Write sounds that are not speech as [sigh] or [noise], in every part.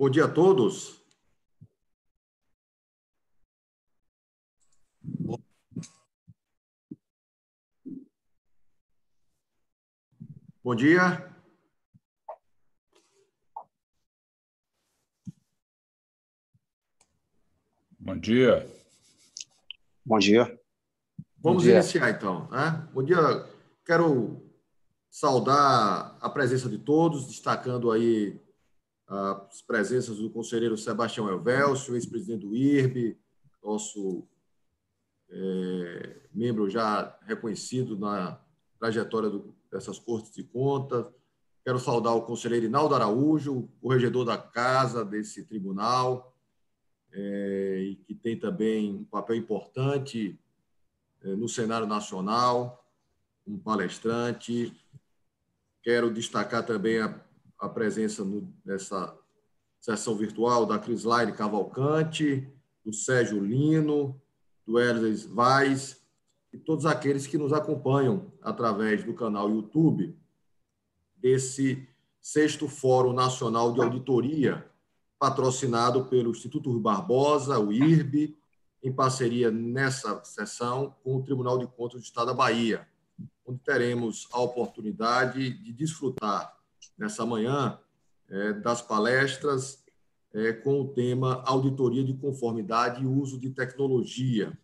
Bom dia a todos. Bom dia. Bom dia. Bom dia. Vamos Bom dia. iniciar então. Né? Bom dia. Quero saudar a presença de todos, destacando aí as presenças do conselheiro Sebastião Elvelcio, ex-presidente do IRB, nosso é, membro já reconhecido na trajetória do, dessas cortes de contas. Quero saudar o conselheiro Inaldo Araújo, corregedor da casa desse tribunal, é, e que tem também um papel importante é, no cenário nacional, um palestrante. Quero destacar também a, a presença no, nessa sessão virtual da Crislaine Cavalcante, do Sérgio Lino, do Erles Vaz e todos aqueles que nos acompanham através do canal YouTube desse sexto Fórum Nacional de Auditoria patrocinado pelo Instituto Rui Barbosa, o IRB, em parceria nessa sessão com o Tribunal de Contas do Estado da Bahia, onde teremos a oportunidade de desfrutar nessa manhã é, das palestras é, com o tema Auditoria de Conformidade e Uso de Tecnologia.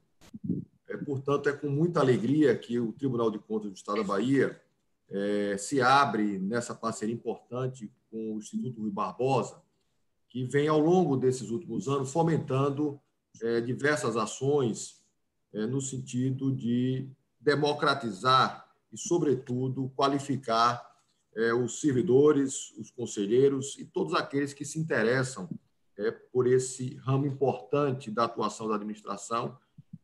É, portanto, é com muita alegria que o Tribunal de Contas do Estado da Bahia é, se abre nessa parceria importante com o Instituto Rui Barbosa, que vem ao longo desses últimos anos fomentando é, diversas ações é, no sentido de democratizar e, sobretudo, qualificar é, os servidores, os conselheiros e todos aqueles que se interessam é, por esse ramo importante da atuação da administração,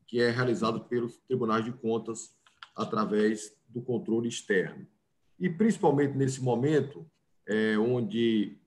que é realizado pelos tribunais de contas através do controle externo. E, principalmente nesse momento, é, onde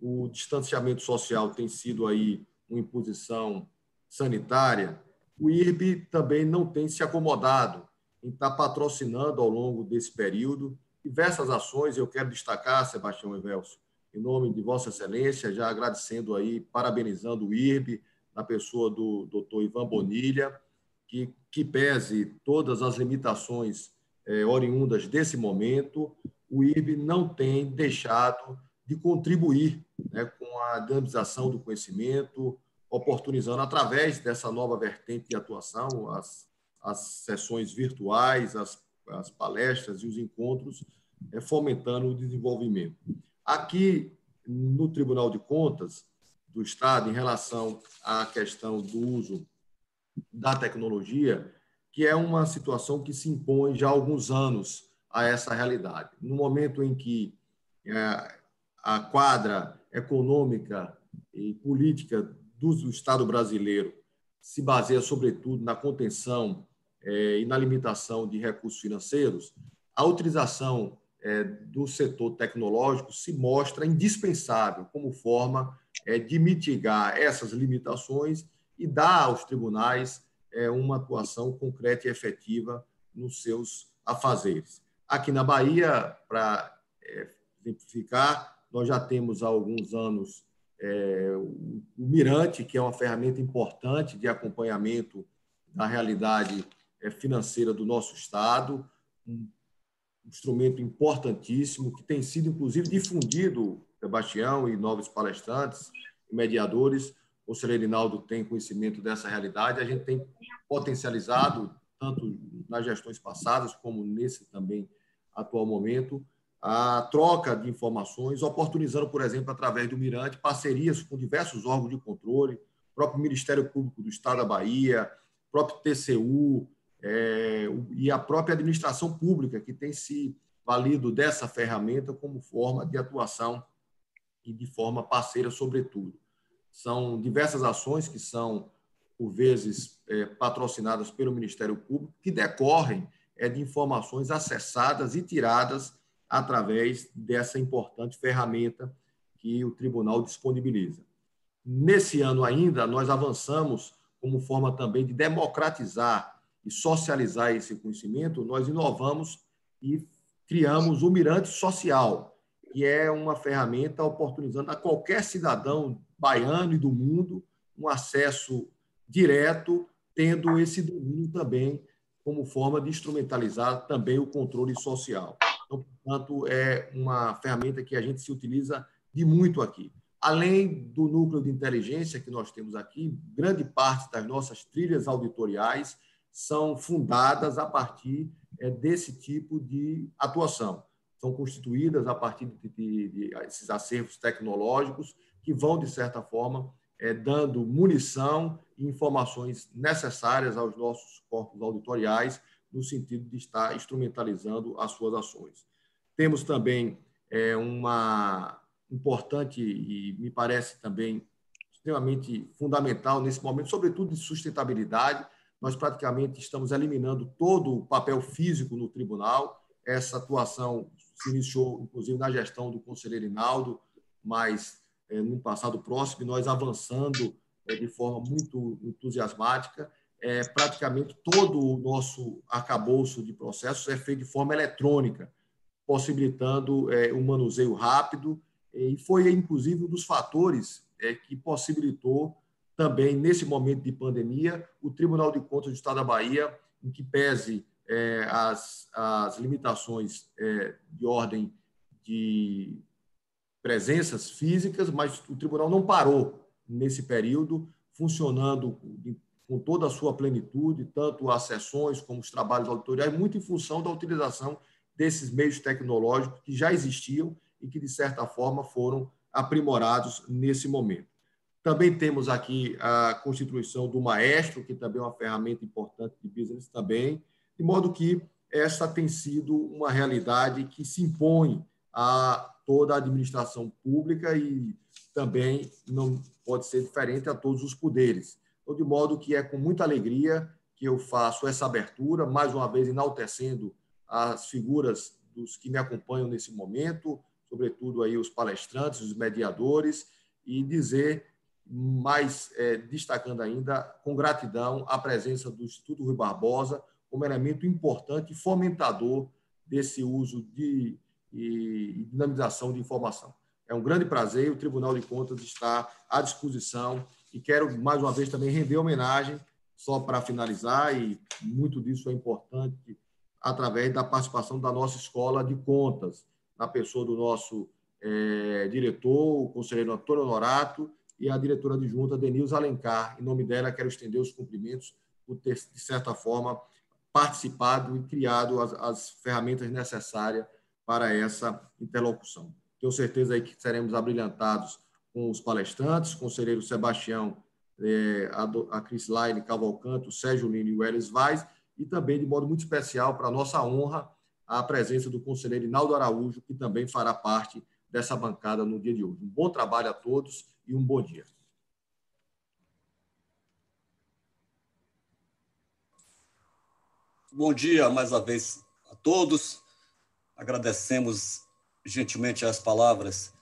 o distanciamento social tem sido aí uma imposição sanitária, o IRB também não tem se acomodado em estar patrocinando ao longo desse período diversas ações. Eu quero destacar, Sebastião Evelso, em nome de Vossa Excelência, já agradecendo aí, parabenizando o IRB, na pessoa do doutor Ivan Bonilha, que, que pese todas as limitações é, oriundas desse momento, o IRB não tem deixado de contribuir né, com a dinamização do conhecimento, oportunizando, através dessa nova vertente de atuação, as, as sessões virtuais, as, as palestras e os encontros, é, fomentando o desenvolvimento. Aqui, no Tribunal de Contas do Estado, em relação à questão do uso da tecnologia, que é uma situação que se impõe já há alguns anos a essa realidade. No momento em que é, a quadra econômica e política do Estado brasileiro se baseia, sobretudo, na contenção é, e na limitação de recursos financeiros, a utilização é, do setor tecnológico se mostra indispensável como forma é, de mitigar essas limitações e dar aos tribunais uma atuação concreta e efetiva nos seus afazeres. Aqui na Bahia, para exemplificar, nós já temos há alguns anos é, o, Mirante, que é uma ferramenta importante de acompanhamento da realidade é, financeira do nosso Estado, um instrumento importantíssimo que tem sido, inclusive, difundido, Sebastião e novos palestrantes e mediadores. O conselheiro Rinaldo tem conhecimento dessa realidade. A gente tem potencializado, tanto nas gestões passadas como nesse também atual momento, a troca de informações, oportunizando, por exemplo, através do Mirante, parcerias com diversos órgãos de controle, próprio Ministério Público do Estado da Bahia, próprio TCU é, e a própria administração pública, que tem se valido dessa ferramenta como forma de atuação e de forma parceira, sobretudo. São diversas ações que são, por vezes, é, patrocinadas pelo Ministério Público, que decorrem é, de informações acessadas e tiradas através dessa importante ferramenta que o tribunal disponibiliza. Nesse ano ainda, nós avançamos como forma também de democratizar e socializar esse conhecimento, nós inovamos e criamos o Mirante Social, que é uma ferramenta oportunizando a qualquer cidadão baiano e do mundo um acesso direto, tendo esse domínio também como forma de instrumentalizar também o controle social. Então, portanto, é uma ferramenta que a gente se utiliza de muito aqui. Além do núcleo de inteligência que nós temos aqui, grande parte das nossas trilhas auditoriais são fundadas a partir é, desse tipo de atuação. São constituídas a partir de, de, de esses acervos tecnológicos que vão, de certa forma, é, dando munição e informações necessárias aos nossos corpos auditoriais, no sentido de estar instrumentalizando as suas ações. Temos também é, uma importante e me parece também extremamente fundamental nesse momento, sobretudo de sustentabilidade. Nós praticamente estamos eliminando todo o papel físico no tribunal. Essa atuação se iniciou, inclusive, na gestão do conselheiro Inaldo, mas é, no passado próximo, nós avançando é, de forma muito entusiasmática. É, praticamente todo o nosso arcabouço de processos é feito de forma eletrônica, possibilitando é, um manuseio rápido, e foi, inclusive, um dos fatores que possibilitou também, nesse momento de pandemia, o Tribunal de Contas do Estado da Bahia, em que pese é, as, as limitações é, de ordem de presenças físicas, mas o tribunal não parou nesse período, funcionando com toda a sua plenitude, tanto as sessões como os trabalhos auditoriais, muito em função da utilização desses meios tecnológicos que já existiam e que, de certa forma, foram aprimorados nesse momento. Também temos aqui a constituição do maestro, que também é uma ferramenta importante de business também, de modo que essa tem sido uma realidade que se impõe a toda a administração pública e também não pode ser diferente a todos os poderes. Então, de modo que é com muita alegria que eu faço essa abertura, mais uma vez enaltecendo as figuras dos que me acompanham nesse momento, sobretudo aí os palestrantes, os mediadores, e dizer, mais é, destacando ainda, com gratidão, a presença do Instituto Rui Barbosa como elemento importante e fomentador desse uso de e dinamização de informação. É um grande prazer, o Tribunal de Contas está à disposição e quero, mais uma vez, também render homenagem, só para finalizar, e muito disso é importante, através da participação da nossa Escola de Contas, na pessoa do nosso é, diretor, o conselheiro Antônio Norato, e a diretora adjunta Denilza Alencar. Em nome dela, quero estender os cumprimentos por ter, de certa forma, participado e criado as, as ferramentas necessárias para essa interlocução. Tenho certeza aí que seremos abrilhantados com os palestrantes, conselheiro Sebastião, é, a Cris Laine Cavalcanto, Sérgio Lino e o Elis Vaz, e também, de modo muito especial, para nossa honra, a presença do conselheiro Inaldo Araújo, que também fará parte dessa bancada no dia de hoje. Um bom trabalho a todos e um bom dia. Bom dia mais uma vez a todos. Agradecemos gentilmente as palavras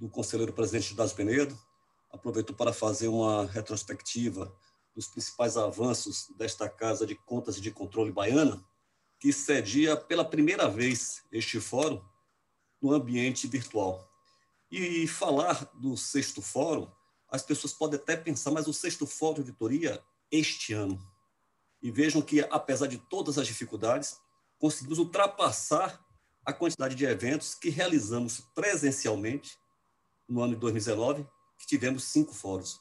do conselheiro presidente das Penedo. Aproveito para fazer uma retrospectiva dos principais avanços desta Casa de Contas e de Controle Baiana, que cedia pela primeira vez este fórum no ambiente virtual. E falar do sexto fórum, as pessoas podem até pensar, mas o sexto fórum de auditoria este ano. E vejam que, apesar de todas as dificuldades, conseguimos ultrapassar a quantidade de eventos que realizamos presencialmente no ano de 2019, que tivemos cinco fóruns.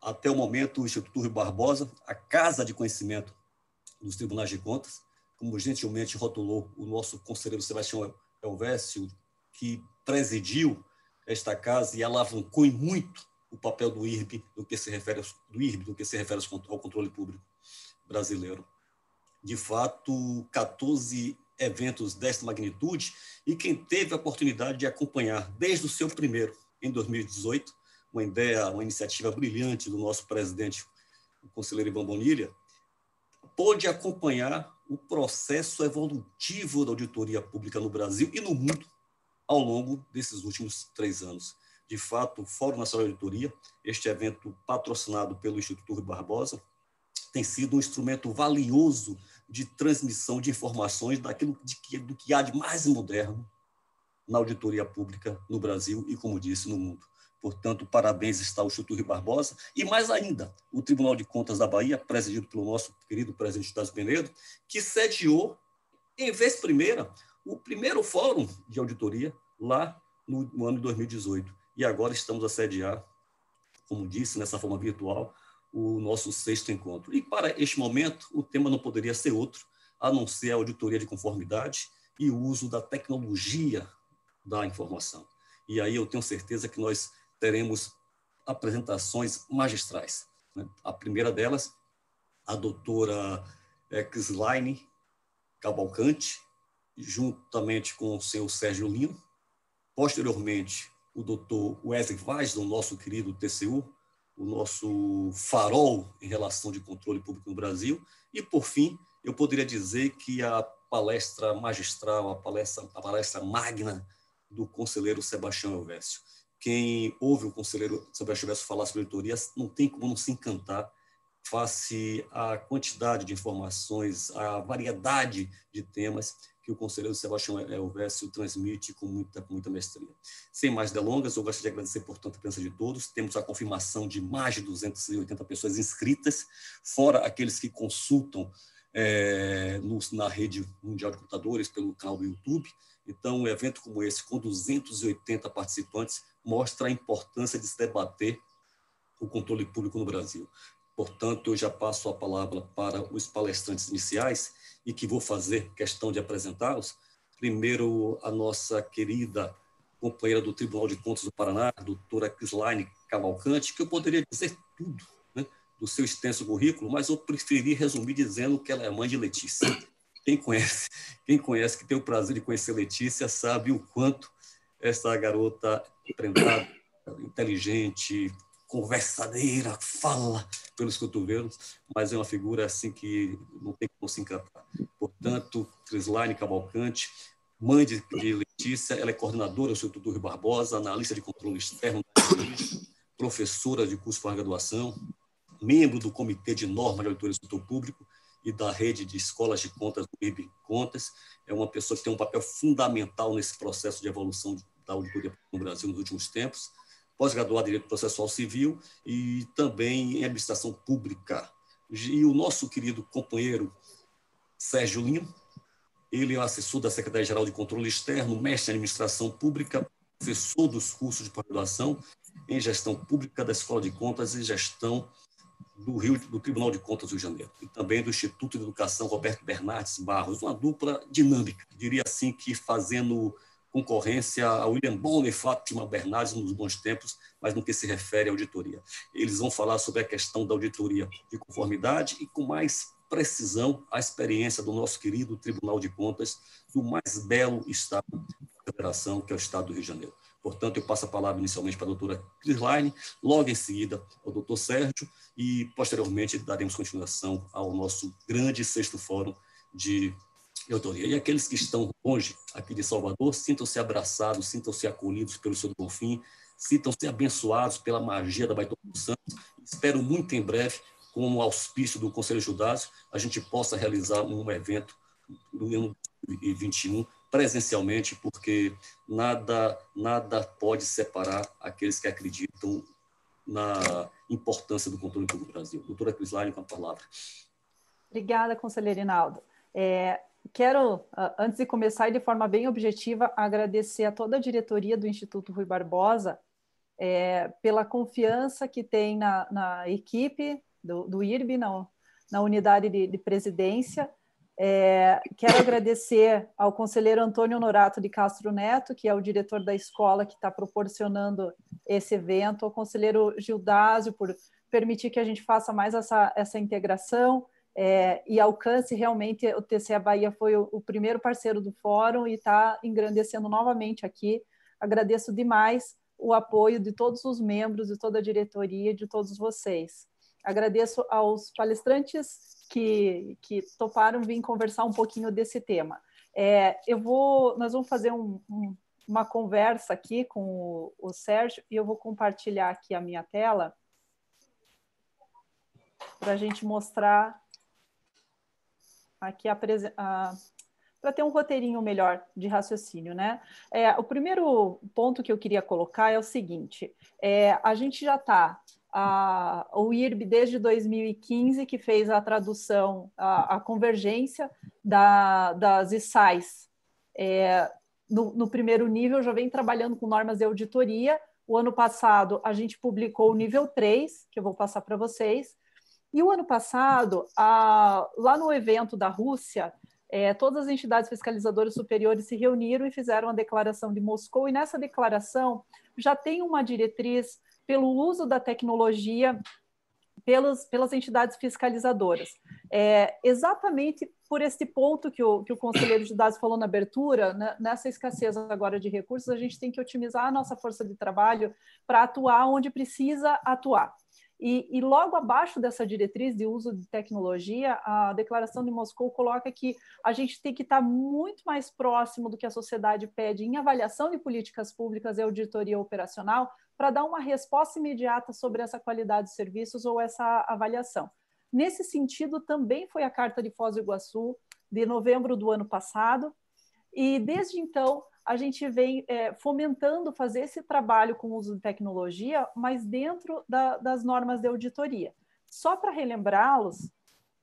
Até o momento, o Instituto Rui Barbosa, a Casa de Conhecimento dos Tribunais de Contas, como gentilmente rotulou o nosso conselheiro Sebastião Elvésio, que presidiu esta casa e alavancou muito o papel do IRB no que se refere do IRB, no que se refere ao controle público brasileiro. De fato, 14 eventos desta magnitude e quem teve a oportunidade de acompanhar desde o seu primeiro, em 2018, uma ideia, uma iniciativa brilhante do nosso presidente, o conselheiro Ivan Bonilha, pôde acompanhar o processo evolutivo da auditoria pública no Brasil e no mundo ao longo desses últimos três anos. De fato, o Fórum Nacional de Auditoria, este evento patrocinado pelo Instituto Rui Barbosa, tem sido um instrumento valioso de transmissão de informações daquilo de que, do que há de mais moderno na auditoria pública no Brasil e, como disse, no mundo. Portanto, parabéns está o Instituto Rio Barbosa. E mais ainda, o Tribunal de Contas da Bahia, presidido pelo nosso querido presidente das Penedo, que sediou, em vez primeira, o primeiro fórum de auditoria lá no, no ano de 2018. E agora estamos a sediar, como disse, nessa forma virtual, o nosso sexto encontro. E para este momento, o tema não poderia ser outro, a não ser a auditoria de conformidade e o uso da tecnologia da informação. E aí eu tenho certeza que nós teremos apresentações magistrais. Né? A primeira delas, a doutora é, Crislaine Cavalcante, juntamente com o senhor Sérgio Lino. Posteriormente, o doutor Wesley Vaz, do nosso querido TCU, o nosso farol em relação de controle público no Brasil. E, por fim, eu poderia dizer que a palestra magistral, a palestra, a palestra magna do conselheiro Sebastião Elvésio. Quem ouve o conselheiro Sebastião Elvésio falar sobre auditoria não tem como não se encantar face à quantidade de informações, à variedade de temas que o conselheiro Sebastião Elvésio transmite com muita, com muita mestria. Sem mais delongas, eu gostaria de agradecer, portanto, a presença de todos. Temos a confirmação de mais de 280 pessoas inscritas, fora aqueles que consultam é, no, na rede mundial de computadores, pelo canal do YouTube. Então, um evento como esse, com 280 participantes, mostra a importância de se debater o controle público no Brasil. Portanto, eu já passo a palavra para os palestrantes iniciais e que vou fazer questão de apresentá-los. Primeiro, a nossa querida companheira do Tribunal de Contas do Paraná, doutora Crislaine Cavalcante, que eu poderia dizer tudo né, do seu extenso currículo, mas eu preferi resumir dizendo que ela é mãe de Letícia. Quem conhece, quem conhece, que tem o prazer de conhecer Letícia, sabe o quanto essa garota prendada, inteligente, conversadeira, fala pelos cotovelos, mas é uma figura assim que não tem como se encantar. Portanto, Crislaine Cavalcante, mãe de, Letícia, ela é coordenadora do Instituto Rio Barbosa, analista de controle externo, professora de curso de graduação, membro do Comitê de Norma de Auditoria do Setor Público e da rede de escolas de contas do IB Contas. É uma pessoa que tem um papel fundamental nesse processo de evolução da auditoria no Brasil nos últimos tempos pós-graduado em Direito Processual Civil e também em Administração Pública. E o nosso querido companheiro Sérgio Lino, ele é assessor da Secretaria-Geral de Controle Externo, mestre em Administração Pública, professor dos cursos de pós-graduação em Gestão Pública da Escola de Contas e Gestão do Rio do Tribunal de Contas do Rio de Janeiro e também do Instituto de Educação Roberto Bernardes Barros, uma dupla dinâmica, diria assim que fazendo concorrência a William Bonner e Fátima Bernardes nos bons tempos, mas no que se refere à auditoria. Eles vão falar sobre a questão da auditoria de conformidade e com mais precisão a experiência do nosso querido Tribunal de Contas do mais belo estado da federação, que é o estado do Rio de Janeiro. Portanto, eu passo a palavra inicialmente para a doutora Crislaine, logo em seguida ao doutor Sérgio e, posteriormente, daremos continuação ao nosso grande sexto fórum de autoria. E aqueles que estão longe aqui de Salvador, sintam-se abraçados, sintam-se acolhidos pelo seu Bonfim, sintam-se abençoados pela magia da Baitola dos Santos. Espero muito em breve, com o auspício do Conselho Judácio, a gente possa realizar um evento no ano 2021 presencialmente, porque nada nada pode separar aqueles que acreditam na importância do controle público do Brasil. Doutora Crislaine, com a palavra. Obrigada, conselheiro Inaldo. É, Quero, antes de começar, e de forma bem objetiva, agradecer a toda a diretoria do Instituto Rui Barbosa é, pela confiança que tem na, na equipe do, do IRB, na, na unidade de, de presidência. É, quero agradecer ao conselheiro Antônio Norato de Castro Neto, que é o diretor da escola que está proporcionando esse evento, ao conselheiro Gildásio por permitir que a gente faça mais essa, essa integração, é, e alcance realmente o TCE Bahia foi o, o primeiro parceiro do fórum e está engrandecendo novamente aqui. Agradeço demais o apoio de todos os membros, de toda a diretoria, de todos vocês. Agradeço aos palestrantes que, que toparam vir conversar um pouquinho desse tema. É, eu vou, nós vamos fazer um, um, uma conversa aqui com o, o Sérgio e eu vou compartilhar aqui a minha tela para a gente mostrar aqui para ter um roteirinho melhor de raciocínio, né? É, o primeiro ponto que eu queria colocar é o seguinte: é, a gente já está o IRB desde 2015 que fez a tradução, a, a convergência da, das ISAIs é, no, no, primeiro nível, já vem trabalhando com normas de auditoria. O ano passado a gente publicou o nível 3, que eu vou passar para vocês. E o ano passado, a, lá no evento da Rússia, é, todas as entidades fiscalizadoras superiores se reuniram e fizeram a declaração de Moscou, e nessa declaração já tem uma diretriz pelo uso da tecnologia pelas, pelas entidades fiscalizadoras. É, exatamente por esse ponto que o, que o conselheiro de dados falou na abertura, né, nessa escassez agora de recursos, a gente tem que otimizar a nossa força de trabalho para atuar onde precisa atuar. E, e, logo abaixo dessa diretriz de uso de tecnologia, a Declaração de Moscou coloca que a gente tem que estar muito mais próximo do que a sociedade pede em avaliação de políticas públicas e auditoria operacional para dar uma resposta imediata sobre essa qualidade de serviços ou essa avaliação. Nesse sentido, também foi a Carta de Foz do Iguaçu, de novembro do ano passado, e desde então a gente vem é, fomentando fazer esse trabalho com o uso de tecnologia, mas dentro da, das normas de auditoria. Só para relembrá-los,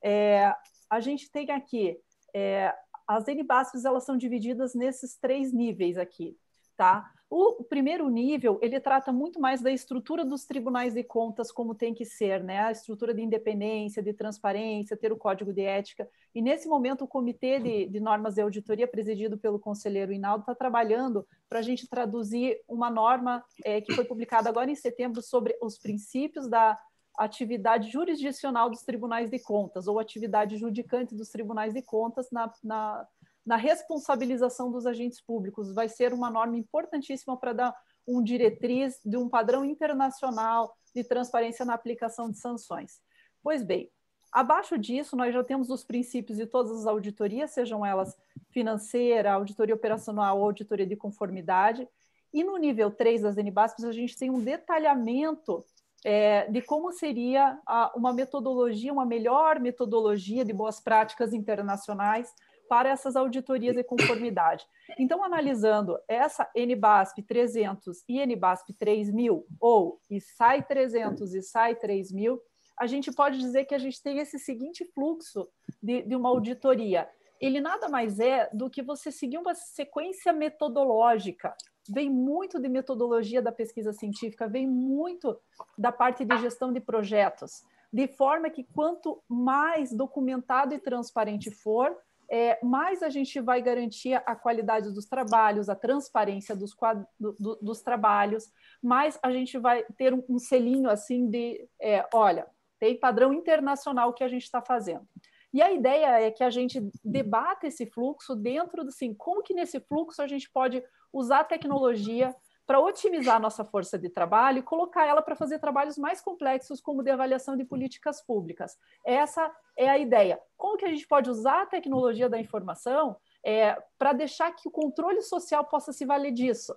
é, a gente tem aqui é, as NBASPs, elas são divididas nesses três níveis aqui, tá? O primeiro nível, ele trata muito mais da estrutura dos tribunais de contas como tem que ser, né? A estrutura de independência, de transparência, ter o código de ética. E nesse momento, o Comitê de, de Normas de Auditoria, presidido pelo conselheiro Inaldo, está trabalhando para a gente traduzir uma norma é, que foi publicada agora em setembro sobre os princípios da atividade jurisdicional dos tribunais de contas, ou atividade judicante dos tribunais de contas na, na na responsabilização dos agentes públicos. Vai ser uma norma importantíssima para dar um diretriz de um padrão internacional de transparência na aplicação de sanções. Pois bem, abaixo disso, nós já temos os princípios de todas as auditorias, sejam elas financeira, auditoria operacional ou auditoria de conformidade. E no nível 3 das NBASPs, a gente tem um detalhamento é, de como seria a, uma metodologia, uma melhor metodologia de boas práticas internacionais para essas auditorias de conformidade. Então, analisando essa NBASP 300 e NBASP 3000, ou ISAI 300 e SAI 3000, a gente pode dizer que a gente tem esse seguinte fluxo de, de uma auditoria. Ele nada mais é do que você seguir uma sequência metodológica. Vem muito de metodologia da pesquisa científica, vem muito da parte de gestão de projetos, de forma que quanto mais documentado e transparente for, é, mais a gente vai garantir a qualidade dos trabalhos, a transparência dos, do, do, dos trabalhos, mais a gente vai ter um, um selinho assim de, é, olha, tem padrão internacional que a gente está fazendo. E a ideia é que a gente debata esse fluxo dentro do, assim, como que nesse fluxo a gente pode usar a tecnologia para otimizar a nossa força de trabalho e colocar ela para fazer trabalhos mais complexos, como de avaliação de políticas públicas. Essa é a ideia. Como que a gente pode usar a tecnologia da informação é, para deixar que o controle social possa se valer disso?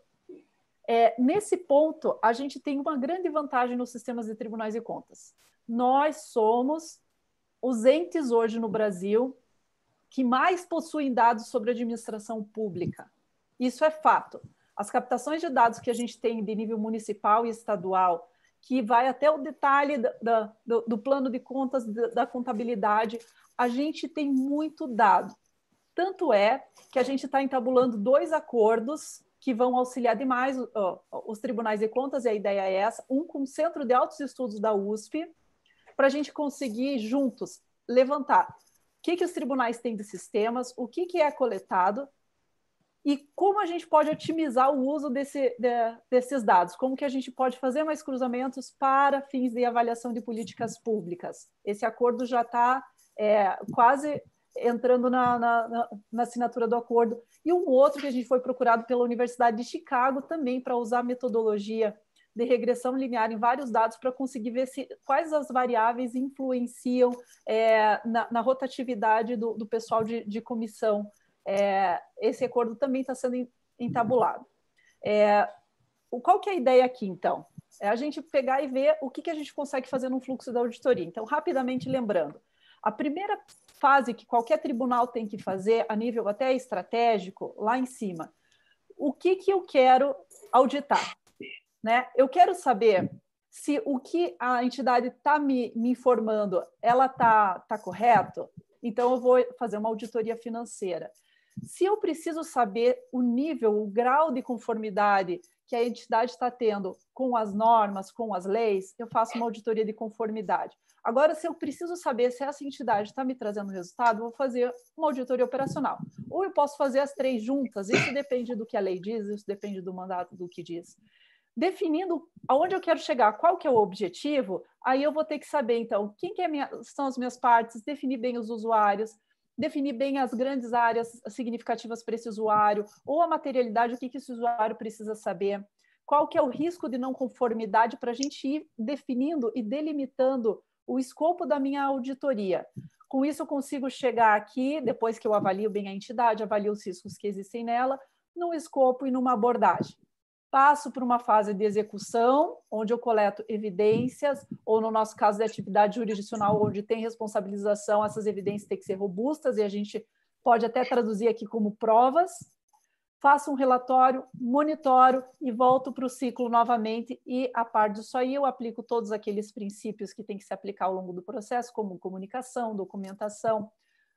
É, nesse ponto, a gente tem uma grande vantagem nos sistemas de tribunais de contas. Nós somos os entes hoje no Brasil que mais possuem dados sobre administração pública. Isso é fato. As captações de dados que a gente tem de nível municipal e estadual, que vai até o detalhe da, do, do, plano de contas, da, da contabilidade, a gente tem muito dado. Tanto é que a gente está entabulando dois acordos que vão auxiliar demais os tribunais de contas, e a ideia é essa: um com o Centro de Altos Estudos da USP, para a gente conseguir juntos levantar o que, que os tribunais têm de sistemas, o que, que é coletado, e como a gente pode otimizar o uso desse, de, desses dados, como que a gente pode fazer mais cruzamentos para fins de avaliação de políticas públicas. Esse acordo já está é, quase entrando na, na, na, assinatura do acordo. E um outro que a gente foi procurado pela Universidade de Chicago também para usar metodologia de regressão linear em vários dados para conseguir ver se, quais as variáveis influenciam é, na, na, rotatividade do, do pessoal de, de comissão é, esse acordo também está sendo entabulado. É, qual que é a ideia aqui, então? É a gente pegar e ver o que, que a gente consegue fazer no fluxo da auditoria. Então, rapidamente lembrando, a primeira fase que qualquer tribunal tem que fazer, a nível até estratégico, lá em cima, o que, que eu quero auditar? Né? Eu quero saber se o que a entidade está me, me, informando ela está tá correto, então eu vou fazer uma auditoria financeira. Se eu preciso saber o nível, o grau de conformidade que a entidade está tendo com as normas, com as leis, eu faço uma auditoria de conformidade. Agora, se eu preciso saber se essa entidade está me trazendo resultado, vou fazer uma auditoria operacional. Ou eu posso fazer as três juntas, isso depende do que a lei diz, isso depende do mandato do que diz. Definindo aonde eu quero chegar, qual que é o objetivo, aí eu vou ter que saber, então, quem que é minha, são as minhas partes, definir bem os usuários, definir bem as grandes áreas significativas para esse usuário, ou a materialidade, o que, que esse usuário precisa saber, qual que é o risco de não conformidade para a gente ir definindo e delimitando o escopo da minha auditoria. Com isso, eu consigo chegar aqui, depois que eu avalio bem a entidade, avalio os riscos que existem nela, num escopo e numa abordagem passo por uma fase de execução, onde eu coleto evidências, ou no nosso caso de atividade jurisdicional, onde tem responsabilização, essas evidências têm que ser robustas e a gente pode até traduzir aqui como provas. Faço um relatório, monitoro e volto para o ciclo novamente. E, a par disso aí, eu aplico todos aqueles princípios que tem que se aplicar ao longo do processo, como comunicação, documentação,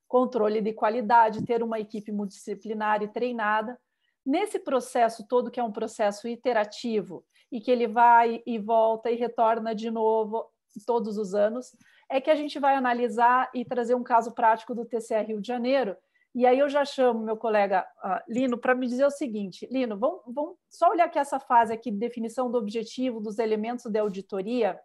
controle de qualidade, ter uma equipe multidisciplinar e treinada Nesse processo todo, que é um processo iterativo, e que ele vai e volta e retorna de novo todos os anos, é que a gente vai analisar e trazer um caso prático do TCR Rio de Janeiro. E aí eu já chamo meu colega uh, Lino para me dizer o seguinte, Lino, vamos, vamos só olhar aqui essa fase aqui de definição do objetivo, dos elementos de auditoria.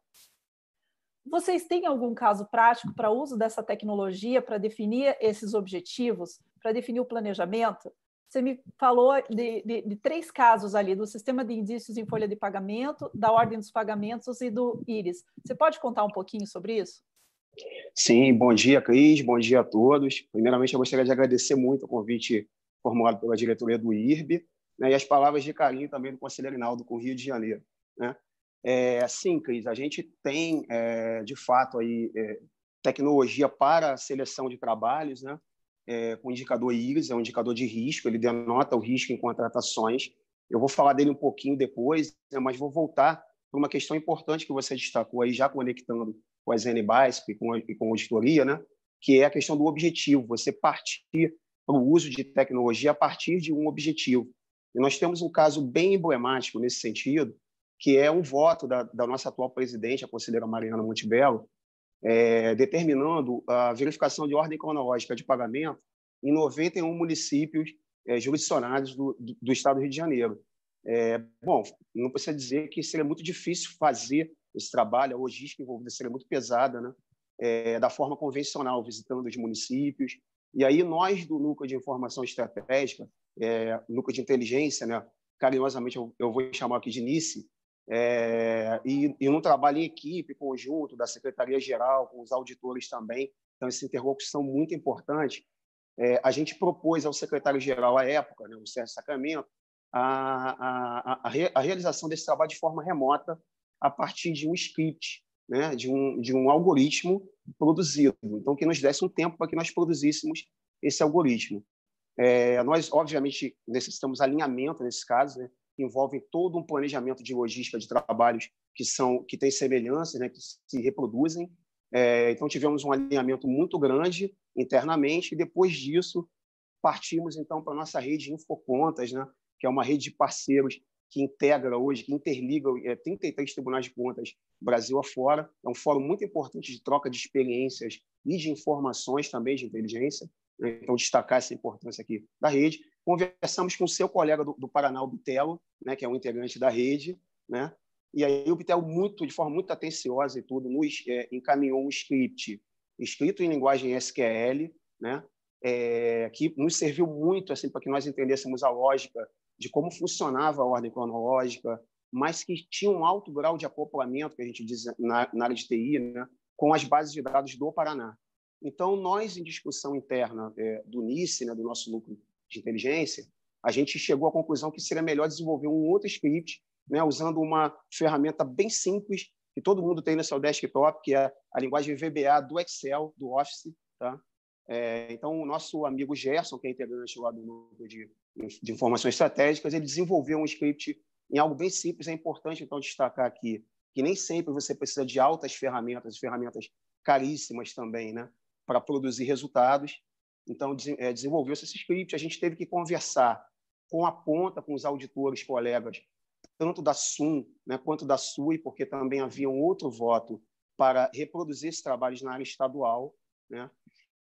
Vocês têm algum caso prático para uso dessa tecnologia para definir esses objetivos, para definir o planejamento? Você me falou de, de, de, três casos ali, do sistema de indícios em folha de pagamento, da ordem dos pagamentos e do IRIS. Você pode contar um pouquinho sobre isso? Sim, bom dia, Cris, bom dia a todos. Primeiramente, eu gostaria de agradecer muito o convite formulado pela diretoria do IRB né, e as palavras de carinho também do conselheiro Rinaldo com o Rio de Janeiro. Né? É, sim, Cris, a gente tem, é, de fato, aí, é, tecnologia para seleção de trabalhos, né? É, com o indicador IRIS, é um indicador de risco, ele denota o risco em contratações. Eu vou falar dele um pouquinho depois, né, mas vou voltar para uma questão importante que você destacou aí, já conectando com a ZNBASP e com a, e com a auditoria, né, que é a questão do objetivo, você partir para o uso de tecnologia a partir de um objetivo. E nós temos um caso bem emblemático nesse sentido, que é um voto da, da nossa atual presidente, a conselheira Mariana Montebello, é, determinando a verificação de ordem cronológica de pagamento em 91 municípios é, jurisdicionados do, do, do, Estado do Rio de Janeiro. É, bom, não precisa dizer que seria muito difícil fazer esse trabalho, a logística envolvida seria muito pesada, né? É, da forma convencional, visitando os municípios. E aí nós do Núcleo de Informação Estratégica, é, Núcleo de Inteligência, né? carinhosamente eu, eu vou chamar aqui de NICE, é, e, e no trabalho em equipe, conjunto, da Secretaria-Geral, com os auditores também. Então, essa interlocução muito importante. É, a gente propôs ao secretário-geral à época, né, o Sérgio Sacramento, a, a, a, a, realização desse trabalho de forma remota a partir de um script, né, de, um, de um algoritmo produzido. Então, que nos desse um tempo para que nós produzíssemos esse algoritmo. É, nós, obviamente, necessitamos alinhamento nesse caso, né? Envolvem todo um planejamento de logística de trabalhos que são que têm semelhanças, né, que se reproduzem. É, então tivemos um alinhamento muito grande internamente e depois disso partimos então para nossa rede de Infocontas, né, que é uma rede de parceiros que integra hoje, que interliga é, 33 tribunais de contas Brasil afora. É um fórum muito importante de troca de experiências e de informações também de inteligência. Então, destacar essa importância aqui da rede. Conversamos com o seu colega do, do Paraná, o Bitelo, né, que é um integrante da rede, né? E aí o Bitelo, muito, de forma muito atenciosa e tudo, nos é, encaminhou um script escrito em linguagem SQL, né? É, que nos serviu muito assim para que nós entendêssemos a lógica de como funcionava a ordem cronológica, mas que tinha um alto grau de acoplamento, que a gente diz na, na área de TI, né? com as bases de dados do Paraná. Então, nós, em discussão interna é, do NICE, né, do nosso núcleo de inteligência, a gente chegou à conclusão que seria melhor desenvolver um outro script, né, usando uma ferramenta bem simples que todo mundo tem no seu desktop, que é a linguagem VBA do Excel, do Office. Tá? É, então, o nosso amigo Gerson, que é integrante lá do núcleo de, de informações estratégicas, ele desenvolveu um script em algo bem simples. É importante, então, destacar aqui que nem sempre você precisa de altas ferramentas, ferramentas caríssimas também, né, para produzir resultados. Então, é, desenvolveu-se esse script. A gente teve que conversar com a ponta, com os auditores, colegas, tanto da SUM né, quanto da SUI, porque também havia um outro voto para reproduzir esses trabalhos na área estadual. Né?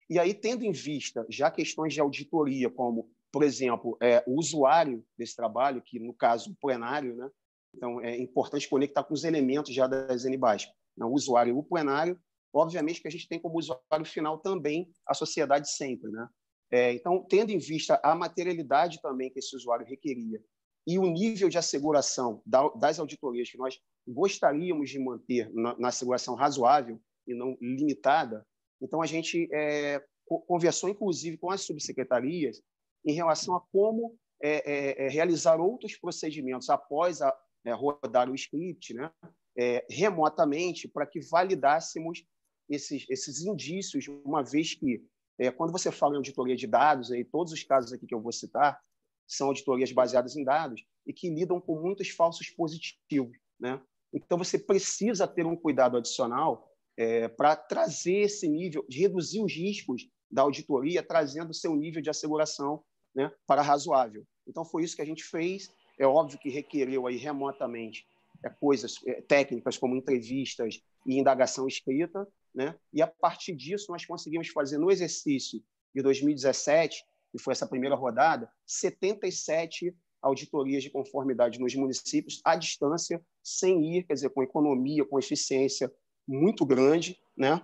E aí, tendo em vista já questões de auditoria, como, por exemplo, é, o usuário desse trabalho, que no caso o plenário, né? então é importante conectar com os elementos já das NBAS, né? o usuário e o plenário, obviamente que a gente tem como usuário final também a sociedade sempre. Né? É, então, tendo em vista a materialidade também que esse usuário requeria e o nível de asseguração das auditorias que nós gostaríamos de manter na, na asseguração razoável e não limitada, então a gente é, conversou, inclusive, com as subsecretarias em relação a como é, é, é realizar outros procedimentos após a, é, rodar o script, né, remotamente, para que validássemos esses, esses indícios, uma vez que, quando você fala em auditoria de dados, aí, todos os casos aqui que eu vou citar, são auditorias baseadas em dados e que lidam com muitos falsos positivos. Né? Então, você precisa ter um cuidado adicional é, para trazer esse nível, reduzir os riscos da auditoria, trazendo o seu nível de asseguração né, para razoável. Então, foi isso que a gente fez. É óbvio que requereu aí remotamente é, coisas é, técnicas como entrevistas e indagação escrita, né? e a partir disso nós conseguimos fazer no exercício de 2017 que foi essa primeira rodada, 77 auditorias de conformidade nos municípios à distância, sem ir, quer dizer, com economia, com eficiência muito grande, né?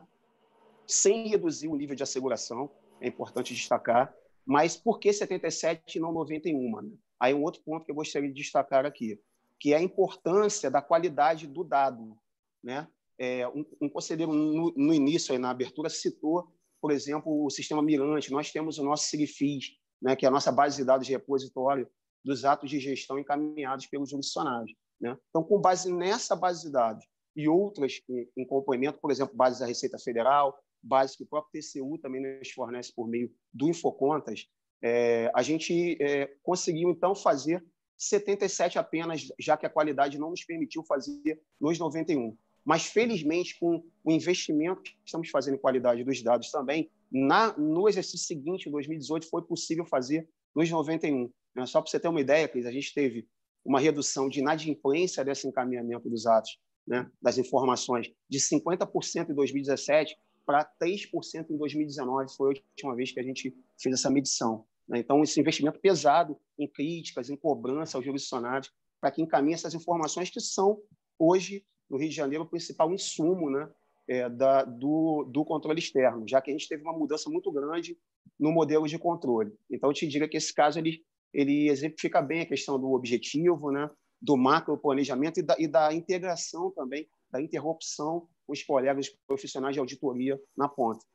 sem reduzir o nível de asseguração, é importante destacar. Mas por que 77 e não 91? Né? Aí um outro ponto que eu gostaria de destacar aqui, que é a importância da qualidade do dado. Né? É, um, um conselheiro, no, no início, aí, na abertura, citou por exemplo, o sistema Mirante, nós temos o nosso SIGFIS, né, que é a nossa base de dados de repositório dos atos de gestão encaminhados pelos jurisdicionários. Né? Então, com base nessa base de dados e outras em, em complemento, por exemplo, bases da Receita Federal, bases que o próprio TCU também nos fornece por meio do Infocontas, é, a gente é, conseguiu, então, fazer 77 apenas, já que a qualidade não nos permitiu fazer nos 91. Mas, felizmente, com o investimento que estamos fazendo em qualidade dos dados também, na, no exercício seguinte, em 2018, foi possível fazer nos 91. Né? Só para você ter uma ideia, Cris, a gente teve uma redução de inadimplência desse encaminhamento dos atos, né, das informações, de 50% em 2017 para 3% em 2019. Foi a última vez que a gente fez essa medição. Né? Então, esse investimento pesado em críticas, em cobrança aos jurisdicionários, para que encaminhe essas informações que são, hoje, no Rio de Janeiro, o principal insumo né, é, da, do, do controle externo, já que a gente teve uma mudança muito grande no modelo de controle. Então, eu te diria que esse caso ele, ele exemplifica bem a questão do objetivo, né, do macro planejamento e da, e da integração também, da interrupção com os colegas profissionais de auditoria na ponta.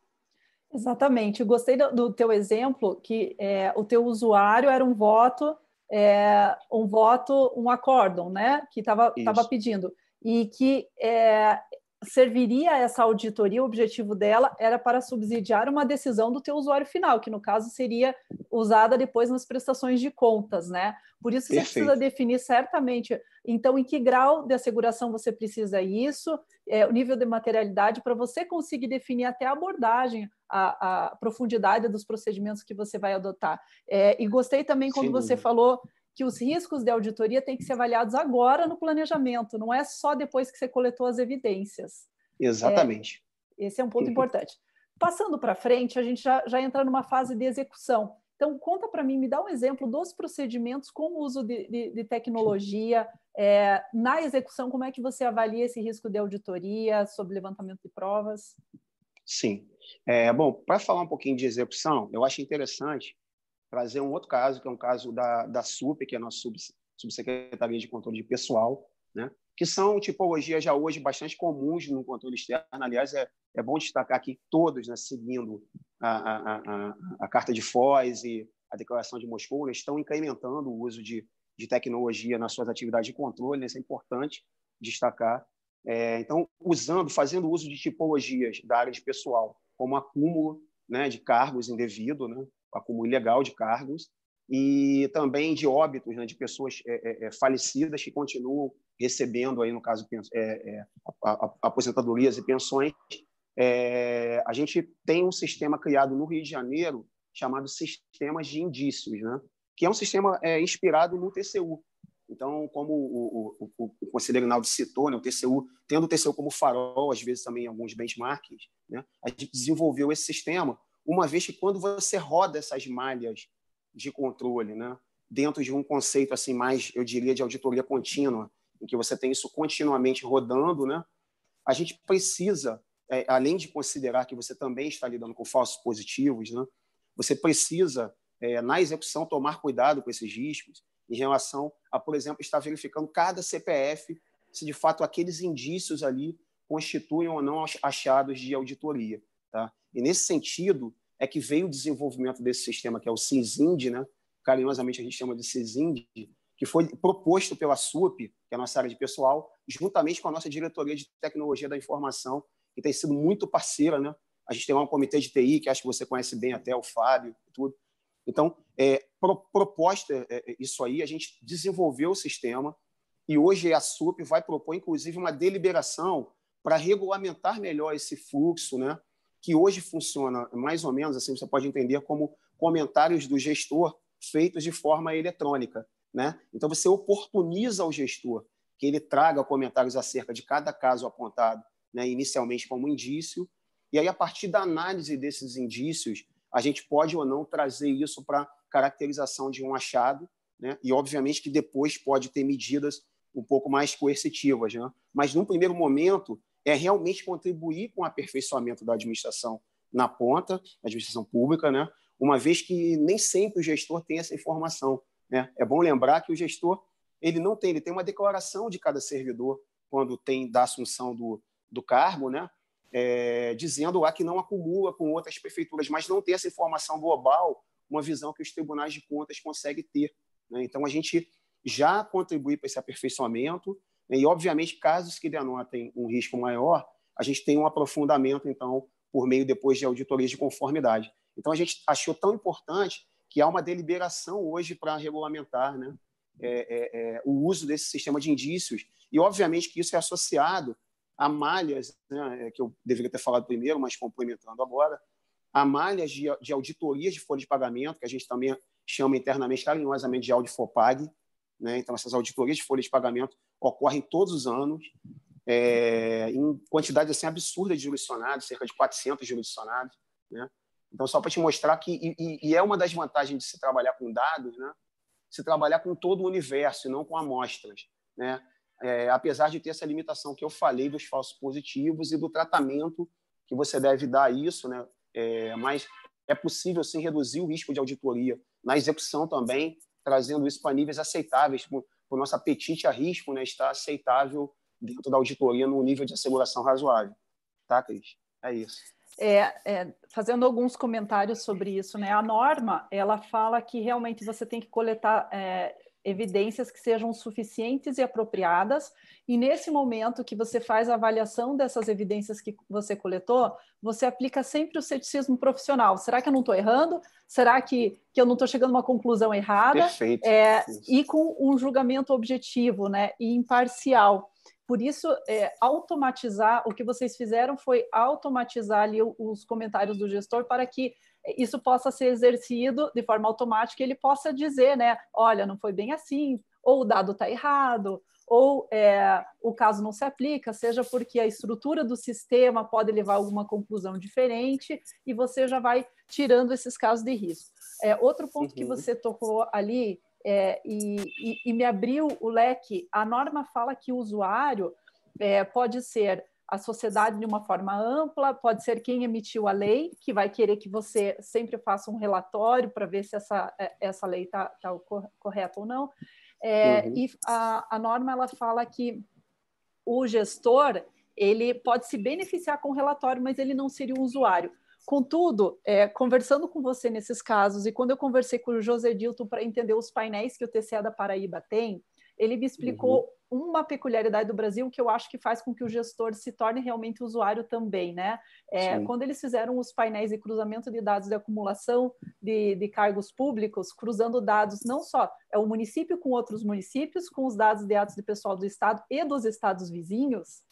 Exatamente. Eu gostei do, do teu exemplo, que é, o teu usuário era um voto, é, um voto, um acórdão, né? Que estava pedindo e que é, serviria essa auditoria, o objetivo dela era para subsidiar uma decisão do teu usuário final, que no caso seria usada depois nas prestações de contas, né? Por isso Perfeito. você precisa definir certamente, então, em que grau de asseguração você precisa isso, é, o nível de materialidade, para você conseguir definir até a abordagem, a, a profundidade dos procedimentos que você vai adotar. É, e gostei também quando Sim. você falou que os riscos de auditoria têm que ser avaliados agora no planejamento, não é só depois que você coletou as evidências. Exatamente. É, esse é um ponto uhum. importante. Passando para frente, a gente já, já entra numa fase de execução. Então, conta para mim, me dá um exemplo dos procedimentos com o uso de, de, de tecnologia. É, na execução, como é que você avalia esse risco de auditoria sobre levantamento de provas? Sim. É, bom, para falar um pouquinho de execução, eu acho interessante trazer um outro caso, que é um caso da, da SUP, que é a nossa sub, Subsecretaria de Controle de Pessoal, né? que são tipologias já hoje bastante comuns no controle externo. Aliás, é, é bom destacar que todos, né, seguindo a, a, a, a Carta de Foz e a Declaração de Moscou, né, estão incrementando o uso de, de tecnologia nas suas atividades de controle. Né? Isso é importante destacar. É, então, usando, fazendo uso de tipologias da área de pessoal, como acúmulo né, de cargos indevido, né, acúmulo ilegal de cargos, e também de óbitos né, de pessoas é, é, é falecidas que continuam recebendo, aí, no caso, é, é aposentadorias e pensões. É, a gente tem um sistema criado no Rio de Janeiro chamado Sistemas de Indícios, né, que é um sistema inspirado no TCU, então, como o, o, o, o conselheiro Naldo citou, né, o TCU, tendo o TCU como farol, às vezes também alguns benchmarks, né, a gente desenvolveu esse sistema, uma vez que quando você roda essas malhas de controle, né, dentro de um conceito assim mais, eu diria, de auditoria contínua, em que você tem isso continuamente rodando, né, a gente precisa, é, além de considerar que você também está lidando com falsos positivos, né, você precisa, é, na execução, tomar cuidado com esses riscos em relação a, por exemplo, estar verificando cada CPF se de fato aqueles indícios ali constituem ou não achados de auditoria. Tá? E nesse sentido é que veio o desenvolvimento desse sistema, que é o CISIND, né? carinhosamente a gente chama de CISIND, que foi proposto pela SUP, que é a nossa área de pessoal, juntamente com a nossa diretoria de tecnologia da informação, que tem sido muito parceira. Né? A gente tem lá um comitê de TI, que acho que você conhece bem até, o Fábio, tudo. Então, é, pro, proposta é, é, isso aí, a gente desenvolveu o sistema e hoje a SUP vai propor, inclusive, uma deliberação para regulamentar melhor esse fluxo, né? Que hoje funciona mais ou menos assim, você pode entender como comentários do gestor feitos de forma eletrônica. Né? Então, você oportuniza ao gestor que ele traga comentários acerca de cada caso apontado, né? inicialmente como indício, e aí, a partir da análise desses indícios, a gente pode ou não trazer isso para caracterização de um achado, né? e obviamente que depois pode ter medidas um pouco mais coercitivas. Né? Mas, num primeiro momento, é realmente contribuir com o aperfeiçoamento da administração na ponta, da administração pública, né? uma vez que nem sempre o gestor tem essa informação. Né? É bom lembrar que o gestor ele não tem, ele tem uma declaração de cada servidor quando tem da assunção do, do cargo, né? é, dizendo lá que não acumula com outras prefeituras, mas não tem essa informação global, uma visão que os tribunais de contas conseguem ter. Né? Então, a gente já contribui para esse aperfeiçoamento? E, obviamente, casos que denotem um risco maior, a gente tem um aprofundamento, então, por meio depois de auditorias de conformidade. Então, a gente achou tão importante que há uma deliberação hoje para regulamentar né? É, é, é, o uso desse sistema de indícios, e, obviamente, que isso é associado a malhas, né, é, que eu deveria ter falado primeiro, mas complementando agora, a malhas de, de auditorias de folha de pagamento, que a gente também chama internamente carinhosamente de Audifopag. Né? Então, essas auditorias de folha de pagamento ocorrem todos os anos, é, em quantidade assim, absurda de jurisdicionados, cerca de 400 jurisdicionados. Né? Então, só para te mostrar que, e, e, é uma das vantagens de se trabalhar com dados, né? se trabalhar com todo o universo e não com amostras. Né? é, apesar de ter essa limitação que eu falei dos falsos positivos e do tratamento que você deve dar a isso, né? É, mas é possível sim reduzir o risco de auditoria na execução também, trazendo isso para níveis aceitáveis, o nosso apetite a risco, né? Está aceitável dentro da auditoria num nível de asseguração razoável, tá, Cris? É isso. É, é, fazendo alguns comentários sobre isso, né? A norma ela fala que realmente você tem que coletar é, evidências que sejam suficientes e apropriadas, e nesse momento que você faz a avaliação dessas evidências que você coletou, você aplica sempre o ceticismo profissional. Será que eu não estou errando? Será que, que eu não estou chegando a uma conclusão errada? Perfeito. É, e com um julgamento objetivo né, e imparcial. Por isso, é, automatizar, o que vocês fizeram foi automatizar ali os comentários do gestor para que isso possa ser exercido de forma automática, ele possa dizer, né, olha, não foi bem assim, ou o dado está errado, ou é, o caso não se aplica, seja porque a estrutura do sistema pode levar a alguma conclusão diferente, e você já vai tirando esses casos de risco. É, outro ponto uhum. que você tocou ali, é, e, e, e, me abriu o leque, a norma fala que o usuário é, pode ser a sociedade de uma forma ampla, pode ser quem emitiu a lei, que vai querer que você sempre faça um relatório para ver se essa, é, essa lei está tá correta ou não. É, uhum. E a, a norma ela fala que o gestor ele pode se beneficiar com o relatório, mas ele não seria um usuário. Contudo, é, conversando com você nesses casos, e quando eu conversei com o José Dilton para entender os painéis que o TCE da Paraíba tem, ele me explicou uhum. uma peculiaridade do Brasil que eu acho que faz com que o gestor se torne realmente usuário também, né? É, quando eles fizeram os painéis de cruzamento de dados de acumulação de, de cargos públicos, cruzando dados não só é o município com outros municípios, com os dados de atos de pessoal do estado e dos estados vizinhos,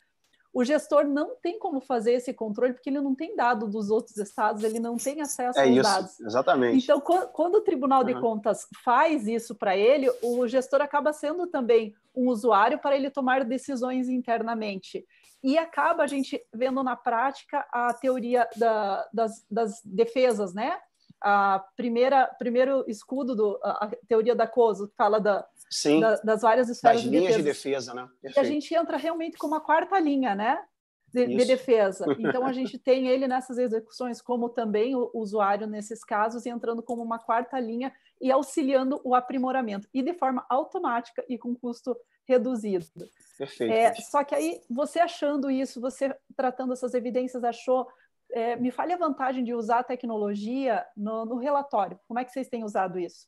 o gestor não tem como fazer esse controle porque ele não tem dado dos outros estados, ele não tem acesso é aos isso, dados. Exatamente. Então, quando o Tribunal uhum. de Contas faz isso para ele, o gestor acaba sendo também um usuário para ele tomar decisões internamente. E acaba a gente vendo na prática a teoria da, das, das defesas, né? A primeira primeiro escudo do a teoria da COSO fala da Sim, da, das várias esferas das de linhas defesa. de defesa, né? Perfeito. E a gente entra realmente com uma quarta linha, né? De, de, defesa. [laughs] Então a gente tem ele nessas execuções como também o usuário nesses casos entrando como uma quarta linha e auxiliando o aprimoramento e de forma automática e com custo reduzido. Perfeito. É, só que aí você achando isso, você tratando essas evidências, achou é, me fale a vantagem de usar a tecnologia no, no relatório. Como é que vocês têm usado isso?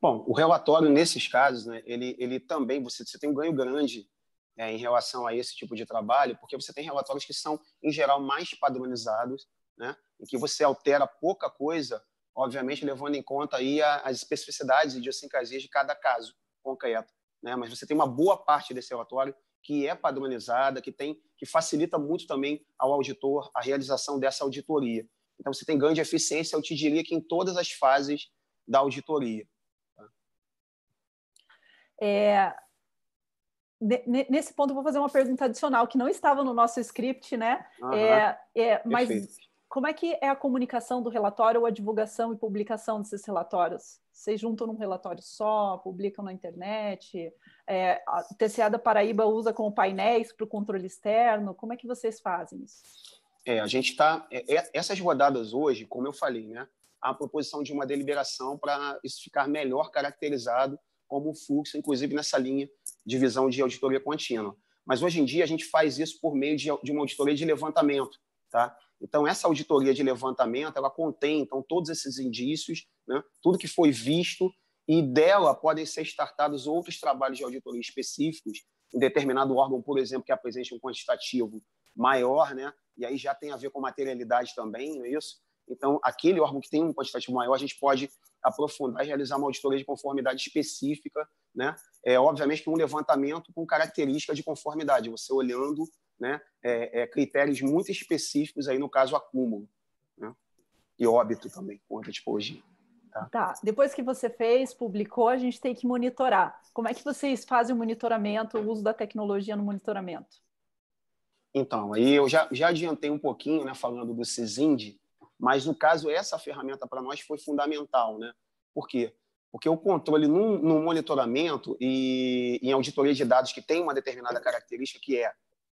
Bom, o relatório, nesses casos, né, ele, ele também, você, você tem um ganho grande é, em relação a esse tipo de trabalho, porque você tem relatórios que são, em geral, mais padronizados, né, em que você altera pouca coisa, obviamente levando em conta aí as especificidades e idiosincrasias de cada caso concreto. Né, mas você tem uma boa parte desse relatório que é padronizada, que tem que facilita muito também ao auditor a realização dessa auditoria. Então, você tem ganho de eficiência, eu te diria que em todas as fases da auditoria. É, nesse ponto, eu vou fazer uma pergunta adicional que não estava no nosso script, né? Uhum. É, é, mas como é que é a comunicação do relatório ou a divulgação e publicação desses relatórios? Vocês juntam num relatório só, publicam na internet? É, a TCA da Paraíba usa como painéis para o controle externo? Como é que vocês fazem isso? É, a gente está. É, é, essas rodadas hoje, como eu falei, né? A proposição de uma deliberação para isso ficar melhor caracterizado como fluxo, inclusive nessa linha de visão de auditoria contínua. Mas hoje em dia a gente faz isso por meio de, de uma auditoria de levantamento, tá? Então essa auditoria de levantamento ela contém então todos esses indícios, né? Tudo que foi visto e dela podem ser startados outros trabalhos de auditoria específicos em determinado órgão, por exemplo, que apresente um quantitativo maior, né? E aí já tem a ver com materialidade também, não é isso? Então, aquele órgão que tem um quantitativo maior, a gente pode aprofundar e realizar uma auditoria de conformidade específica, né? É, obviamente que um levantamento com característica de conformidade, você olhando né, é, é, critérios muito específicos aí no caso acúmulo, né? E óbito também, com outra tipologia. Tá. tá. Depois que você fez, publicou, a gente tem que monitorar. Como é que vocês fazem o monitoramento, o uso da tecnologia no monitoramento? Então, aí eu já, já adiantei um pouquinho, né, falando do CISIND, mas, no caso, essa ferramenta para nós foi fundamental. Né? Por quê? Porque o controle no, no monitoramento e em auditoria de dados que tem uma determinada característica, que é,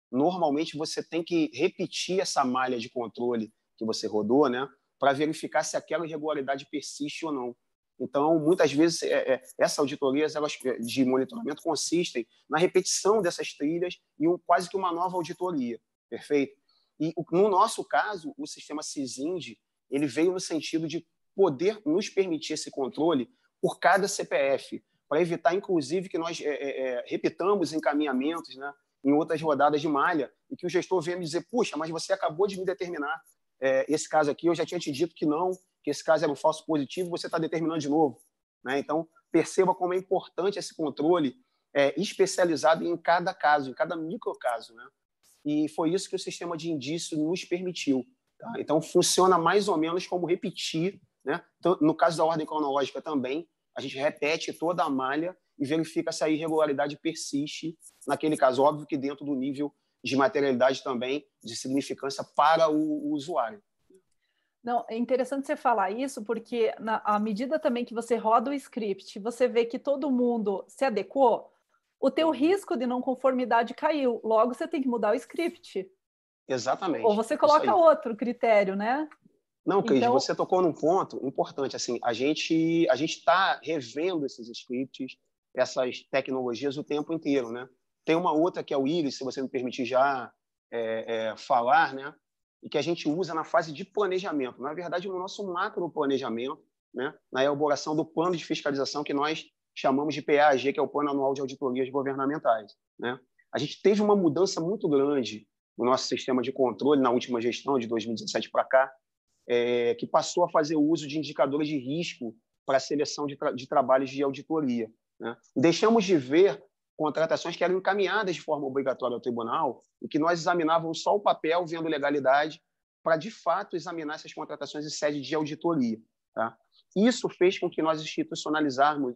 normalmente você tem que repetir essa malha de controle que você rodou, né, para verificar se aquela irregularidade persiste ou não. Então, muitas vezes, é, é, essas auditorias elas, de monitoramento consistem na repetição dessas trilhas e um, quase que uma nova auditoria, perfeito? E no nosso caso, o sistema CISIND ele veio no sentido de poder nos permitir esse controle por cada CPF, para evitar, inclusive, que nós é, é, é, repitamos encaminhamentos né, em outras rodadas de malha e que o gestor venha me dizer, puxa, mas você acabou de me determinar é, esse caso aqui, eu já tinha te dito que não, que esse caso era um falso positivo, você está determinando de novo. Né? Então, perceba como é importante esse controle é, especializado em cada caso, em cada microcaso. Né? E foi isso que o sistema de indício nos permitiu. Tá? Então, funciona mais ou menos como repetir. Né? Então, no caso da ordem cronológica também, a gente repete toda a malha e verifica se a irregularidade persiste, naquele caso, óbvio que dentro do nível de materialidade também, de significância para o, o usuário. Não, é interessante você falar isso, porque na, à medida também que você roda o script, você vê que todo mundo se adequou, o teu risco de não conformidade caiu. Logo, você tem que mudar o script. Exatamente. Ou você coloca outro critério, né? Não, Cris, então... você tocou num ponto importante. Assim, a gente a gente está revendo esses scripts, essas tecnologias o tempo inteiro, né? Tem uma outra que é o Iris, se você me permitir já é, é, falar, né? E que a gente usa na fase de planejamento. Na verdade, no nosso macro planejamento, né? Na elaboração do plano de fiscalização que nós chamamos de PAG, que é o Plano Anual de Auditorias Governamentais. Né? A gente teve uma mudança muito grande no nosso sistema de controle na última gestão, de 2017 para cá, é, que passou a fazer uso de indicadores de risco para a seleção de, tra de trabalhos de auditoria. Né? Deixamos de ver contratações que eram encaminhadas de forma obrigatória ao tribunal e que nós examinávamos só o papel, vendo legalidade, para de fato examinar essas contratações em sede de auditoria. Tá? Isso fez com que nós institucionalizarmos,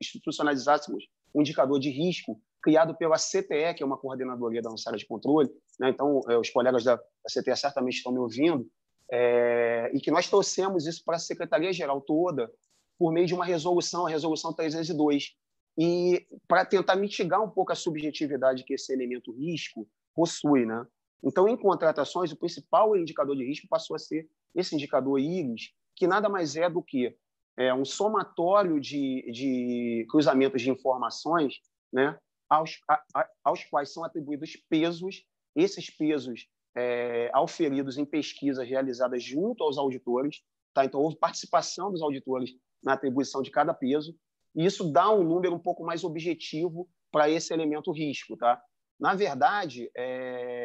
institucionalizássemos um indicador de risco criado pela CTE, que é uma coordenadoria da nossa área de controle. Né? Então, é, os colegas da, CTE certamente estão me ouvindo. É, e que nós trouxemos isso para a Secretaria-Geral toda por meio de uma resolução, a Resolução 302, e para tentar mitigar um pouco a subjetividade que esse elemento risco possui. Né? Então, em contratações, o principal indicador de risco passou a ser esse indicador IRIS, que nada mais é do que é, um somatório de, de cruzamentos de informações né, aos, a, a, aos quais são atribuídos pesos, esses pesos é, auferidos em pesquisas realizadas junto aos auditores. Tá? Então, houve participação dos auditores na atribuição de cada peso, e isso dá um número um pouco mais objetivo para esse elemento risco. Tá? Na verdade, é...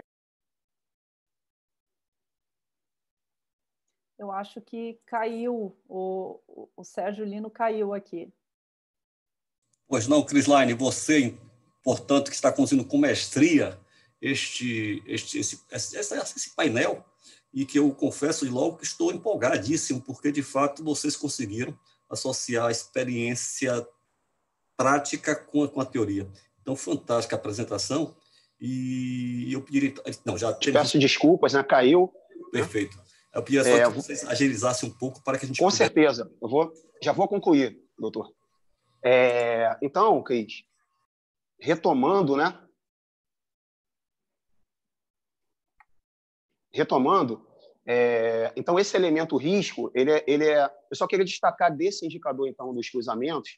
eu acho que caiu, o, o Sérgio Lino caiu aqui. Pois não, Crisline, você, portanto, que está conduzindo com mestria este, este esse, esse, esse painel, e que eu confesso logo que estou empolgadíssimo, porque de fato vocês conseguiram associar a experiência prática com a, com a teoria. Então, fantástica a apresentação. E eu pediria. Não, já teve... Peço desculpas, né? Caiu. Perfeito. Eu pediria só é, que vocês agilizassem um pouco para que a gente. Com puder... certeza. Eu vou, já vou concluir, doutor. É, então, Cris, retomando, né? Retomando, é, então, esse elemento risco, ele é, ele é, eu só queria destacar desse indicador, então, dos cruzamentos,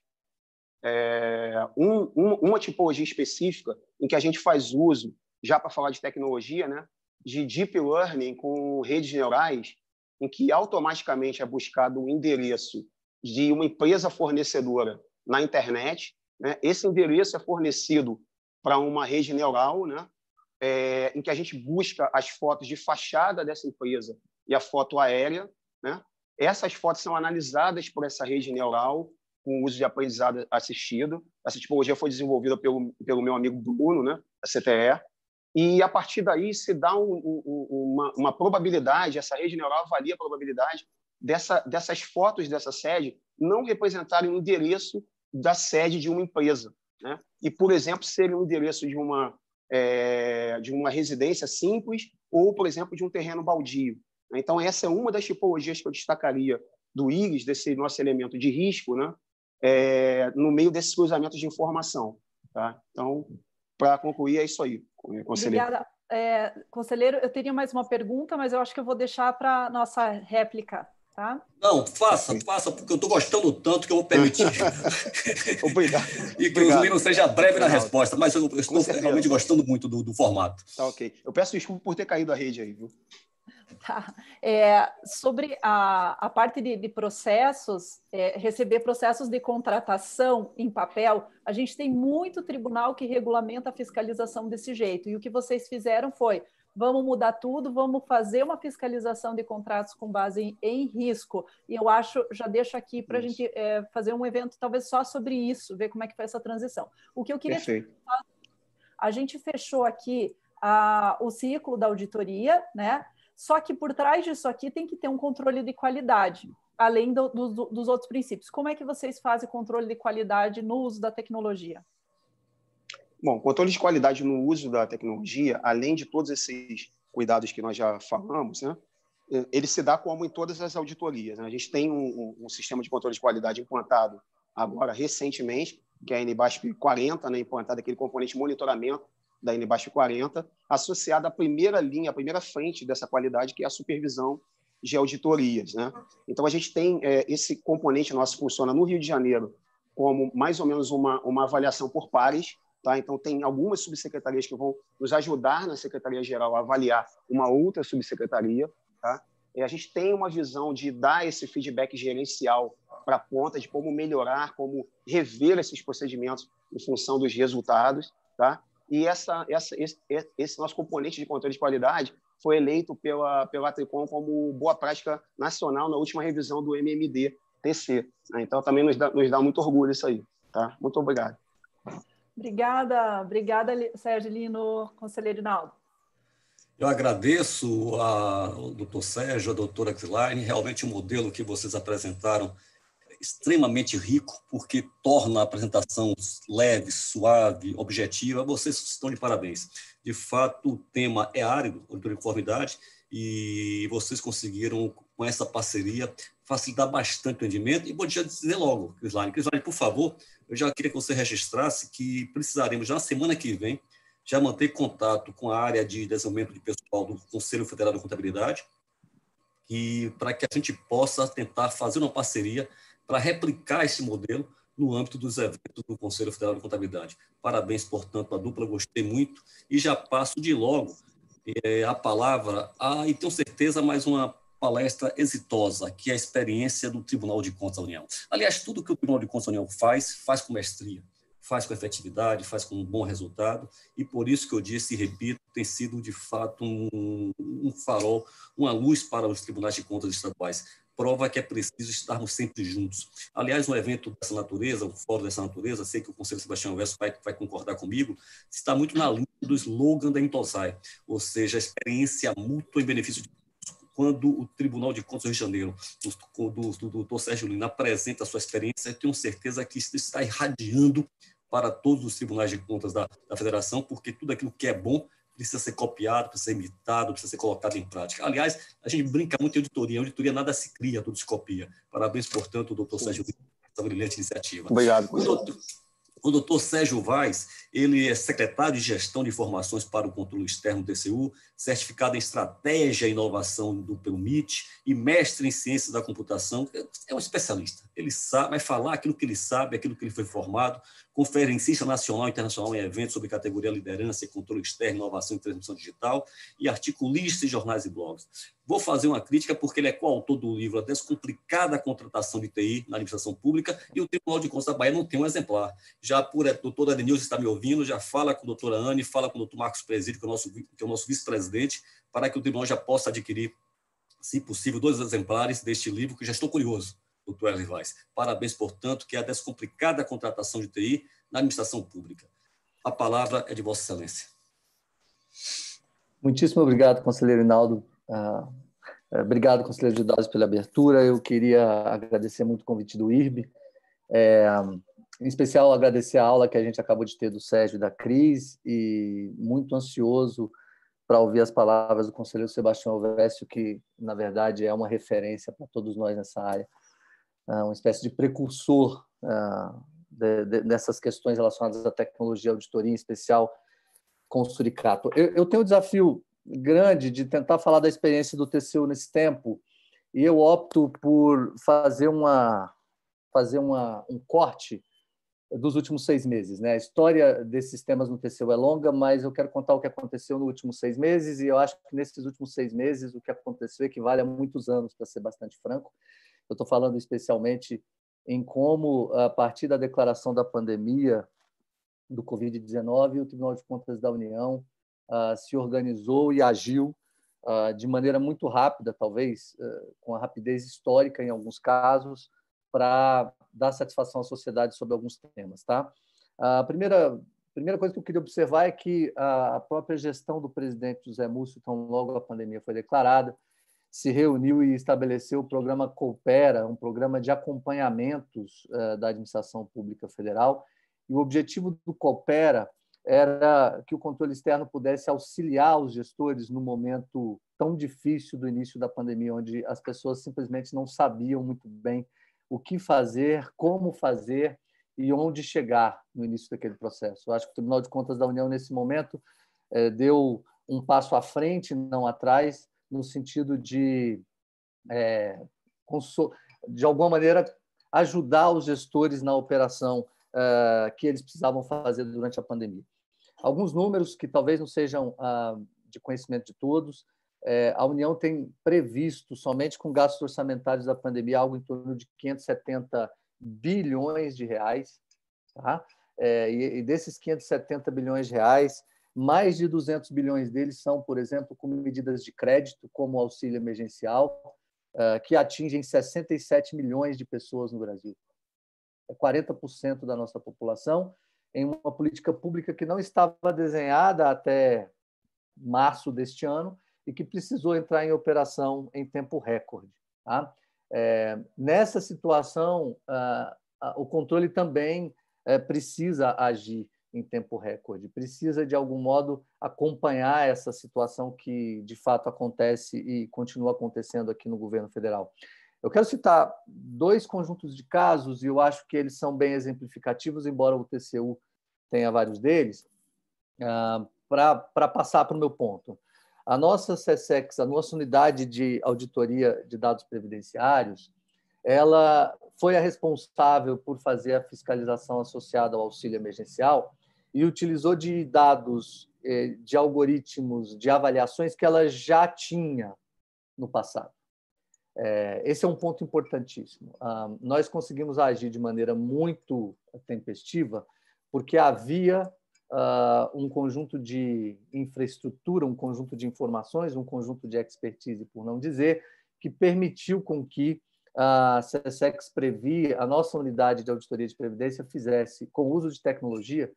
é, um, um, uma tipologia específica em que a gente faz uso, já para falar de tecnologia, né, de deep learning com redes neurais, em que automaticamente é buscado o um endereço de uma empresa fornecedora na internet. Né, esse endereço é fornecido para uma rede neural, né, é, em que a gente busca as fotos de fachada dessa empresa e a foto aérea. Né? Essas fotos são analisadas por essa rede neural com o uso de aprendizado assistido. Essa tipologia foi desenvolvida pelo, pelo meu amigo Bruno, né, da CTE, e a partir daí se dá um, um, uma, uma, probabilidade, essa rede neural avalia a probabilidade dessa, dessas fotos dessa sede não representarem o endereço da sede de uma empresa. Né? E, por exemplo, serem o endereço de uma, é, de uma residência simples ou, por exemplo, de um terreno baldio. Então, essa é uma das tipologias que eu destacaria do íris, desse nosso elemento de risco, né? É, no meio desses cruzamentos de informação. Tá? Então, para concluir, é isso aí, conselheiro. Obrigada. É, conselheiro, eu teria mais uma pergunta, mas eu acho que eu vou deixar para nossa réplica. Tá? Não, faça, faça, porque eu estou gostando tanto que eu vou permitir. [laughs] Obrigado. [laughs] e que Obrigado. o Lino seja breve na resposta, mas eu, eu estou realmente gostando muito do, do, formato. Tá ok. Eu peço desculpa por ter caído a rede aí, viu? [laughs] Tá. É, sobre a, a parte de, de processos, é, receber processos de contratação em papel, a gente tem muito tribunal que regulamenta a fiscalização desse jeito. E o que vocês fizeram foi vamos mudar tudo, vamos fazer uma fiscalização de contratos com base em, em risco. E eu acho, já deixo aqui para a gente é, fazer um evento talvez só sobre isso, ver como é que foi essa transição. O que eu queria falar, a gente fechou aqui a, o ciclo da auditoria, né? Só que por trás disso aqui tem que ter um controle de qualidade, além do, do, dos outros princípios. Como é que vocês fazem controle de qualidade no uso da tecnologia? Bom, controle de qualidade no uso da tecnologia, além de todos esses cuidados que nós já falamos, né, ele se dá como em todas as auditorias. Né? A gente tem um, um, sistema de controle de qualidade implantado agora recentemente, que é a NBASP 40, né, implantado aquele componente monitoramento da NBASP 40, associado à primeira linha, à primeira frente dessa qualidade, que é a supervisão de auditorias. Né? Então, a gente tem é, esse componente nosso funciona no Rio de Janeiro como mais ou menos uma, uma avaliação por pares, Tá? Então, tem algumas subsecretarias que vão nos ajudar na Secretaria-Geral a avaliar uma outra subsecretaria. Tá? a gente tem uma visão de dar esse feedback gerencial para a ponta, de como melhorar, como rever esses procedimentos em função dos resultados. Tá? E essa, essa, esse, esse nosso componente de controle de qualidade foi eleito pela, pela Tricom como boa prática nacional na última revisão do MMD TC. Né? Então, também nos dá, nos dá muito orgulho isso aí. Tá? Muito obrigado. Obrigada, obrigada, Sérgio Lino, conselheiro Naldo. Eu agradeço ao doutor Sérgio, a doutora Xilaine, realmente o modelo que vocês apresentaram extremamente rico, porque torna a apresentação leve, suave, objetiva. Vocês estão de parabéns. De fato, o tema é árido, uniformidade, e vocês conseguiram, com essa parceria, facilitar bastante o entendimento. E podia dizer logo, Crislaine, Crislaine, por favor, eu já queria que você registrasse que precisaremos, já na semana que vem, já manter contato com a área de desenvolvimento de pessoal do Conselho Federal de Contabilidade, e para que a gente possa tentar fazer uma parceria para replicar esse modelo no âmbito dos eventos do Conselho Federal de Contabilidade. Parabéns, portanto, à dupla, gostei muito, e já passo de logo é, a palavra, a, e tenho certeza, mais uma palestra exitosa, que é a experiência do Tribunal de Contas da União. Aliás, tudo que o Tribunal de Contas da União faz, faz com mestria faz com efetividade, faz com um bom resultado, e por isso que eu disse e repito, tem sido de fato um, um farol, uma luz para os tribunais de contas estaduais. Prova que é preciso estarmos sempre juntos. Aliás, um evento dessa natureza, um fórum dessa natureza, sei que o Conselho Sebastião Verso vai, vai concordar comigo, está muito na linha do slogan da Intosai, ou seja, a experiência mútua em benefício de quando o Tribunal de Contas do Rio de Janeiro, do, do, do doutor Sérgio Lina, apresenta a sua experiência, eu tenho certeza que isso está irradiando para todos os tribunais de contas da, da federação, porque tudo aquilo que é bom precisa ser copiado, precisa ser imitado, precisa ser colocado em prática. Aliás, a gente brinca muito em auditoria. Auditoria nada se cria, tudo se copia. Parabéns, portanto, ao doutor Sérgio essa brilhante iniciativa. Obrigado. O doutor, o doutor Sérgio Vaz, ele é secretário de Gestão de Informações para o Controle Externo do TCU, certificado em Estratégia e Inovação do, pelo MIT e mestre em Ciências da Computação. É um especialista. Ele sabe, vai falar aquilo que ele sabe, aquilo que ele foi formado, conferencista nacional e internacional em eventos sobre categoria liderança e controle externo, inovação e transmissão digital, e articulista em jornais e blogs. Vou fazer uma crítica porque ele é coautor do livro A Descomplicada Contratação de TI na Administração Pública e o Tribunal de Contas da Bahia não tem um exemplar. Já por o doutor Adenilson está me ouvindo, já fala com a doutora Anne, fala com o doutor Marcos Presídio, que é o nosso, é nosso vice-presidente, para que o tribunal já possa adquirir, se possível, dois exemplares deste livro, que já estou curioso doutor Eli Vaz. Parabéns, portanto, que é a descomplicada contratação de TI na administração pública. A palavra é de Vossa Excelência. Muitíssimo obrigado, conselheiro Inaldo. Uh, obrigado, conselheiro de dados, pela abertura. Eu queria agradecer muito o convite do IRB. É, em especial, agradecer a aula que a gente acabou de ter do Sérgio e da Cris e muito ansioso para ouvir as palavras do conselheiro Sebastião Alvécio, que, na verdade, é uma referência para todos nós nessa área. Ah, uma espécie de precursor ah, dessas questões relacionadas à tecnologia auditoria, em especial com o Suricato. Eu, tenho um desafio grande de tentar falar da experiência do TCU nesse tempo e eu opto por fazer uma fazer uma, um corte dos últimos seis meses. Né? A história desses sistemas no TCU é longa, mas eu quero contar o que aconteceu nos últimos seis meses, e eu acho que nesses últimos seis meses o que aconteceu equivale a muitos anos, para ser bastante franco. Eu estou falando especialmente em como, a partir da declaração da pandemia do Covid-19, o Tribunal de Contas da União uh, se organizou e agiu uh, de maneira muito rápida, talvez uh, com a rapidez histórica em alguns casos, para dar satisfação à sociedade sobre alguns temas. Tá? A primeira, primeira coisa que eu queria observar é que a própria gestão do presidente José Múcio, tão logo a pandemia foi declarada, se reuniu e estabeleceu o programa Coopera, um programa de acompanhamentos uh, da administração pública federal. E o objetivo do Coopera era que o controle externo pudesse auxiliar os gestores no momento tão difícil do início da pandemia, onde as pessoas simplesmente não sabiam muito bem o que fazer, como fazer e onde chegar no início daquele processo. Eu acho que o Tribunal de Contas da União, nesse momento, eh, deu um passo à frente, não atrás, no sentido de, é, de alguma maneira, ajudar os gestores na operação uh, que eles precisavam fazer durante a pandemia. Alguns números que talvez não sejam uh, de conhecimento de todos. é, a União tem previsto, somente com gastos orçamentários da pandemia, algo em torno de 570 bilhões de reais. Tá? É, e, e desses 570 bilhões de reais, mais de 200 bilhões deles são, por exemplo, com medidas de crédito, como o auxílio emergencial, uh, que atingem 67 milhões de pessoas no Brasil. É 40% da nossa população em uma política pública que não estava desenhada até março deste ano e que precisou entrar em operação em tempo recorde. Tá? É, nessa situação, uh, o controle também uh, precisa agir em tempo recorde, precisa, de algum modo, acompanhar essa situação que, de fato, acontece e continua acontecendo aqui no governo federal. Eu quero citar dois conjuntos de casos, e eu acho que eles são bem exemplificativos, embora o TCU tenha vários deles, ah, para passar para o meu ponto. A nossa SESEX, a nossa unidade de auditoria de dados previdenciários, ela foi a responsável por fazer a fiscalização associada ao auxílio emergencial e utilizou de dados eh, de algoritmos de avaliações que ela já tinha no passado. É, esse é um ponto importantíssimo. Ah, nós conseguimos agir de maneira muito tempestiva porque havia ah, um conjunto de infraestrutura, um conjunto de informações, um conjunto de expertise, por não dizer, que permitiu com que a SESEX Previ, a nossa unidade de auditoria de previdência, fizesse, com o uso de tecnologia,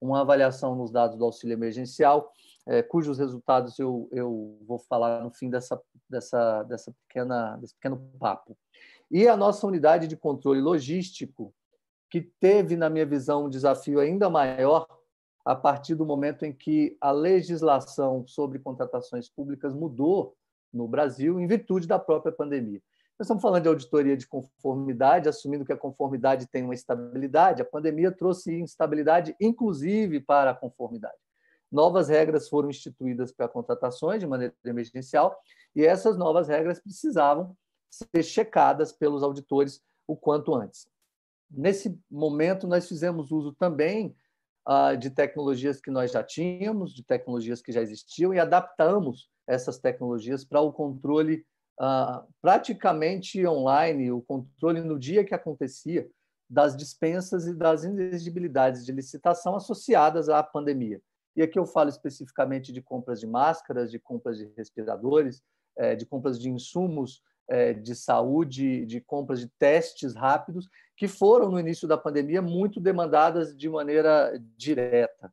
uma avaliação nos dados do auxílio emergencial, é, cujos resultados eu, eu vou falar no fim dessa, dessa, dessa pequena, desse pequeno papo. E a nossa unidade de controle logístico, que teve, na minha visão, um desafio ainda maior a partir do momento em que a legislação sobre contratações públicas mudou no Brasil em virtude da própria pandemia. Nós estamos falando de auditoria de conformidade, assumindo que a conformidade tem uma estabilidade. A pandemia trouxe instabilidade, inclusive para a conformidade. Novas regras foram instituídas para contratações de maneira emergencial e essas novas regras precisavam ser checadas pelos auditores o quanto antes. Nesse momento, nós fizemos uso também uh, de tecnologias que nós já tínhamos, de tecnologias que já existiam, e adaptamos essas tecnologias para o controle uh, praticamente online, o controle no dia que acontecia das dispensas e das inexigibilidades de licitação associadas à pandemia. E aqui eu falo especificamente de compras de máscaras, de compras de respiradores, eh, de compras de insumos eh, de saúde, de compras de testes rápidos, que foram, no início da pandemia, muito demandadas de maneira direta.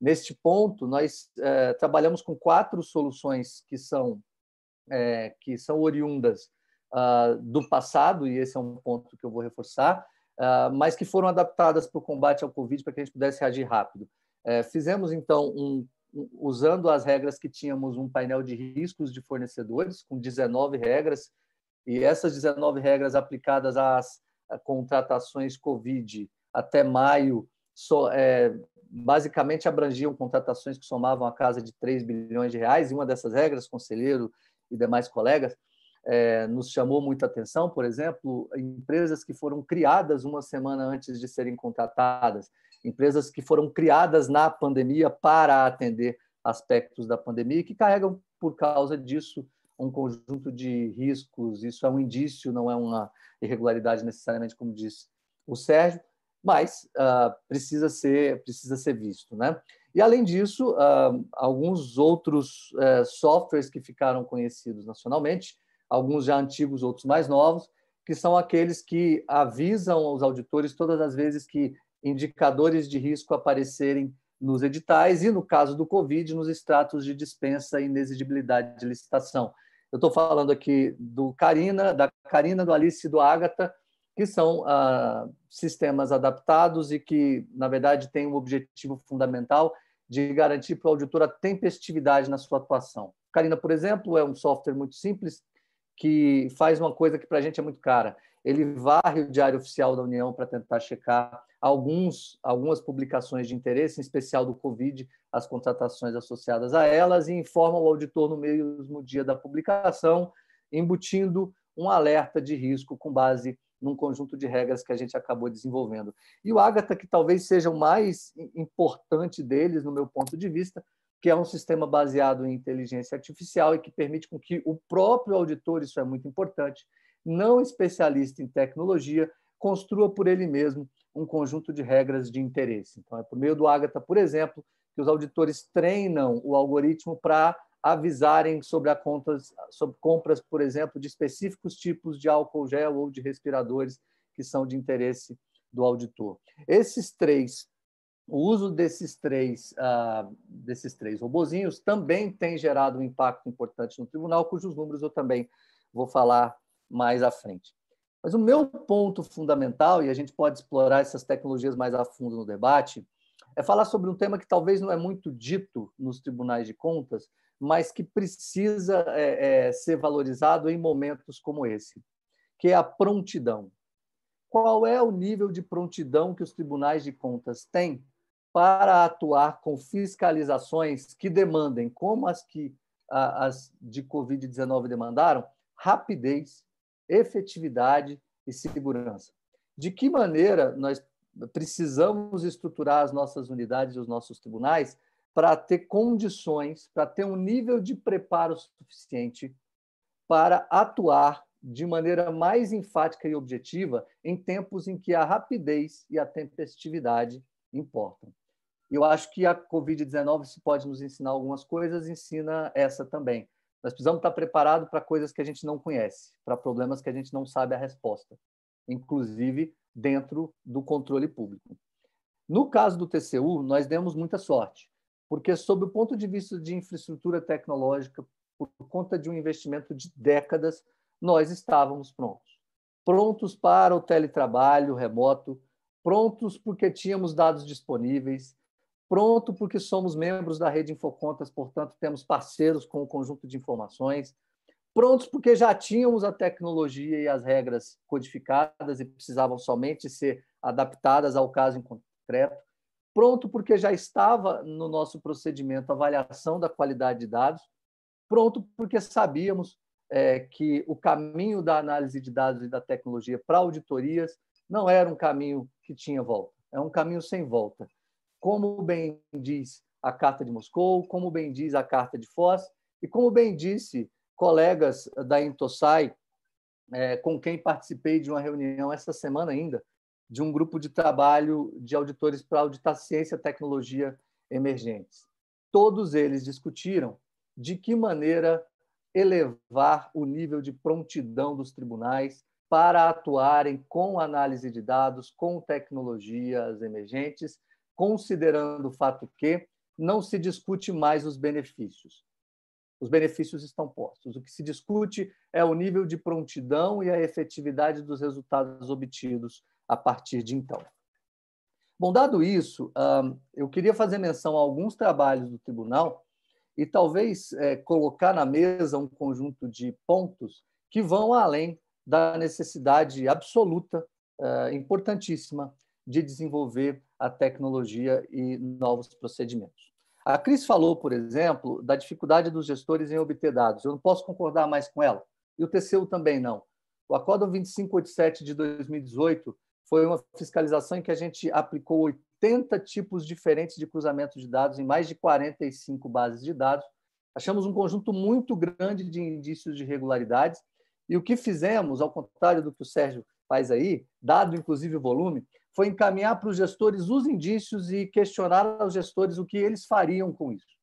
Neste ponto, nós eh, trabalhamos com quatro soluções que são é, que são oriundas uh, do passado, e esse é um ponto que eu vou reforçar, uh, mas que foram adaptadas para o combate ao Covid para que a gente pudesse reagir rápido. É, fizemos, então, um, usando as regras que tínhamos, um painel de riscos de fornecedores, com 19 regras, e essas 19 regras aplicadas às contratações Covid até maio, é, basicamente abrangiam contratações que somavam a casa de 3 bilhões de reais, e uma dessas regras, conselheiro e demais colegas, é, nos chamou muita atenção, por exemplo, empresas que foram criadas uma semana antes de serem contratadas, empresas que foram criadas na pandemia para atender aspectos da pandemia e que carregam, por causa disso, um conjunto de riscos. Isso é um indício, não é uma irregularidade necessariamente, como disse o Sérgio, mas uh, precisa ser precisa ser visto, né? E, além disso, alguns outros é, softwares que ficaram conhecidos nacionalmente, alguns já antigos, outros mais novos, que são aqueles que avisam os auditores todas as vezes que indicadores de risco aparecerem nos editais e, no caso do Covid, nos extratos de dispensa e inexigibilidade de licitação. Eu estou falando aqui do Carina, da Carina, do Alice e do Ágata, que são ah, sistemas adaptados e que, na verdade, têm um objetivo fundamental de garantir para o auditor a tempestividade na sua atuação. Carina, por exemplo, é um software muito simples que faz uma coisa que para a gente é muito cara. Ele varre o Diário Oficial da União para tentar checar alguns, algumas publicações de interesse, em especial do Covid, as contratações associadas a elas, e informa o auditor no mesmo dia da publicação, embutindo um alerta de risco com base num conjunto de regras que a gente acabou desenvolvendo. E o Agatha, que talvez seja o mais importante deles, no meu ponto de vista, que é um sistema baseado em inteligência artificial e que permite com que o próprio auditor, isso é muito importante, não especialista em tecnologia, construa por ele mesmo um conjunto de regras de interesse. Então, é por meio do Agatha, por exemplo, que os auditores treinam o algoritmo para avisarem sobre, a contas, sobre compras, por exemplo, de específicos tipos de álcool gel ou de respiradores que são de interesse do auditor. Esses três o uso desses três, uh, desses três robozinhos também tem gerado um impacto importante no tribunal, cujos números eu também vou falar mais à frente. Mas o meu ponto fundamental, e a gente pode explorar essas tecnologias mais a fundo no debate, é falar sobre um tema que talvez não é muito dito nos tribunais de contas, mas que precisa é, é, ser valorizado em momentos como esse, que é a prontidão. Qual é o nível de prontidão que os tribunais de contas têm para atuar com fiscalizações que demandem, como as que as de Covid-19 demandaram, rapidez, efetividade e segurança. De que maneira nós precisamos estruturar as nossas unidades e os nossos tribunais para ter condições, para ter um nível de preparo suficiente para atuar de maneira mais enfática e objetiva em tempos em que a rapidez e a tempestividade importam. Eu acho que a Covid-19, se pode nos ensinar algumas coisas, ensina essa também. Nós precisamos estar preparados para coisas que a gente não conhece, para problemas que a gente não sabe a resposta, inclusive dentro do controle público. No caso do TCU, nós demos muita sorte, porque, sob o ponto de vista de infraestrutura tecnológica, por conta de um investimento de décadas, nós estávamos prontos. Prontos para o teletrabalho remoto, prontos porque tínhamos dados disponíveis, pronto porque somos membros da rede Infocontas, portanto, temos parceiros com o conjunto de informações, prontos porque já tínhamos a tecnologia e as regras codificadas e precisavam somente ser adaptadas ao caso em concreto, pronto porque já estava no nosso procedimento avaliação da qualidade de dados, pronto porque sabíamos é, que o caminho da análise de dados e da tecnologia para auditorias não era um caminho que tinha volta, é um caminho sem volta. Como bem diz a Carta de Moscou, como bem diz a Carta de Foz, e como bem disse colegas da Intosai, é, com quem participei de uma reunião essa semana ainda, de um grupo de trabalho de auditores para auditar ciência e tecnologia emergentes. Todos eles discutiram de que maneira elevar o nível de prontidão dos tribunais para atuarem com análise de dados, com tecnologias emergentes considerando o fato que não se discute mais os benefícios. Os benefícios estão postos. O que se discute é o nível de prontidão e a efetividade dos resultados obtidos a partir de então. Bom, dado isso, eu queria fazer menção a alguns trabalhos do tribunal e talvez é, colocar na mesa um conjunto de pontos que vão além da necessidade absoluta, é, importantíssima, de desenvolver a tecnologia e novos procedimentos. A Cris falou, por exemplo, da dificuldade dos gestores em obter dados. Eu não posso concordar mais com ela. E o TCU também não. O Acórdão 2587 de 2018 foi uma fiscalização em que a gente aplicou 80 tipos diferentes de cruzamento de dados em mais de 45 bases de dados. Achamos um conjunto muito grande de indícios de irregularidades. E o que fizemos, ao contrário do que o Sérgio faz aí, dado inclusive o volume, foi encaminhar para os gestores os indícios e questionar aos gestores o que eles fariam com isso.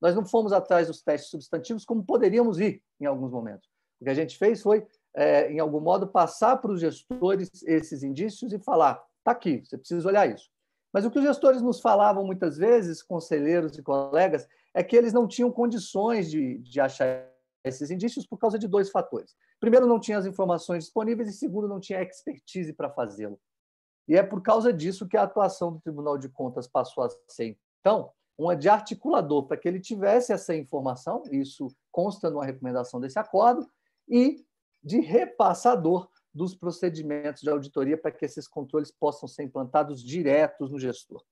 Nós não fomos atrás dos testes substantivos como poderíamos ir em alguns momentos. O que a gente fez foi, é, em algum modo, passar para os gestores esses indícios e falar: está aqui, você precisa olhar isso. Mas o que os gestores nos falavam muitas vezes, conselheiros e colegas, é que eles não tinham condições de, de achar esses indícios por causa de dois fatores. Primeiro, não tinha as informações disponíveis e, segundo, não tinha expertise para fazê-lo. E é por causa disso que a atuação do Tribunal de Contas passou a ser, então, uma de articulador para que ele tivesse essa informação, isso consta numa recomendação desse acordo, e de repassador dos procedimentos de auditoria para que esses controles possam ser implantados diretos no gestor.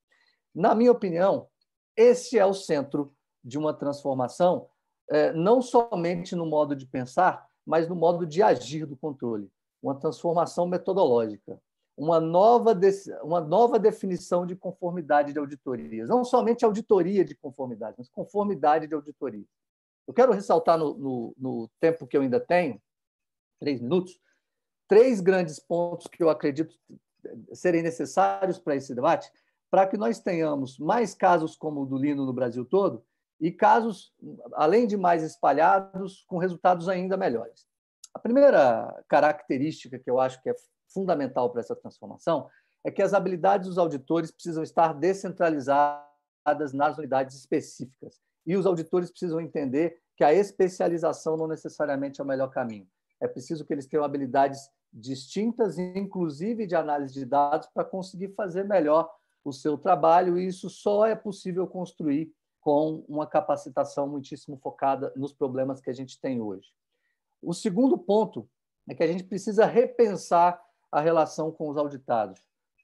Na minha opinião, esse é o centro de uma transformação, eh, não somente no modo de pensar, mas no modo de agir do controle, uma transformação metodológica uma nova, uma nova definição de conformidade de auditorias. Não somente auditoria de conformidade, mas conformidade de auditoria. Eu quero ressaltar no, no, no tempo que eu ainda tenho, três minutos, três grandes pontos que eu acredito serem necessários para esse debate, para que nós tenhamos mais casos como o do Lino no Brasil todo e casos, além de mais espalhados, com resultados ainda melhores. A primeira característica que eu acho que é fundamental para essa transformação é que as habilidades dos auditores precisam estar descentralizadas nas unidades específicas. E os auditores precisam entender que a especialização não necessariamente é o melhor caminho. É preciso que eles tenham habilidades distintas, inclusive de análise de dados, para conseguir fazer melhor o seu trabalho, e isso só é possível construir com uma capacitação muitíssimo focada nos problemas que a gente tem hoje. O segundo ponto é que a gente precisa repensar a relação com os auditados.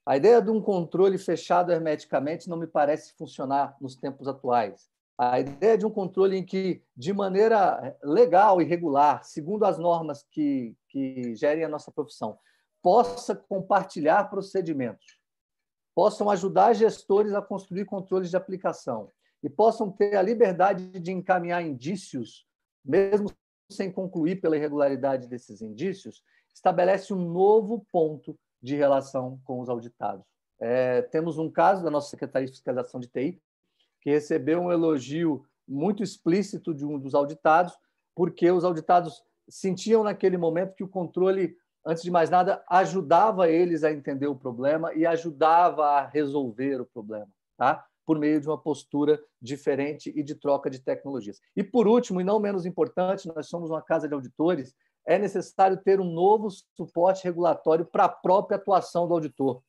A ideia de um controle fechado hermeticamente não me parece funcionar nos tempos atuais. A ideia de um controle em que, de maneira legal e regular, segundo as normas que, que gerem a nossa profissão, possa compartilhar procedimentos, possam ajudar gestores a construir controles de aplicação e possam ter a liberdade de encaminhar indícios, mesmo sem concluir pela irregularidade desses indícios, estabelece um novo ponto de relação com os auditados. É, temos um caso da nossa Secretaria de Fiscalização de TI, que recebeu um elogio muito explícito de um dos auditados, porque os auditados sentiam naquele momento que o controle, antes de mais nada, ajudava eles a entender o problema e ajudava a resolver o problema, tá? por meio de uma postura diferente e de troca de tecnologias. E, por último, e não menos importante, nós somos uma casa de auditores é necessário ter um novo suporte regulatório para a própria atuação do auditor.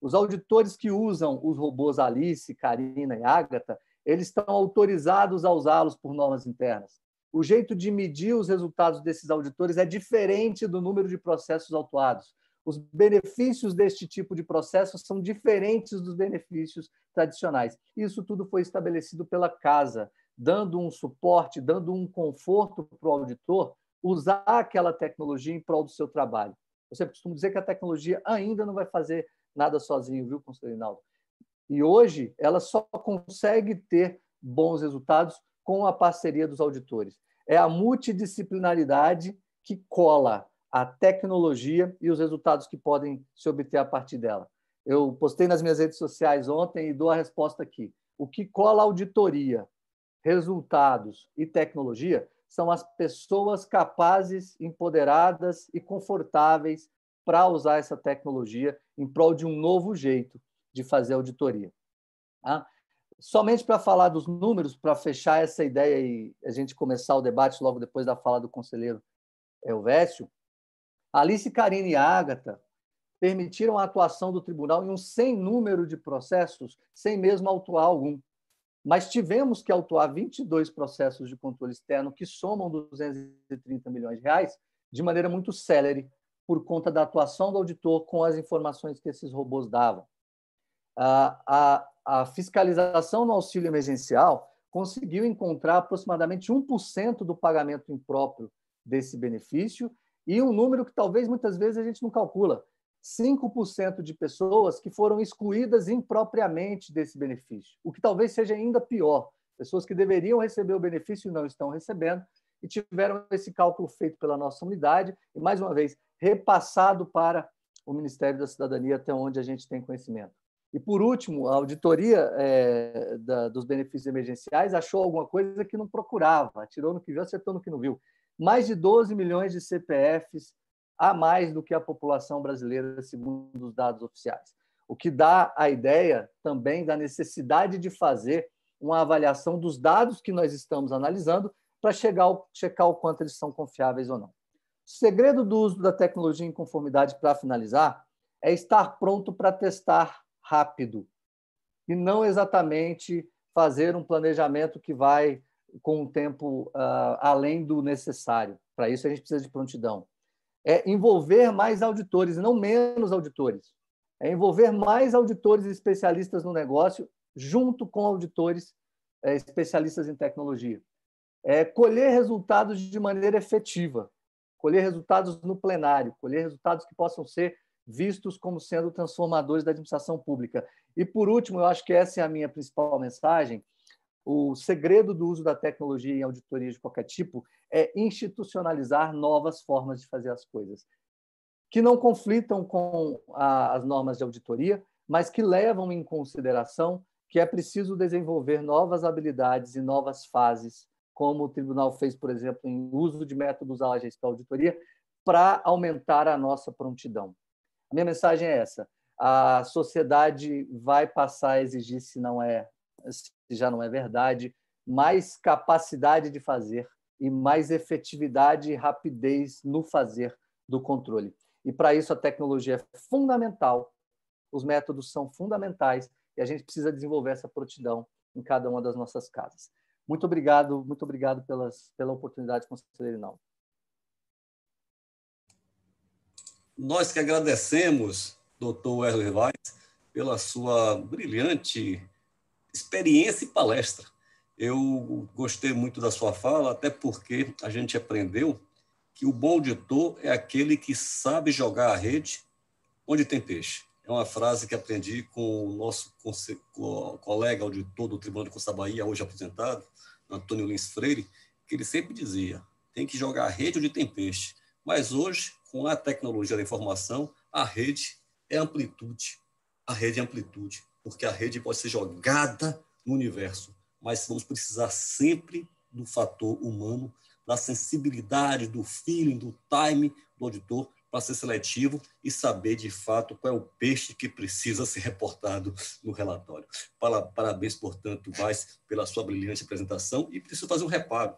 Os auditores que usam os robôs Alice, Karina e Agatha, eles estão autorizados a usá-los por normas internas. O jeito de medir os resultados desses auditores é diferente do número de processos autuados. Os benefícios deste tipo de processo são diferentes dos benefícios tradicionais. Isso tudo foi estabelecido pela casa, dando um suporte, dando um conforto para o auditor usar aquela tecnologia em prol do seu trabalho. Eu sempre costumo dizer que a tecnologia ainda não vai fazer nada sozinho, viu, conselheiro Rinaldo? E hoje ela só consegue ter bons resultados com a parceria dos auditores. É a multidisciplinaridade que cola a tecnologia e os resultados que podem se obter a partir dela. Eu postei nas minhas redes sociais ontem e dou a resposta aqui. O que cola auditoria, resultados e tecnologia são as pessoas capazes, empoderadas e confortáveis para usar essa tecnologia em prol de um novo jeito de fazer auditoria. Tá? Somente para falar dos números, para fechar essa ideia e a gente começar o debate logo depois da fala do conselheiro Elvésio, Alice, Karine e Ágata permitiram a atuação do tribunal em um sem número de processos, sem mesmo autuar algum mas tivemos que autuar 22 processos de controle externo que somam 230 milhões de reais de maneira muito célere por conta da atuação do auditor com as informações que esses robôs davam. A, a, a fiscalização no auxílio emergencial conseguiu encontrar aproximadamente 1% do pagamento impróprio desse benefício e um número que talvez muitas vezes a gente não calcula, 5% de pessoas que foram excluídas impropriamente desse benefício, o que talvez seja ainda pior. Pessoas que deveriam receber o benefício e não estão recebendo, e tiveram esse cálculo feito pela nossa unidade e, mais uma vez, repassado para o Ministério da Cidadania, até onde a gente tem conhecimento. E, por último, a auditoria é, da, dos benefícios emergenciais achou alguma coisa que não procurava, atirou no que viu, acertou no que não viu. Mais de 12 milhões de CPFs a mais do que a população brasileira, segundo os dados oficiais. O que dá a ideia também da necessidade de fazer uma avaliação dos dados que nós estamos analisando para checar o quanto eles são confiáveis ou não. O segredo do uso da tecnologia em conformidade, para finalizar, é estar pronto para testar rápido e não exatamente fazer um planejamento que vai com um tempo uh, além do necessário. Para isso, a gente precisa de prontidão é envolver mais auditores, não menos auditores. É envolver mais auditores especialistas no negócio, junto com auditores é, especialistas em tecnologia. É colher resultados de maneira efetiva, colher resultados no plenário, colher resultados que possam ser vistos como sendo transformadores da administração pública. E, por último, eu acho que essa é a minha principal mensagem, o segredo do uso da tecnologia em auditoria de qualquer tipo é institucionalizar novas formas de fazer as coisas, que não conflitam com as normas de auditoria, mas que levam em consideração que é preciso desenvolver novas habilidades e novas fases, como o tribunal fez, por exemplo, em uso de métodos ágeis para auditoria, para aumentar a nossa prontidão. A minha mensagem é essa: a sociedade vai passar a exigir, se não é se já não é verdade, mais capacidade de fazer e mais efetividade e rapidez no fazer do controle. E para isso a tecnologia é fundamental, os métodos são fundamentais e a gente precisa desenvolver essa prontidão em cada uma das nossas casas. Muito obrigado, muito obrigado pelas, pela oportunidade, conselheiro Inaldo. Nós que agradecemos, doutor Wesley Weiss, pela sua brilhante experiência e palestra. Eu gostei muito da sua fala, até porque a gente aprendeu que o bom auditor é aquele que sabe jogar a rede onde tem peixe. É uma frase que aprendi com o nosso colega auditor do Tribunal de Conta da Bahia, hoje aposentado, Antônio Lins Freire, que ele sempre dizia: tem que jogar a rede onde tem peixe. Mas hoje, com a tecnologia da informação, a rede é amplitude. A rede é amplitude porque a rede pode ser jogada no universo, mas vamos precisar sempre do fator humano, da sensibilidade, do feeling, do time do auditor para ser seletivo e saber de fato qual é o peixe que precisa ser reportado no relatório. Parabéns, portanto, Vaz, pela sua brilhante apresentação e preciso fazer um reparo.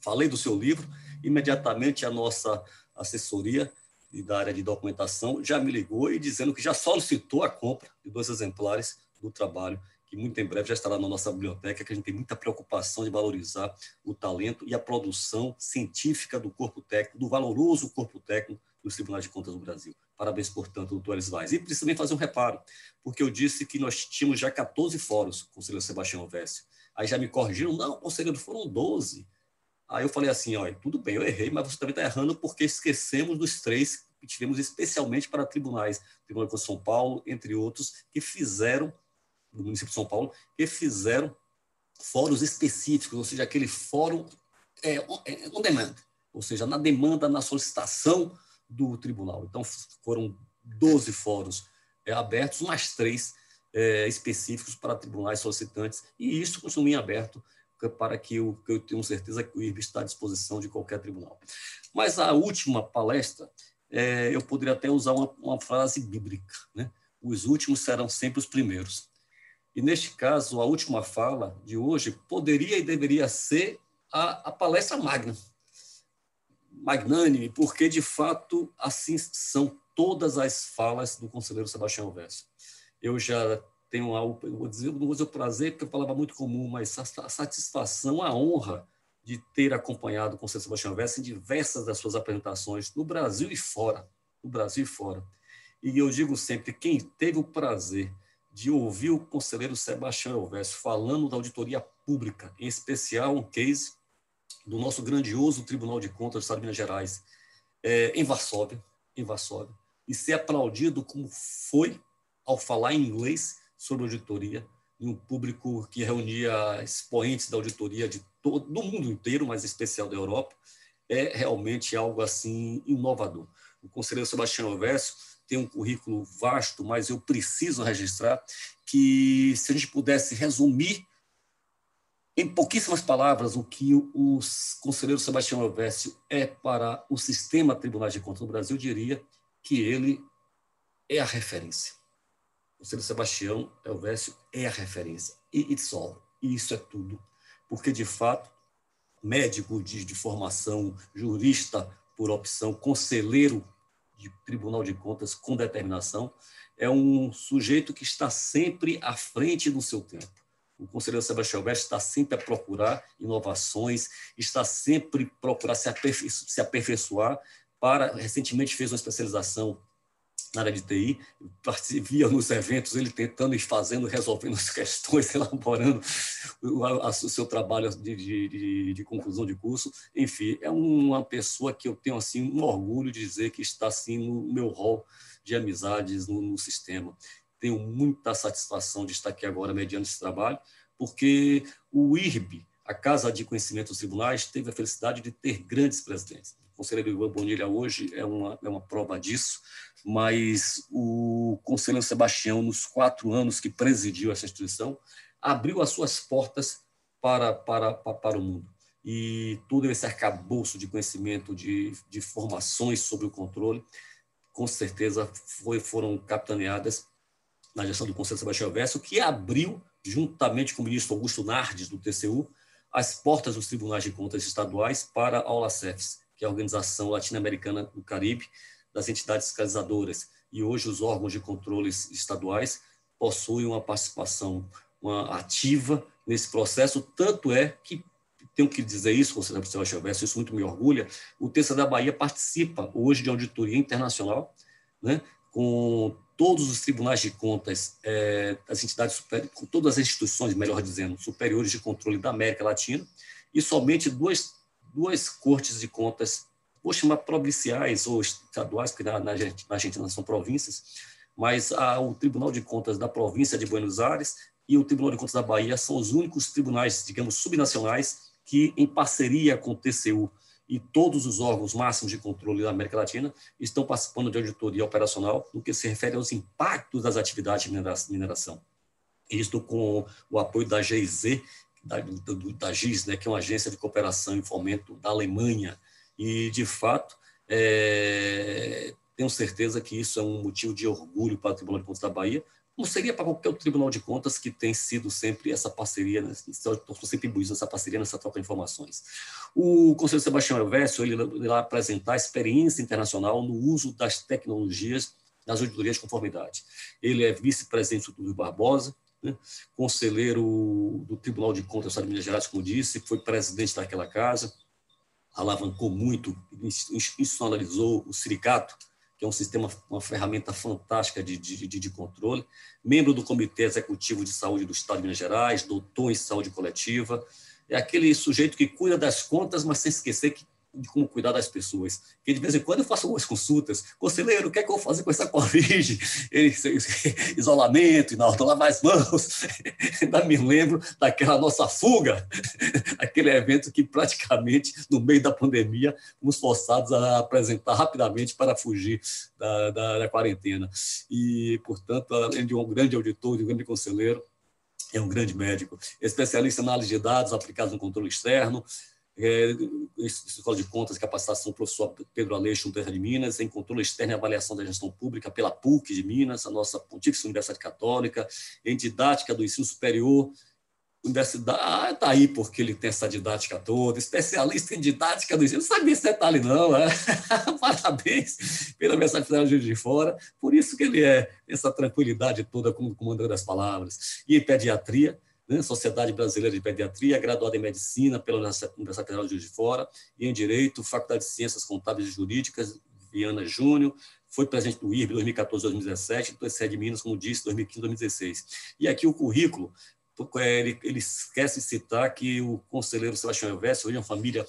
Falei do seu livro, imediatamente a nossa assessoria da área de documentação já me ligou e dizendo que já solicitou a compra de dois exemplares do trabalho, que muito em breve já estará na nossa biblioteca, que a gente tem muita preocupação de valorizar o talento e a produção científica do corpo técnico, do valoroso corpo técnico dos Tribunais de Contas do Brasil. Parabéns, portanto, doutor Elis Vaz. E preciso também fazer um reparo, porque eu disse que nós tínhamos já 14 fóruns, conselheiro Sebastião Vécio. Aí já me corrigiram, não, conselheiro, foram 12. Aí eu falei assim, olha, tudo bem, eu errei, mas você também está errando porque esquecemos dos três que tivemos especialmente para tribunais, Tribunal de São Paulo, entre outros, que fizeram, do município de São Paulo, que fizeram fóruns específicos, ou seja, aquele fórum é, on é, demand, ou seja, na demanda, na solicitação do tribunal. Então, foram 12 fóruns é, abertos, mais três é, específicos para tribunais solicitantes, e isso continua em aberto para que eu, que eu tenho certeza que o IRB está à disposição de qualquer tribunal. Mas a última palestra, é, eu poderia até usar uma, uma frase bíblica, né? Os últimos serão sempre os primeiros. E neste caso, a última fala de hoje poderia e deveria ser a, a palestra magna, magnânime, porque de fato assim são todas as falas do conselheiro Sebastião Verso. Eu já tenho algo, vou dizer, não vou dizer o prazer, porque é uma muito comum, mas a satisfação, a honra de ter acompanhado o Conselho Sebastião Vessa em diversas das suas apresentações, no Brasil e fora. No Brasil e fora. E eu digo sempre, quem teve o prazer de ouvir o conselheiro Sebastião Elvésio falando da auditoria pública, em especial um case do nosso grandioso Tribunal de Contas do Estado de Minas Gerais, é, em Varsóvia, em Varsóvia, e ser aplaudido como foi ao falar em inglês sobre auditoria, em um público que reunia expoentes da auditoria de todo do mundo inteiro, mas em especial da Europa, é realmente algo assim inovador. O conselheiro Sebastião Alverso tem um currículo vasto, mas eu preciso registrar que se a gente pudesse resumir em pouquíssimas palavras o que o conselheiro Sebastião Alverso é para o sistema Tribunal de Contas no Brasil, eu diria que ele é a referência. O conselheiro Sebastião Elvésio é a referência. E it's all. E isso é tudo. Porque, de fato, médico de, de formação, jurista por opção, conselheiro de Tribunal de Contas com determinação, é um sujeito que está sempre à frente do seu tempo. O conselheiro Sebastião Elvésio está sempre a procurar inovações, está sempre a procurar se, aperfeiçoar para, recentemente fez uma especialização na área de TI, via nos eventos ele tentando e fazendo, resolvendo as [laughs] questões, elaborando o, a, o seu trabalho de, de, de, de, conclusão de curso. Enfim, é uma pessoa que eu tenho assim um orgulho de dizer que está assim no meu rol de amizades no, no sistema. Tenho muita satisfação de estar aqui agora mediante esse trabalho, porque o IRB, a Casa de Conhecimento dos Tribunais, teve a felicidade de ter grandes presidentes. O conselheiro Ivan Bonilha hoje é uma, é uma prova disso mas o conselheiro Sebastião, nos quatro anos que presidiu essa instituição, abriu as suas portas para, para, para, para o mundo. E todo esse arcabouço de conhecimento, de, de formações sobre o controle, com certeza foi, foram capitaneadas na gestão do Conselho Sebastião Verso, que abriu, juntamente com o ministro Augusto Nardes, do TCU, as portas dos tribunais de contas estaduais para a OLACEFs, que é a Organização Latino-Americana do Caribe, das entidades fiscalizadoras. E hoje os órgãos de controles estaduais possuem uma participação uma ativa nesse processo, tanto é que tenho que dizer isso, conselheiro Sebastião Verso, isso muito me orgulha, o TCA da Bahia participa hoje de auditoria internacional, né, com todos os tribunais de contas, é, as entidades, com todas as instituições, melhor dizendo, superiores de controle da América Latina, e somente duas, duas cortes de contas vou chamar provinciais ou estaduais, porque na, na Argentina são províncias, mas a, o Tribunal de Contas da província de Buenos Aires e o Tribunal de Contas da Bahia são os únicos tribunais, digamos, subnacionais que, em parceria com o TCU e todos os órgãos máximos de controle da América Latina, estão participando de auditoria operacional no que se refere aos impactos das atividades de mineração. Isto com o apoio da GIZ, da, da GIS, né, que é uma agência de cooperação e fomento da Alemanha, e, de fato, é, tenho certeza que isso é um motivo de orgulho para o Tribunal de Contas da Bahia, como seria para qualquer Tribunal de Contas que tem sido sempre essa parceria, né, sempre imbuído nessa parceria, nessa troca de informações. O Conselho Sebastião Elvésio, ele irá apresentar experiência internacional no uso das tecnologias nas auditorias de conformidade. Ele é vice-presidente do Rio Barbosa, né, conselheiro do Tribunal de Contas do Estado de Minas Gerais, como disse, foi presidente daquela casa, alavancou muito, institucionalizou o Siricato, que é um sistema, uma ferramenta fantástica de, de, de, controle, membro do Comitê Executivo de Saúde do Estado de Minas Gerais, doutor em saúde coletiva, é aquele sujeito que cuida das contas, mas sem esquecer que de como cuidar das pessoas. Que de vez em quando eu faço algumas consultas. Conselheiro, o que é que eu vou fazer com essa Covid? Ele, [laughs] isolamento, hora lavar as mãos. [laughs] Ainda me lembro daquela nossa fuga, [laughs] aquele evento que praticamente, no meio da pandemia, fomos forçados a apresentar rapidamente para fugir da, da, da quarentena. E, portanto, além de um grande auditor, de um grande conselheiro, é um grande médico, especialista em análise de dados aplicados no controle externo, é, Escola de Contas e Capacitação, professor Pedro Aleixo, Terra de Minas, em controle externo e avaliação da gestão pública pela PUC de Minas, a nossa Pontífice Universidade Católica, em didática do ensino superior, universidade, ah, tá aí porque ele tem essa didática toda, especialista em didática do ensino, não sabia esse detalhe não, é? [laughs] parabéns pela Federal de de Fora, por isso que ele é essa tranquilidade toda como comandante das palavras, e em pediatria, né, Sociedade Brasileira de Pediatria, graduada em Medicina pela Universidade Federal de Juiz de Fora, e em Direito, Faculdade de Ciências Contábeis e Jurídicas, Viana Júnior, foi presidente do IRB 2014 2017, depois sede de Minas, como disse, 2015 2016. E aqui o currículo, é, ele, ele esquece de citar que o conselheiro Sebastião Elvésio hoje é uma família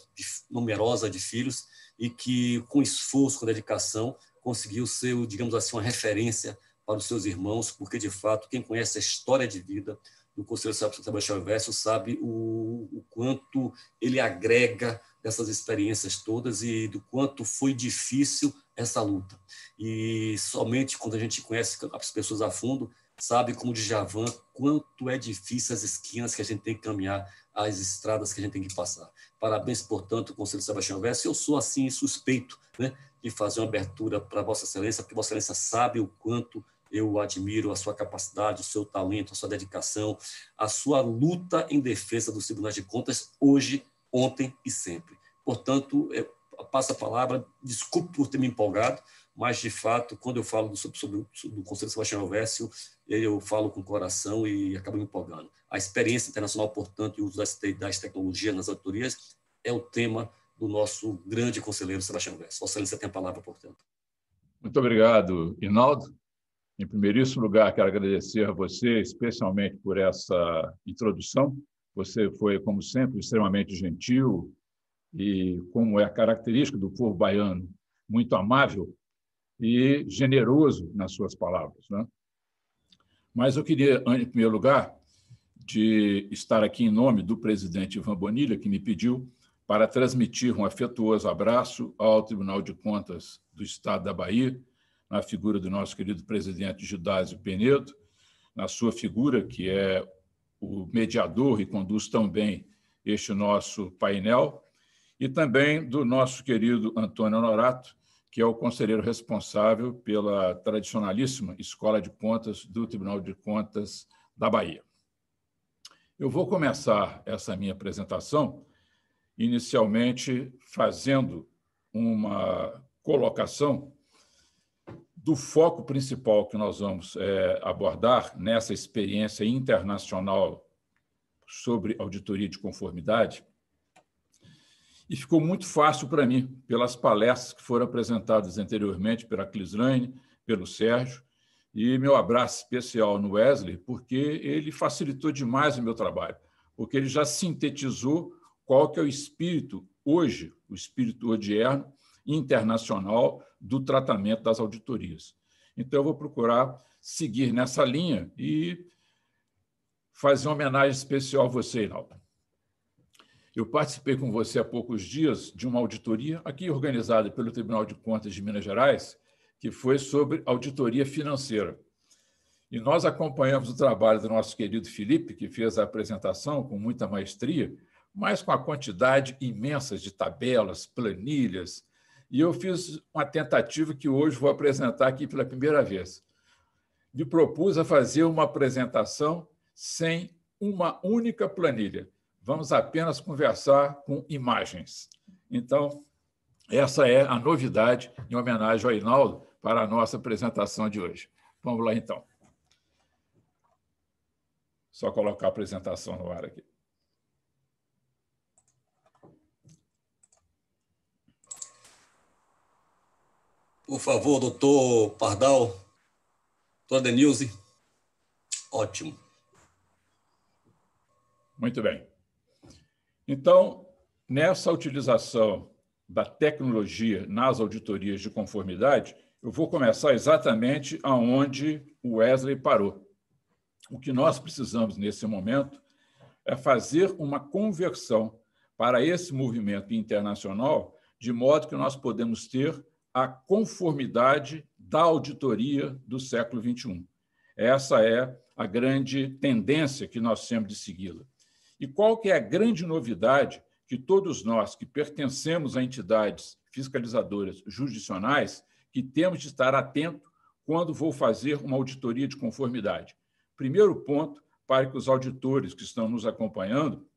numerosa de filhos e que, com esforço, com dedicação, conseguiu ser, digamos assim, uma referência para os seus irmãos, porque, de fato, quem conhece a história de vida, do Conselho Sebastião Verso sabe o, o quanto ele agrega dessas experiências todas e do quanto foi difícil essa luta. E somente quando a gente conhece as pessoas a fundo, sabe como de Javan, quanto é difícil as esquinas que a gente tem que caminhar, as estradas que a gente tem que passar. Parabéns, portanto, Conselho Sebastião Verso. Eu sou, assim, suspeito né, de fazer uma abertura para Vossa Excelência, porque Vossa Excelência sabe o quanto eu admiro a sua capacidade, o seu talento, a sua dedicação, a sua luta em defesa dos tribunais de contas, hoje, ontem e sempre. Portanto, eu passo a palavra, desculpe por ter me empolgado, mas, de fato, quando eu falo sobre, sobre, sobre o Conselho Sebastião Alvécio, eu falo com o coração e acabo me empolgando. A experiência internacional, portanto, e o uso das, tecnologias nas auditorias é o tema do nosso grande conselheiro Sebastião Alvécio. Vossa Excelência tem a palavra, portanto. Muito obrigado, Inaldo. Em primeiríssimo lugar, quero agradecer a você, especialmente por essa introdução. Você foi, como sempre, extremamente gentil e, como é a característica do povo baiano, muito amável e generoso nas suas palavras. Né? Mas eu queria, em primeiro lugar, de estar aqui em nome do presidente Ivan Bonilha, que me pediu para transmitir um afetuoso abraço ao Tribunal de Contas do Estado da Bahia, na figura do nosso querido presidente Gidásio Penedo, na sua figura, que é o mediador e conduz tão bem este nosso painel, e também do nosso querido Antônio Honorato, que é o conselheiro responsável pela tradicionalíssima Escola de Contas do Tribunal de Contas da Bahia. Eu vou começar essa minha apresentação inicialmente fazendo uma colocação do foco principal que nós vamos é, abordar nessa experiência internacional sobre auditoria de conformidade. E ficou muito fácil para mim, pelas palestras que foram apresentadas anteriormente pela Clislane, pelo Sérgio, e meu abraço especial no Wesley, porque ele facilitou demais o meu trabalho, porque ele já sintetizou qual que é o espírito hoje, o espírito odierno, internacional do tratamento das auditorias. Então, eu vou procurar seguir nessa linha e fazer uma homenagem especial a você, Inaldo. Eu participei com você há poucos dias de uma auditoria aqui organizada pelo Tribunal de Contas de Minas Gerais, que foi sobre auditoria financeira. E nós acompanhamos o trabalho do nosso querido Felipe, que fez a apresentação com muita maestria, mas com a quantidade imensa de tabelas, planilhas. E eu fiz uma tentativa que hoje vou apresentar aqui pela primeira vez. Me propus a fazer uma apresentação sem uma única planilha. Vamos apenas conversar com imagens. Então, essa é a novidade em homenagem ao Inaldo para a nossa apresentação de hoje. Vamos lá, então. Só colocar a apresentação no ar aqui. Por favor, doutor Pardal, doutor Denilze. Ótimo. Muito bem. Então, nessa utilização da tecnologia nas auditorias de conformidade, eu vou começar exatamente aonde o Wesley parou. O que nós precisamos nesse momento é fazer uma conversão para esse movimento internacional, de modo que nós podemos ter a conformidade da auditoria do século XXI. Essa é a grande tendência que nós temos de segui-la. E qual que é a grande novidade que todos nós que pertencemos a entidades fiscalizadoras jurisdicionais que temos de estar atento quando vou fazer uma auditoria de conformidade? Primeiro ponto, para que os auditores que estão nos acompanhando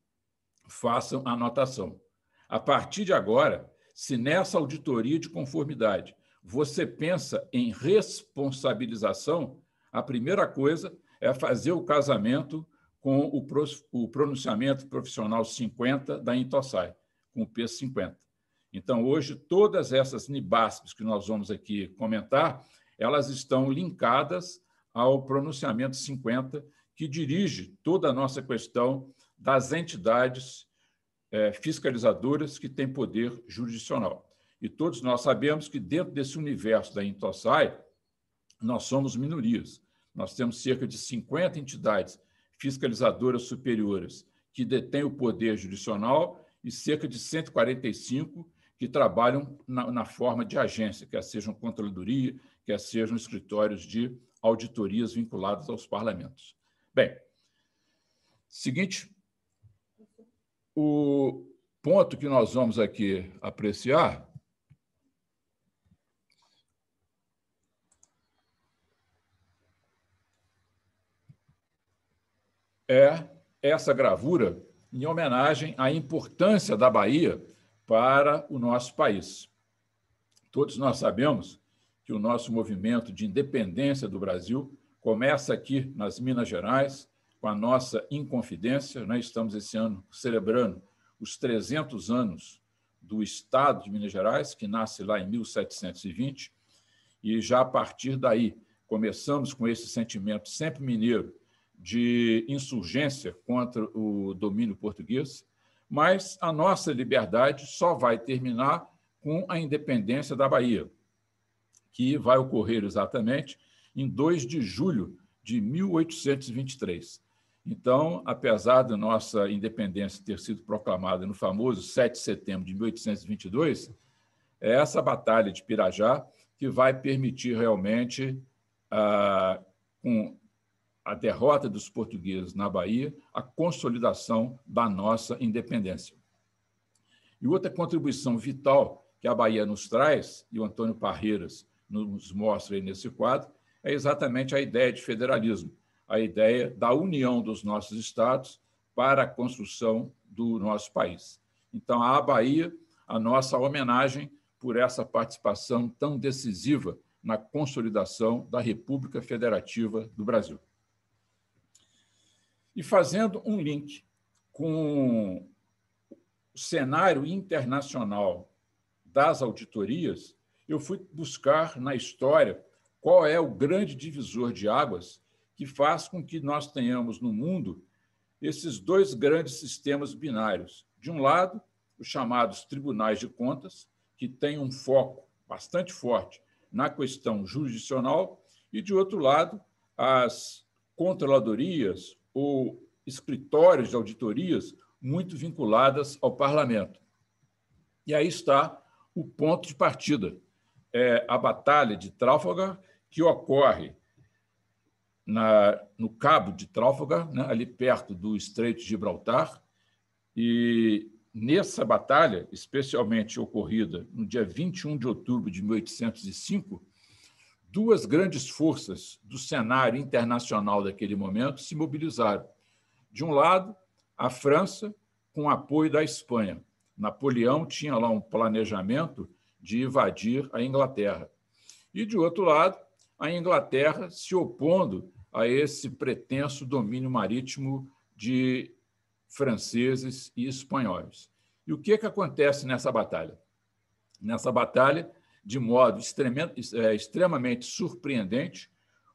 façam anotação. A partir de agora, se nessa auditoria de conformidade você pensa em responsabilização, a primeira coisa é fazer o casamento com o pronunciamento profissional 50 da Intosai, com o P50. Então, hoje, todas essas NIBASPs que nós vamos aqui comentar, elas estão linkadas ao pronunciamento 50, que dirige toda a nossa questão das entidades fiscalizadoras que têm poder jurisdicional. E todos nós sabemos que, dentro desse universo da Intosai, nós somos minorias. Nós temos cerca de 50 entidades fiscalizadoras superiores que detêm o poder jurisdicional e cerca de 145 que trabalham na, na forma de agência, quer sejam controladoria, quer sejam escritórios de auditorias vinculados aos parlamentos. Bem, seguinte, o ponto que nós vamos aqui apreciar é essa gravura em homenagem à importância da Bahia para o nosso país. Todos nós sabemos que o nosso movimento de independência do Brasil começa aqui nas Minas Gerais, com a nossa Inconfidência. Né? estamos esse ano celebrando os 300 anos do Estado de Minas Gerais, que nasce lá em 1720. E já a partir daí, começamos com esse sentimento sempre mineiro de insurgência contra o domínio português, mas a nossa liberdade só vai terminar com a independência da Bahia, que vai ocorrer exatamente em 2 de julho de 1823. Então, apesar da nossa independência ter sido proclamada no famoso 7 de setembro de 1822, é essa batalha de Pirajá que vai permitir realmente, ah, com a derrota dos portugueses na Bahia, a consolidação da nossa independência. E outra contribuição vital que a Bahia nos traz, e o Antônio Parreiras nos mostra aí nesse quadro, é exatamente a ideia de federalismo, a ideia da união dos nossos estados para a construção do nosso país. Então, a Bahia, a nossa homenagem por essa participação tão decisiva na consolidação da República Federativa do Brasil. E fazendo um link com o cenário internacional das auditorias, eu fui buscar na história qual é o grande divisor de águas que faz com que nós tenhamos no mundo esses dois grandes sistemas binários. De um lado, os chamados tribunais de contas, que têm um foco bastante forte na questão jurisdicional, e, de outro lado, as controladorias ou escritórios de auditorias muito vinculadas ao parlamento. E aí está o ponto de partida. É a Batalha de Trafalgar que ocorre na, no Cabo de Trafalgar, né, ali perto do Estreito de Gibraltar, e nessa batalha, especialmente ocorrida no dia 21 de outubro de 1805, duas grandes forças do cenário internacional daquele momento se mobilizaram. De um lado, a França, com apoio da Espanha. Napoleão tinha lá um planejamento de invadir a Inglaterra. E, de outro lado, a Inglaterra se opondo a esse pretenso domínio marítimo de franceses e espanhóis. E o que, que acontece nessa batalha? Nessa batalha, de modo é, extremamente surpreendente,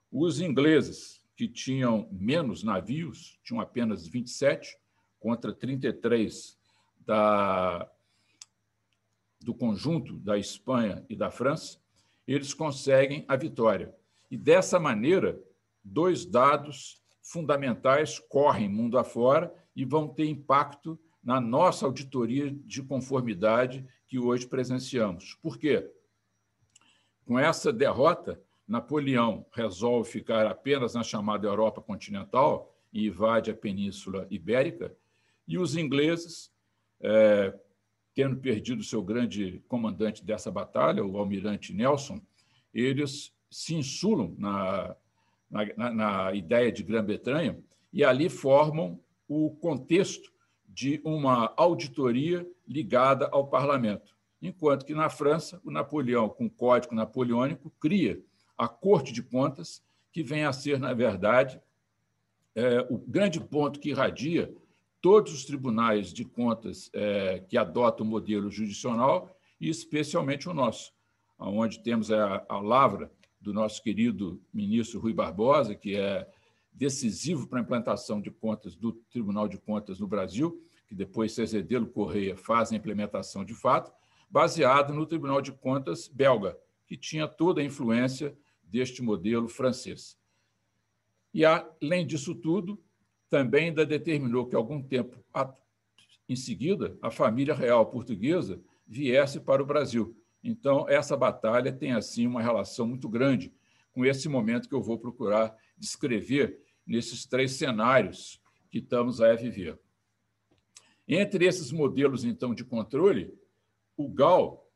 os ingleses, que tinham menos navios, tinham apenas 27 contra 33 da, do conjunto da Espanha e da França, eles conseguem a vitória. E dessa maneira, dois dados fundamentais correm mundo afora e vão ter impacto na nossa auditoria de conformidade que hoje presenciamos. Por quê? Com essa derrota, Napoleão resolve ficar apenas na chamada Europa continental e invade a Península Ibérica, e os ingleses, é, tendo perdido seu grande comandante dessa batalha, o almirante Nelson, eles se insulam na, na, na ideia de Grã-Bretanha e ali formam o contexto de uma auditoria ligada ao parlamento. Enquanto que na França, o Napoleão, com o Código Napoleônico, cria a Corte de Contas, que vem a ser, na verdade, é, o grande ponto que irradia todos os tribunais de contas é, que adotam o modelo judicional, e especialmente o nosso, onde temos a, a lavra do nosso querido ministro Rui Barbosa, que é decisivo para a implantação de contas do Tribunal de Contas no Brasil, que depois Cezedelo Correia faz a implementação de fato, baseado no Tribunal de Contas belga, que tinha toda a influência deste modelo francês. E, além disso tudo, também ainda determinou que, algum tempo em seguida, a família real portuguesa viesse para o Brasil. Então, essa batalha tem, assim, uma relação muito grande com esse momento que eu vou procurar descrever nesses três cenários que estamos a viver. Entre esses modelos, então, de controle, o GAL,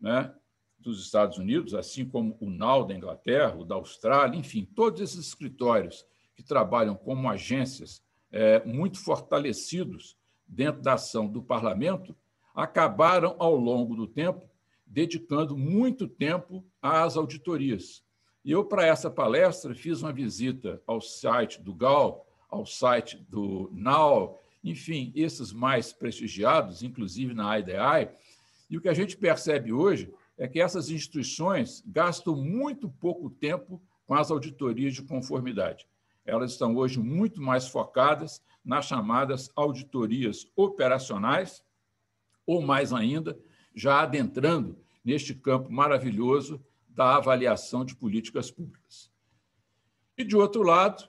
né, dos Estados Unidos, assim como o NAL da Inglaterra, o da Austrália, enfim, todos esses escritórios que trabalham como agências é, muito fortalecidos dentro da ação do parlamento, acabaram, ao longo do tempo, dedicando muito tempo às auditorias. E eu, para essa palestra, fiz uma visita ao site do GAL, ao site do NAL, enfim, esses mais prestigiados, inclusive na IDI, e o que a gente percebe hoje é que essas instituições gastam muito pouco tempo com as auditorias de conformidade. Elas estão hoje muito mais focadas nas chamadas auditorias operacionais, ou mais ainda, já adentrando neste campo maravilhoso da avaliação de políticas públicas. E, de outro lado,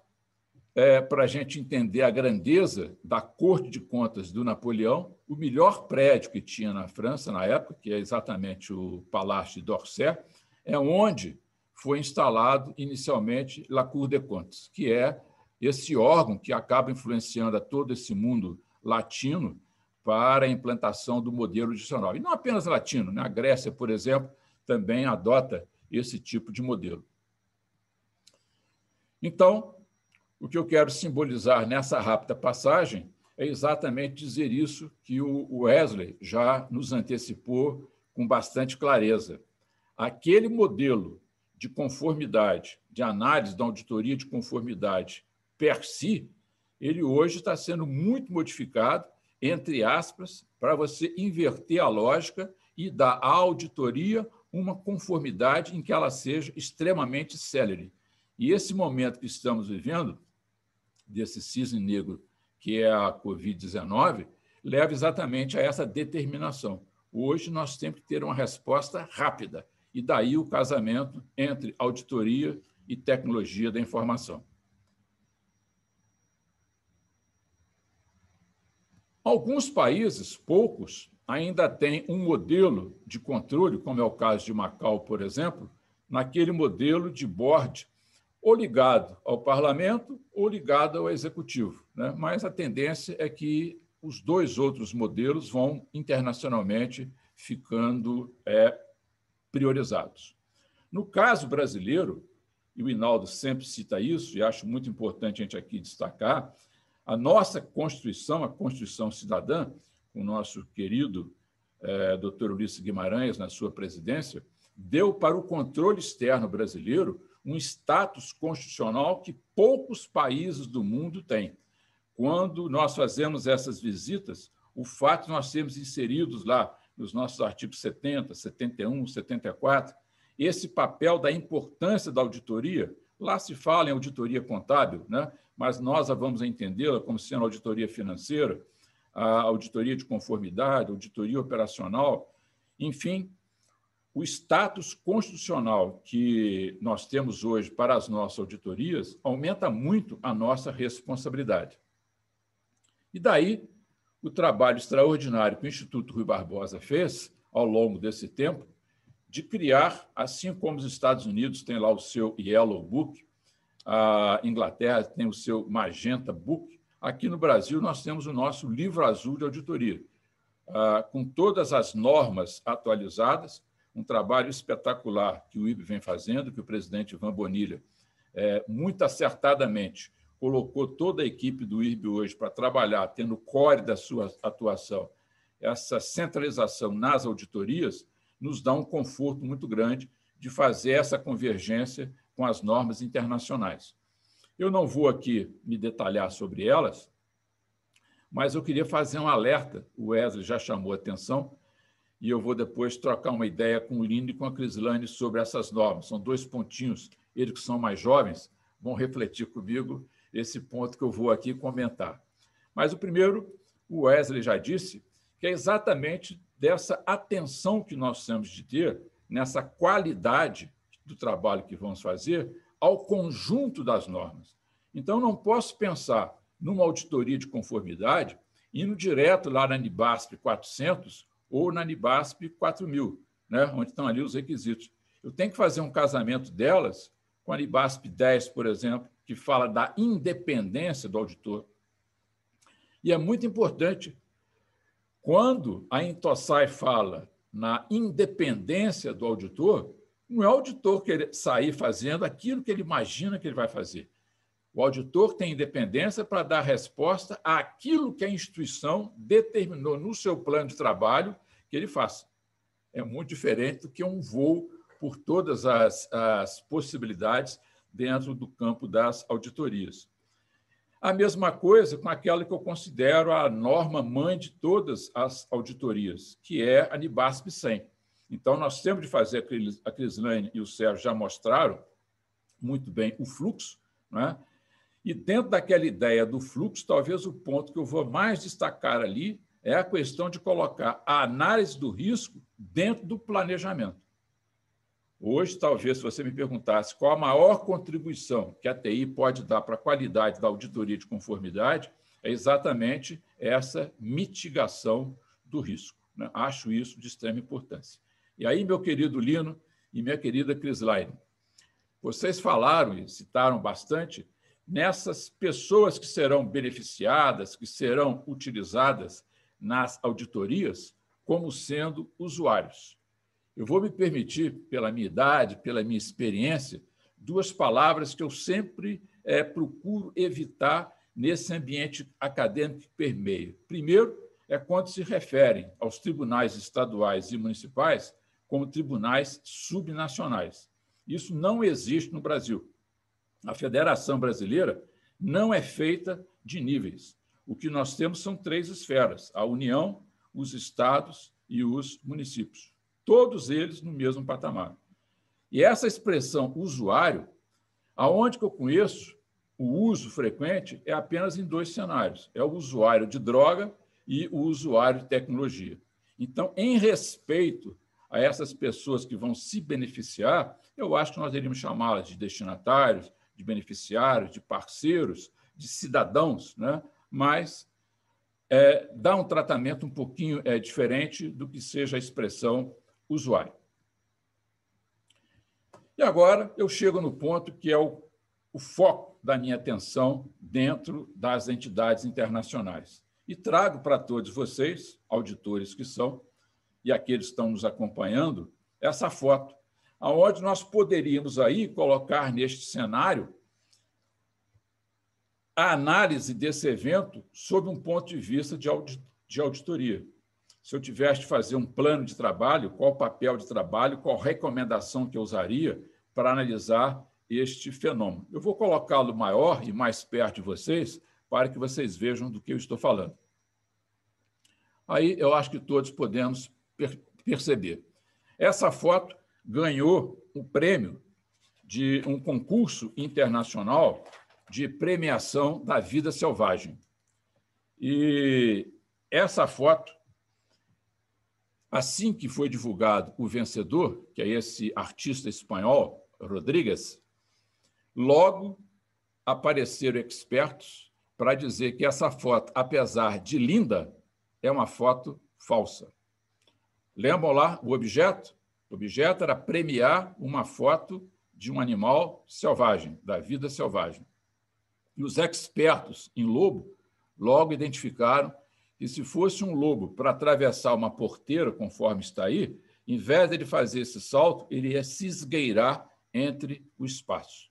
é, para a gente entender a grandeza da Corte de Contas do Napoleão, o melhor prédio que tinha na França na época, que é exatamente o Palácio d'Orsay, é onde foi instalado inicialmente La Cour des Comptes, que é esse órgão que acaba influenciando a todo esse mundo latino para a implantação do modelo adicional. E não apenas latino, né? a Grécia, por exemplo, também adota esse tipo de modelo. Então, o que eu quero simbolizar nessa rápida passagem é exatamente dizer isso que o Wesley já nos antecipou com bastante clareza. Aquele modelo de conformidade, de análise da auditoria de conformidade per si, ele hoje está sendo muito modificado, entre aspas, para você inverter a lógica e dar à auditoria uma conformidade em que ela seja extremamente célere. E esse momento que estamos vivendo desse cisne negro, que é a Covid-19, leva exatamente a essa determinação. Hoje nós temos que ter uma resposta rápida, e daí o casamento entre auditoria e tecnologia da informação. Alguns países, poucos, ainda têm um modelo de controle, como é o caso de Macau, por exemplo, naquele modelo de board ou ligado ao parlamento ou ligado ao executivo. Né? Mas a tendência é que os dois outros modelos vão internacionalmente ficando é, priorizados. No caso brasileiro, e o Inaldo sempre cita isso, e acho muito importante a gente aqui destacar, a nossa Constituição, a Constituição Cidadã, o nosso querido é, doutor Ulisses Guimarães na sua presidência, deu para o controle externo brasileiro um status constitucional que poucos países do mundo têm. Quando nós fazemos essas visitas, o fato de nós sermos inseridos lá nos nossos artigos 70, 71, 74, esse papel da importância da auditoria, lá se fala em auditoria contábil, né? mas nós a vamos entendê-la como sendo auditoria financeira, a auditoria de conformidade, auditoria operacional, enfim, o status constitucional que nós temos hoje para as nossas auditorias aumenta muito a nossa responsabilidade. E daí, o trabalho extraordinário que o Instituto Rui Barbosa fez ao longo desse tempo, de criar, assim como os Estados Unidos têm lá o seu Yellow Book, a Inglaterra tem o seu Magenta Book, aqui no Brasil nós temos o nosso livro azul de auditoria, com todas as normas atualizadas um trabalho espetacular que o IB vem fazendo, que o presidente Ivan Bonilha, é, muito acertadamente, colocou toda a equipe do IRB hoje para trabalhar, tendo core da sua atuação, essa centralização nas auditorias, nos dá um conforto muito grande de fazer essa convergência com as normas internacionais. Eu não vou aqui me detalhar sobre elas, mas eu queria fazer um alerta, o Wesley já chamou a atenção, e eu vou depois trocar uma ideia com o Lino e com a Crislane sobre essas normas. São dois pontinhos, eles que são mais jovens vão refletir comigo esse ponto que eu vou aqui comentar. Mas o primeiro, o Wesley já disse, que é exatamente dessa atenção que nós temos de ter nessa qualidade do trabalho que vamos fazer ao conjunto das normas. Então, não posso pensar numa auditoria de conformidade indo direto lá na NIBASP 400 ou na Nibasp 4000, né, onde estão ali os requisitos. Eu tenho que fazer um casamento delas com a Nibasp 10, por exemplo, que fala da independência do auditor. E é muito importante, quando a Intossai fala na independência do auditor, não é o auditor querer sair fazendo aquilo que ele imagina que ele vai fazer. O auditor tem independência para dar resposta àquilo que a instituição determinou no seu plano de trabalho que ele faça. É muito diferente do que um voo por todas as, as possibilidades dentro do campo das auditorias. A mesma coisa com aquela que eu considero a norma mãe de todas as auditorias, que é a NIBASP 100. Então, nós temos de fazer, a Crislane e o Sérgio já mostraram muito bem o fluxo, não é? E dentro daquela ideia do fluxo, talvez o ponto que eu vou mais destacar ali é a questão de colocar a análise do risco dentro do planejamento. Hoje, talvez, se você me perguntasse qual a maior contribuição que a TI pode dar para a qualidade da auditoria de conformidade, é exatamente essa mitigação do risco. Né? Acho isso de extrema importância. E aí, meu querido Lino e minha querida Crislaine, vocês falaram e citaram bastante nessas pessoas que serão beneficiadas, que serão utilizadas nas auditorias como sendo usuários. Eu vou me permitir, pela minha idade, pela minha experiência, duas palavras que eu sempre é, procuro evitar nesse ambiente acadêmico que permeia. Primeiro, é quando se referem aos tribunais estaduais e municipais como tribunais subnacionais. Isso não existe no Brasil. A Federação Brasileira não é feita de níveis. O que nós temos são três esferas: a União, os estados e os municípios. Todos eles no mesmo patamar. E essa expressão usuário, aonde que eu conheço o uso frequente é apenas em dois cenários: é o usuário de droga e o usuário de tecnologia. Então, em respeito a essas pessoas que vão se beneficiar, eu acho que nós deveríamos chamá-las de destinatários, de beneficiários, de parceiros, de cidadãos, né? mas é, dá um tratamento um pouquinho é, diferente do que seja a expressão usuário. E agora eu chego no ponto que é o, o foco da minha atenção dentro das entidades internacionais. E trago para todos vocês, auditores que são, e aqueles que estão nos acompanhando, essa foto, aonde nós poderíamos aí colocar neste cenário a análise desse evento sob um ponto de vista de, auditoria. Se eu tivesse de fazer um plano de trabalho, qual papel de trabalho, qual recomendação que eu usaria para analisar este fenômeno. Eu vou colocá-lo maior e mais perto de vocês para que vocês vejam do que eu estou falando. Aí eu acho que todos podemos per perceber. Essa foto ganhou o um prêmio de um concurso internacional de premiação da vida selvagem. E essa foto, assim que foi divulgado o vencedor, que é esse artista espanhol, Rodrigues, logo apareceram expertos para dizer que essa foto, apesar de linda, é uma foto falsa. Lembram lá o objeto? O objeto era premiar uma foto de um animal selvagem, da vida selvagem. E os expertos em lobo logo identificaram que se fosse um lobo para atravessar uma porteira, conforme está aí, em vez de fazer esse salto, ele ia se esgueirar entre o espaço.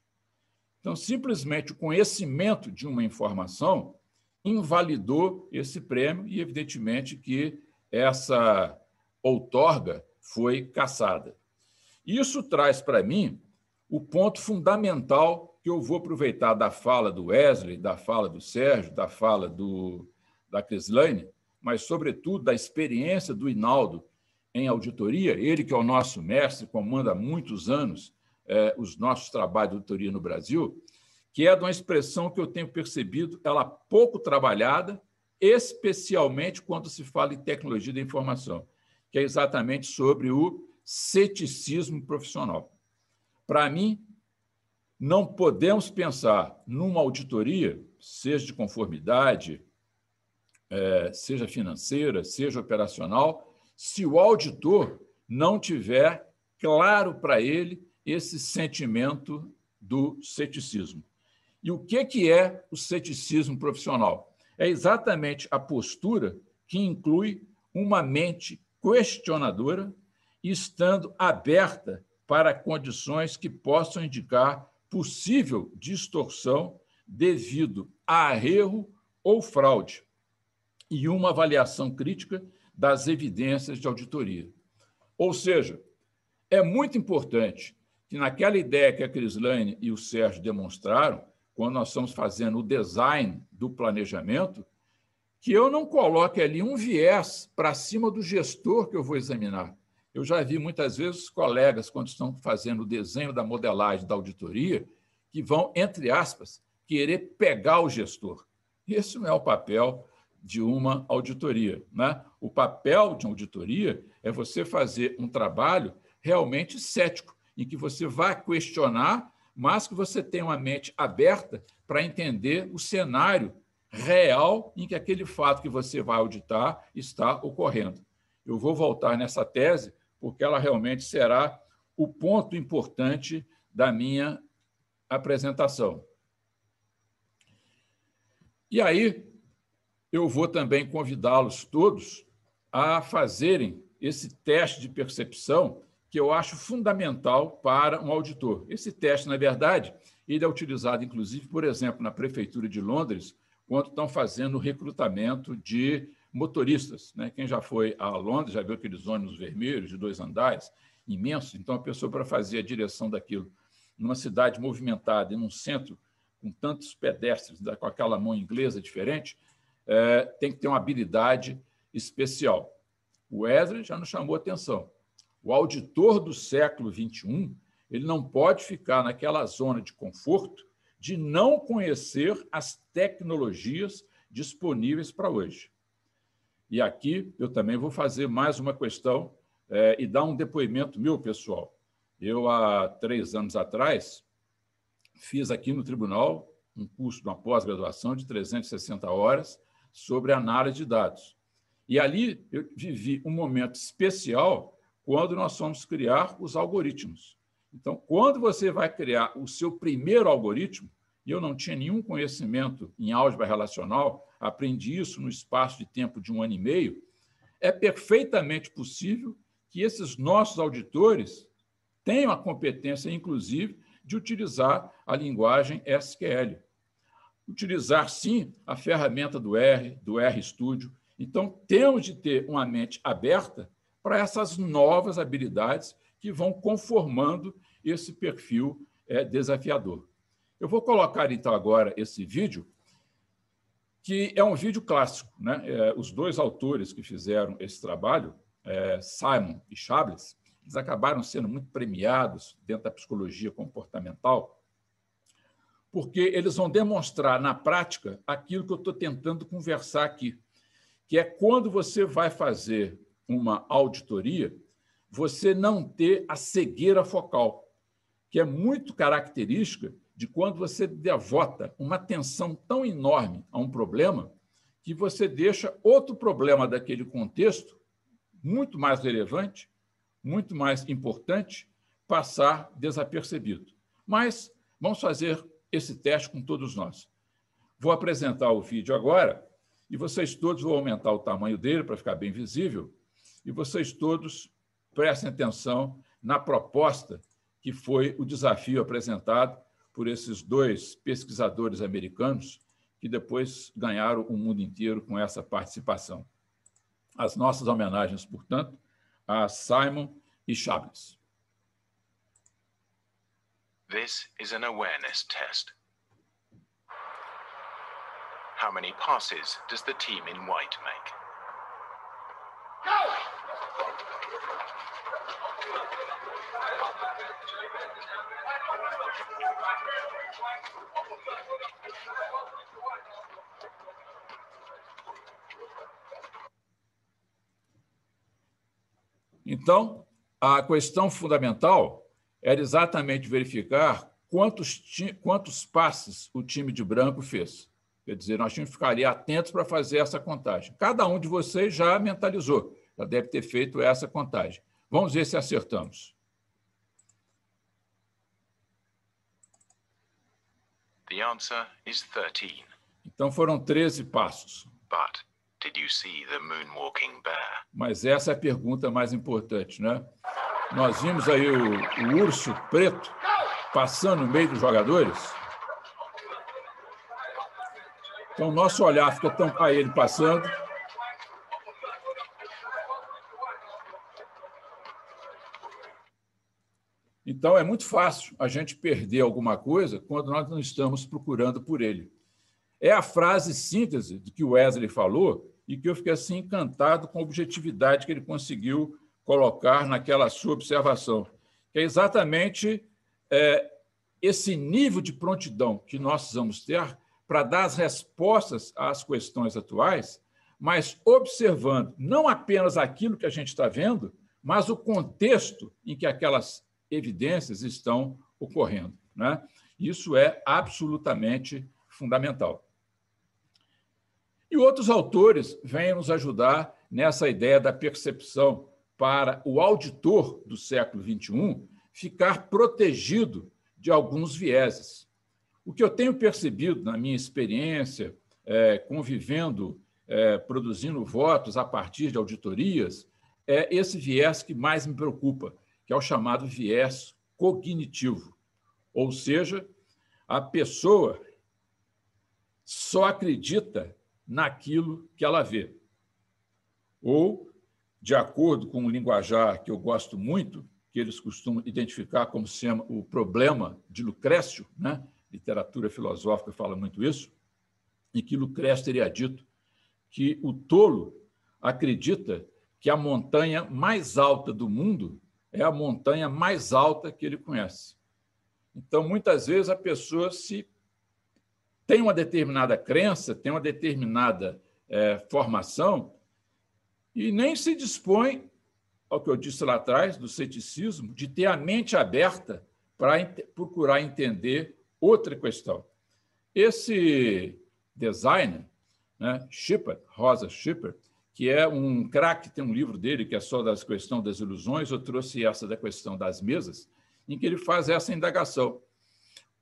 Então, simplesmente o conhecimento de uma informação invalidou esse prêmio e, evidentemente, que essa outorga foi cassada. Isso traz para mim o ponto fundamental que eu vou aproveitar da fala do Wesley, da fala do Sérgio, da fala do, da Crislane, mas, sobretudo, da experiência do Inaldo em auditoria, ele que é o nosso mestre, comanda há muitos anos é, os nossos trabalhos de auditoria no Brasil, que é de uma expressão que eu tenho percebido, ela pouco trabalhada, especialmente quando se fala em tecnologia da informação, que é exatamente sobre o ceticismo profissional. Para mim, não podemos pensar numa auditoria, seja de conformidade, é, seja financeira, seja operacional, se o auditor não tiver claro para ele esse sentimento do ceticismo. E o que, que é o ceticismo profissional? É exatamente a postura que inclui uma mente questionadora, estando aberta para condições que possam indicar possível distorção devido a erro ou fraude, e uma avaliação crítica das evidências de auditoria. Ou seja, é muito importante que naquela ideia que a Crislane e o Sérgio demonstraram, quando nós estamos fazendo o design do planejamento, que eu não coloque ali um viés para cima do gestor que eu vou examinar. Eu já vi muitas vezes os colegas, quando estão fazendo o desenho da modelagem da auditoria, que vão, entre aspas, querer pegar o gestor. Esse não é o papel de uma auditoria. Né? O papel de uma auditoria é você fazer um trabalho realmente cético, em que você vai questionar, mas que você tenha uma mente aberta para entender o cenário real em que aquele fato que você vai auditar está ocorrendo. Eu vou voltar nessa tese, porque ela realmente será o ponto importante da minha apresentação. E aí, eu vou também convidá-los todos a fazerem esse teste de percepção que eu acho fundamental para um auditor. Esse teste, na verdade, ele é utilizado, inclusive, por exemplo, na Prefeitura de Londres, quando estão fazendo o recrutamento de motoristas. Né? Quem já foi a Londres já viu aqueles ônibus vermelhos de dois andares, imensos. Então, a pessoa, para fazer a direção daquilo numa cidade movimentada e num centro com tantos pedestres, com aquela mão inglesa diferente, é, tem que ter uma habilidade especial. O Wesley já nos chamou atenção. O auditor do século XXI ele não pode ficar naquela zona de conforto de não conhecer as tecnologias disponíveis para hoje. E aqui eu também vou fazer mais uma questão é, e dar um depoimento meu, pessoal. Eu, há três anos atrás, fiz aqui no tribunal um curso de uma pós-graduação de 360 horas sobre análise de dados. E ali eu vivi um momento especial quando nós fomos criar os algoritmos. Então, quando você vai criar o seu primeiro algoritmo, e eu não tinha nenhum conhecimento em álgebra relacional, aprendi isso no espaço de tempo de um ano e meio, é perfeitamente possível que esses nossos auditores tenham a competência, inclusive, de utilizar a linguagem SQL. Utilizar, sim, a ferramenta do R, do RStudio. Então, temos de ter uma mente aberta para essas novas habilidades que vão conformando esse perfil é, desafiador. Eu vou colocar, então, agora esse vídeo, que é um vídeo clássico. Né? É, os dois autores que fizeram esse trabalho, é, Simon e Chables, eles acabaram sendo muito premiados dentro da psicologia comportamental, porque eles vão demonstrar na prática aquilo que eu estou tentando conversar aqui, que é quando você vai fazer uma auditoria, você não ter a cegueira focal que é muito característica de quando você devota uma atenção tão enorme a um problema que você deixa outro problema daquele contexto muito mais relevante, muito mais importante, passar desapercebido. Mas vamos fazer esse teste com todos nós. Vou apresentar o vídeo agora e vocês todos vão aumentar o tamanho dele para ficar bem visível e vocês todos prestem atenção na proposta que foi o desafio apresentado por esses dois pesquisadores americanos que depois ganharam o mundo inteiro com essa participação. As nossas homenagens, portanto, a Simon e Chables. This is an awareness test. How many passes does the team in white make? Go! Então, a questão fundamental era exatamente verificar quantos, quantos passes o time de branco fez. Quer dizer, nós tínhamos que ficar atentos para fazer essa contagem. Cada um de vocês já mentalizou, já deve ter feito essa contagem. Vamos ver se acertamos. The answer is 13. Então foram 13 passos. But did you see the moonwalking bear? Mas essa é a pergunta mais importante, né? Nós vimos aí o, o urso preto passando no meio dos jogadores. Então, nosso olhar fica tão para ele passando. Então, é muito fácil a gente perder alguma coisa quando nós não estamos procurando por ele. É a frase síntese de que o Wesley falou e que eu fiquei assim encantado com a objetividade que ele conseguiu colocar naquela sua observação, que é exatamente é, esse nível de prontidão que nós precisamos ter para dar as respostas às questões atuais, mas observando não apenas aquilo que a gente está vendo, mas o contexto em que aquelas evidências estão ocorrendo. Né? Isso é absolutamente fundamental. E outros autores vêm nos ajudar nessa ideia da percepção para o auditor do século XXI ficar protegido de alguns vieses. O que eu tenho percebido na minha experiência, é, convivendo, é, produzindo votos a partir de auditorias, é esse viés que mais me preocupa, que é o chamado viés cognitivo. Ou seja, a pessoa só acredita naquilo que ela vê. Ou, de acordo com um linguajar que eu gosto muito, que eles costumam identificar como o problema de Lucrécio, né? literatura filosófica fala muito isso, em que Lucrécio teria dito que o tolo acredita que a montanha mais alta do mundo é a montanha mais alta que ele conhece. Então, muitas vezes, a pessoa se tem uma determinada crença, tem uma determinada é, formação, e nem se dispõe, ao que eu disse lá atrás, do ceticismo, de ter a mente aberta para procurar entender outra questão. Esse designer, né, Shepard, Rosa Shepard, que é um craque, tem um livro dele que é só das questão das ilusões, eu trouxe essa da questão das mesas, em que ele faz essa indagação.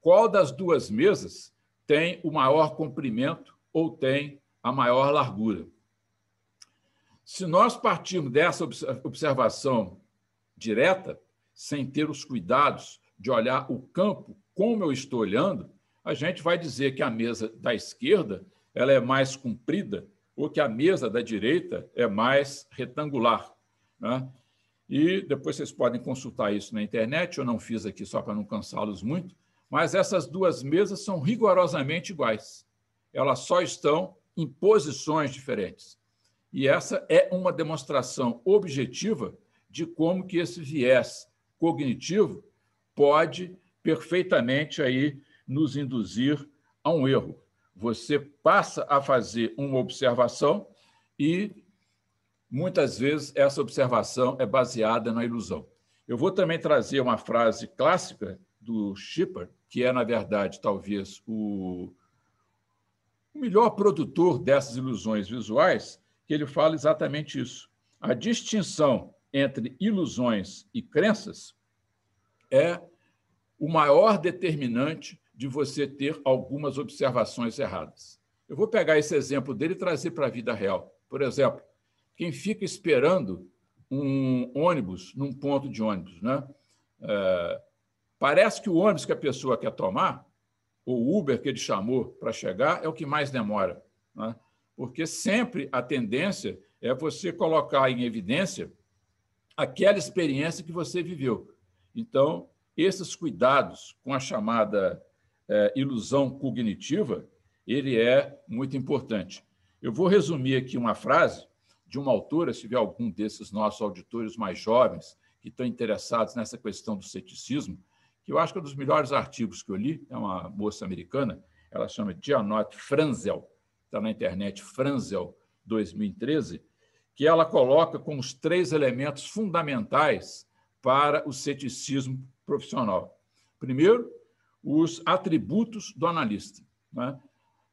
Qual das duas mesas tem o maior comprimento ou tem a maior largura. Se nós partirmos dessa observação direta, sem ter os cuidados de olhar o campo como eu estou olhando, a gente vai dizer que a mesa da esquerda ela é mais comprida ou que a mesa da direita é mais retangular. Né? E depois vocês podem consultar isso na internet, eu não fiz aqui só para não cansá-los muito, mas essas duas mesas são rigorosamente iguais. Elas só estão em posições diferentes. E essa é uma demonstração objetiva de como que esse viés cognitivo pode perfeitamente aí nos induzir a um erro. Você passa a fazer uma observação e muitas vezes essa observação é baseada na ilusão. Eu vou também trazer uma frase clássica do Schipper, que é, na verdade, talvez o, o melhor produtor dessas ilusões visuais, que ele fala exatamente isso. A distinção entre ilusões e crenças é o maior determinante de você ter algumas observações erradas. Eu vou pegar esse exemplo dele e trazer para a vida real. Por exemplo, quem fica esperando um ônibus num ponto de ônibus, né? É, Parece que o ônibus que a pessoa quer tomar, o Uber que ele chamou para chegar, é o que mais demora. Né? Porque sempre a tendência é você colocar em evidência aquela experiência que você viveu. Então, esses cuidados com a chamada é, ilusão cognitiva, ele é muito importante. Eu vou resumir aqui uma frase de uma autora, se tiver algum desses nossos auditores mais jovens que estão interessados nessa questão do ceticismo, que eu acho que é um dos melhores artigos que eu li, é uma moça americana, ela chama Dianotte Franzel, está na internet, Franzel 2013, que ela coloca como os três elementos fundamentais para o ceticismo profissional. Primeiro, os atributos do analista. Né?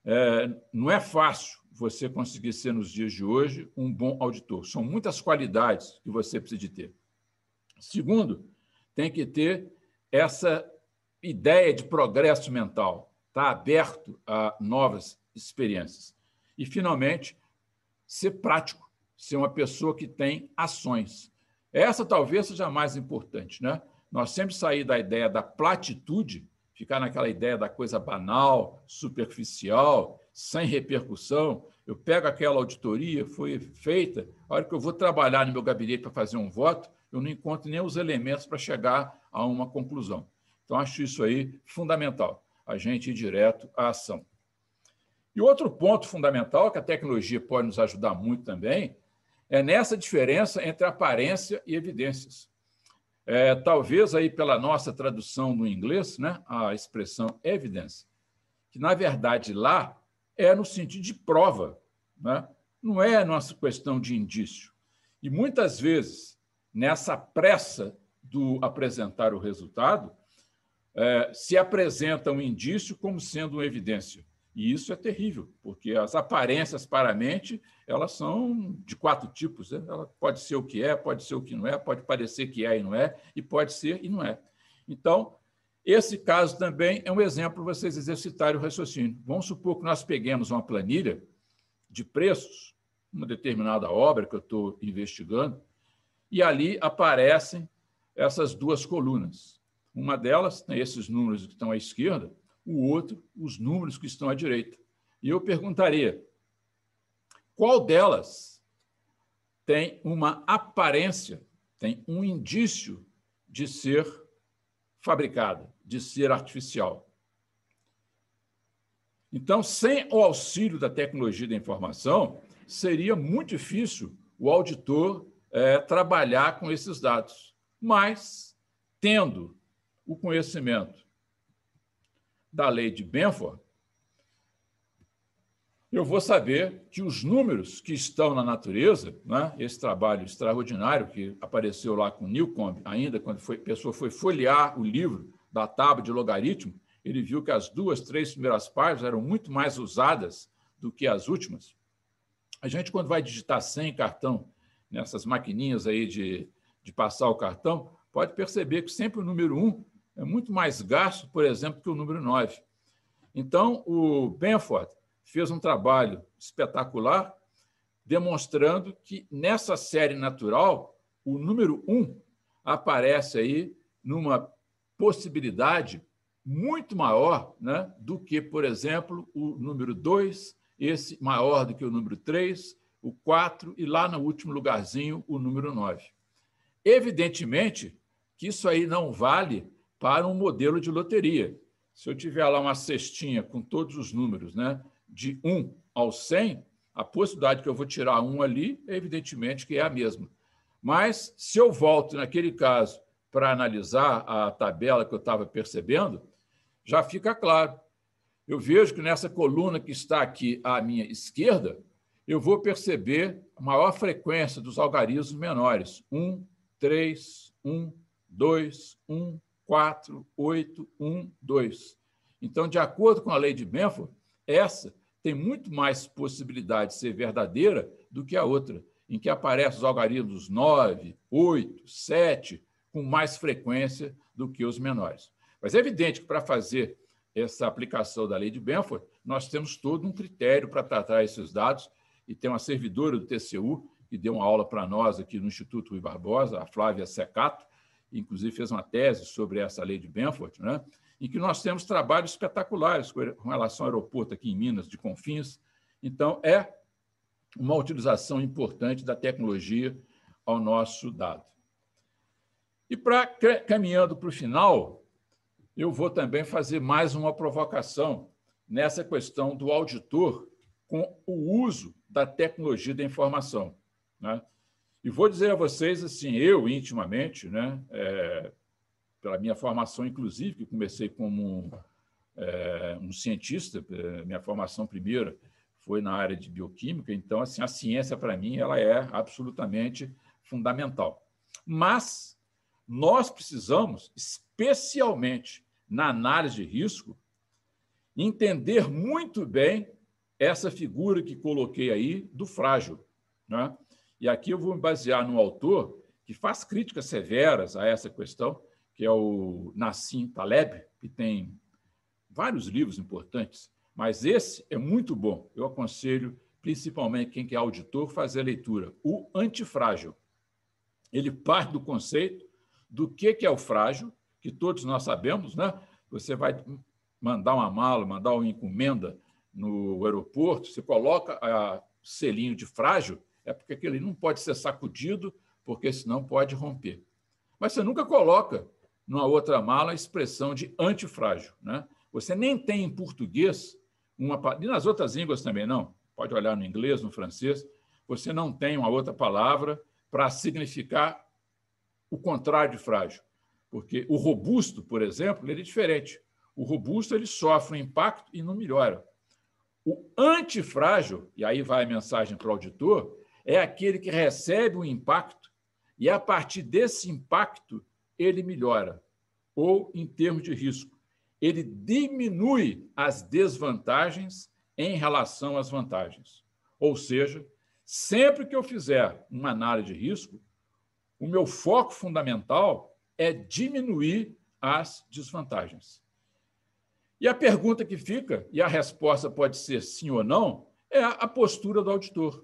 É, não é fácil você conseguir ser, nos dias de hoje, um bom auditor. São muitas qualidades que você precisa de ter. Segundo, tem que ter essa ideia de progresso mental, está aberto a novas experiências. E, finalmente, ser prático, ser uma pessoa que tem ações. Essa talvez seja a mais importante. Né? Nós sempre sair da ideia da platitude, ficar naquela ideia da coisa banal, superficial, sem repercussão. Eu pego aquela auditoria, foi feita, a hora que eu vou trabalhar no meu gabinete para fazer um voto, eu não encontro nem os elementos para chegar a uma conclusão. Então, acho isso aí fundamental, a gente ir direto à ação. E outro ponto fundamental, que a tecnologia pode nos ajudar muito também, É nessa diferença entre aparência e evidências. É, talvez aí pela nossa tradução no inglês, né, a expressão evidence, que na verdade lá é no sentido de prova, né? não é nossa questão de indício. E muitas vezes, nessa pressa do apresentar o resultado, é, se apresenta um indício como sendo uma evidência. E isso é terrível, porque as aparências para a mente elas são de quatro tipos. Né? Ela pode ser o que é, pode ser o que não é, pode parecer que é e não é, e pode ser e não é. Então, esse caso também é um exemplo para vocês exercitarem o raciocínio. Vamos supor que nós peguemos uma planilha de preços, uma determinada obra que eu estou investigando, e ali aparecem essas duas colunas. Uma delas tem esses números que estão à esquerda, o outro, os números que estão à direita. E eu perguntaria: qual delas tem uma aparência, tem um indício de ser fabricada, de ser artificial? Então, sem o auxílio da tecnologia da informação, seria muito difícil o auditor é, trabalhar com esses dados. Mas, tendo o conhecimento da lei de Benford, eu vou saber que os números que estão na natureza, né, esse trabalho extraordinário que apareceu lá com Newcomb, ainda quando foi, a pessoa foi folhear o livro da tábua de logaritmo, ele viu que as duas, três primeiras páginas eram muito mais usadas do que as últimas. A gente, quando vai digitar 100 cartão nessas maquininhas aí de, de passar o cartão, pode perceber que sempre o número 1 é muito mais gasto, por exemplo, que o número 9. Então, o Benford fez um trabalho espetacular demonstrando que nessa série natural, o número 1 aparece aí numa possibilidade muito maior né, do que, por exemplo, o número 2, esse maior do que o número 3, o 4 e lá no último lugarzinho o número 9. Evidentemente que isso aí não vale para um modelo de loteria. Se eu tiver lá uma cestinha com todos os números, né, de 1 ao 100, a possibilidade que eu vou tirar um ali, é evidentemente que é a mesma. Mas se eu volto naquele caso para analisar a tabela que eu estava percebendo, já fica claro. Eu vejo que nessa coluna que está aqui à minha esquerda, eu vou perceber a maior frequência dos algarismos menores: 1, 3, 1, 2, 1, 4, 8, 1, 2. Então, de acordo com a lei de Benford, essa tem muito mais possibilidade de ser verdadeira do que a outra, em que aparecem os algarismos 9, 8, 7, com mais frequência do que os menores. Mas é evidente que para fazer essa aplicação da lei de Benford, nós temos todo um critério para tratar esses dados e tem uma servidora do TCU que deu uma aula para nós aqui no Instituto Rui Barbosa, a Flávia Secato, inclusive fez uma tese sobre essa lei de Benford, né? em que nós temos trabalhos espetaculares com relação ao aeroporto aqui em Minas, de Confins. Então, é uma utilização importante da tecnologia ao nosso dado. E para caminhando para o final, eu vou também fazer mais uma provocação nessa questão do auditor com o uso da tecnologia da informação. Né? E vou dizer a vocês, assim, eu intimamente, né, é, pela minha formação, inclusive, que comecei como é, um cientista, é, minha formação primeira foi na área de bioquímica, então, assim, a ciência, para mim, ela é absolutamente fundamental. Mas nós precisamos, especialmente na análise de risco, entender muito bem essa figura que coloquei aí do frágil. Né? E aqui eu vou me basear no autor que faz críticas severas a essa questão, que é o Nassim Taleb, que tem vários livros importantes, mas esse é muito bom. Eu aconselho, principalmente quem quer auditor, fazer a leitura. O Antifrágil. Ele parte do conceito do que, é o frágil, que todos nós sabemos, né? Você vai mandar uma mala, mandar uma encomenda no aeroporto, você coloca a selinho de frágil, é porque aquele não pode ser sacudido, porque senão pode romper. Mas você nunca coloca numa outra mala a expressão de antifrágil. Né? Você nem tem em português uma. E nas outras línguas também não. Pode olhar no inglês, no francês. você não tem uma outra palavra para significar o contrário de frágil. Porque o robusto, por exemplo, ele é diferente. O robusto ele sofre um impacto e não melhora. O antifrágil, e aí vai a mensagem para o auditor, é aquele que recebe o impacto e, a partir desse impacto, ele melhora, ou em termos de risco, ele diminui as desvantagens em relação às vantagens. Ou seja, sempre que eu fizer uma análise de risco, o meu foco fundamental é diminuir as desvantagens. E a pergunta que fica, e a resposta pode ser sim ou não, é a postura do auditor.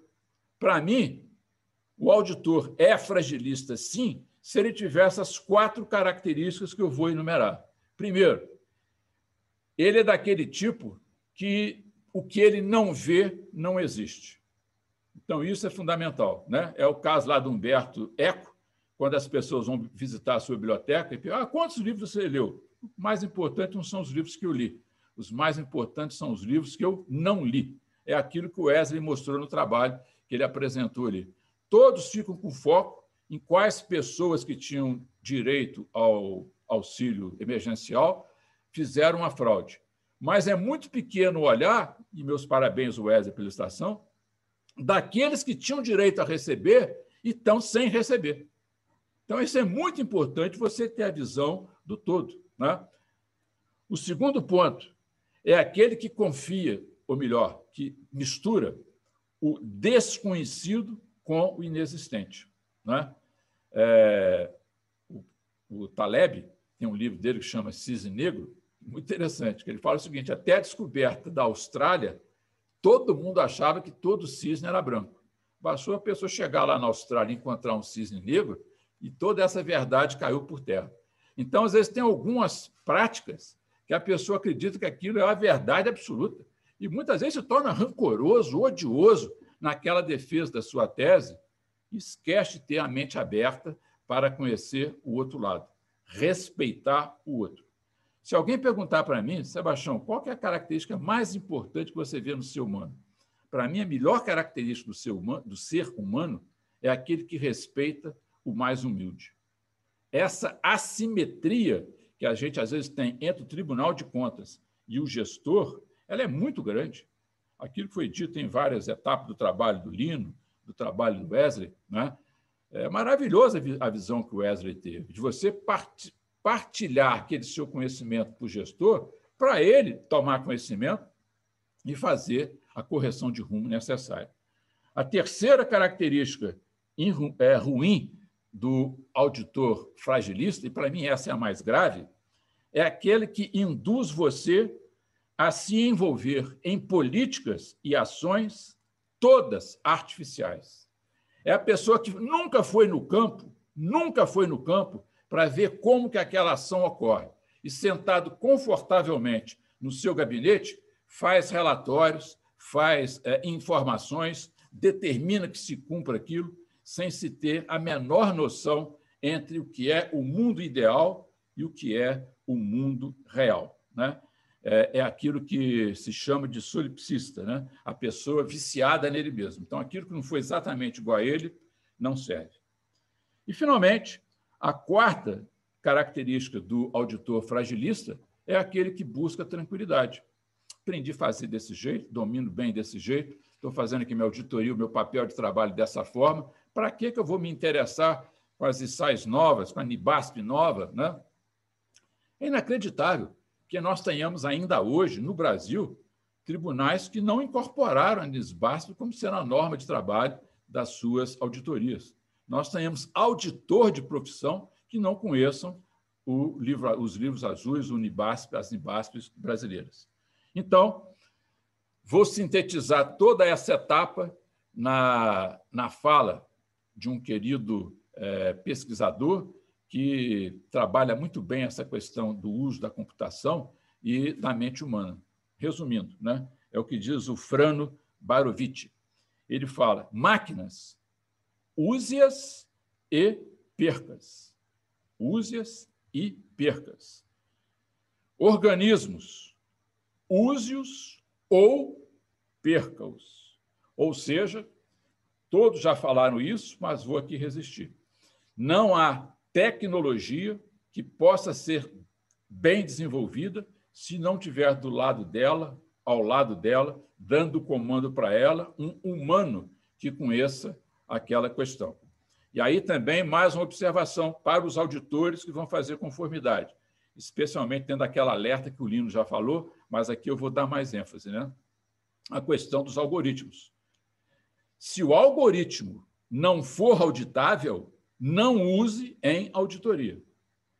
Para mim, o auditor é fragilista, sim, se ele tiver essas quatro características que eu vou enumerar. Primeiro, ele é daquele tipo que o que ele não vê não existe. Então, isso é fundamental. Né? É o caso lá do Humberto Eco, quando as pessoas vão visitar a sua biblioteca e perguntam: ah, quantos livros você leu? O mais importante não são os livros que eu li. Os mais importantes são os livros que eu não li. É aquilo que o Wesley mostrou no trabalho que ele apresentou ali. Todos ficam com foco em quais pessoas que tinham direito ao auxílio emergencial fizeram a fraude. Mas é muito pequeno olhar, e meus parabéns, Wesley, pela estação, daqueles que tinham direito a receber e estão sem receber. Então, isso é muito importante você ter a visão do todo. Né? O segundo ponto é aquele que confia, ou melhor, que mistura o desconhecido com o inexistente. Né? É, o, o Taleb tem um livro dele que chama Cisne Negro, muito interessante, que ele fala o seguinte: até a descoberta da Austrália, todo mundo achava que todo cisne era branco. Bastou a pessoa chegar lá na Austrália e encontrar um cisne negro e toda essa verdade caiu por terra. Então, às vezes, tem algumas práticas que a pessoa acredita que aquilo é a verdade absoluta. E muitas vezes se torna rancoroso, odioso naquela defesa da sua tese esquece de ter a mente aberta para conhecer o outro lado, respeitar o outro. Se alguém perguntar para mim, Sebastião, qual é a característica mais importante que você vê no ser humano? Para mim, a melhor característica do ser, humano, do ser humano é aquele que respeita o mais humilde. Essa assimetria que a gente às vezes tem entre o Tribunal de Contas e o gestor, ela é muito grande. Aquilo que foi dito em várias etapas do trabalho do Lino, do trabalho do Wesley, né? é maravilhosa a visão que o Wesley teve, de você partilhar aquele seu conhecimento para o gestor, para ele tomar conhecimento e fazer a correção de rumo necessária. A terceira característica é, ruim do auditor fragilista, e para mim essa é a mais grave, é aquele que induz você a se envolver em políticas e ações todas artificiais. É a pessoa que nunca foi no campo, nunca foi no campo para ver como que aquela ação ocorre. E sentado confortavelmente no seu gabinete, faz relatórios, faz é, informações, determina que se cumpra aquilo sem se ter a menor noção entre o que é o mundo ideal e o que é o mundo real. Né? É, é aquilo que se chama de solipsista, né? a pessoa viciada nele mesmo. Então, aquilo que não foi exatamente igual a ele não serve. E, finalmente, a quarta característica do auditor fragilista é aquele que busca tranquilidade. Aprendi a fazer desse jeito, domino bem desse jeito, estou fazendo aqui minha auditoria, o meu papel de trabalho dessa forma, para que, que eu vou me interessar com as ISAIs novas, com a NIBASP nova? Né? É inacreditável que nós tenhamos ainda hoje, no Brasil, tribunais que não incorporaram a NISBASP como sendo a norma de trabalho das suas auditorias. Nós tenhamos auditor de profissão que não conheçam livro, os livros azuis, o as NIBASPs brasileiras. Então, vou sintetizar toda essa etapa na, na fala de um querido é, pesquisador que trabalha muito bem essa questão do uso da computação e da mente humana. Resumindo, né, é o que diz o Frano Barovic. Ele fala: máquinas, use-as e percas. Use-as e percas. Organismos, use-os ou perca-os. Ou seja, Todos já falaram isso, mas vou aqui resistir. Não há tecnologia que possa ser bem desenvolvida se não tiver do lado dela, ao lado dela, dando comando para ela, um humano que conheça aquela questão. E aí também mais uma observação para os auditores que vão fazer conformidade, especialmente tendo aquela alerta que o Lino já falou, mas aqui eu vou dar mais ênfase, né? A questão dos algoritmos. Se o algoritmo não for auditável, não use em auditoria.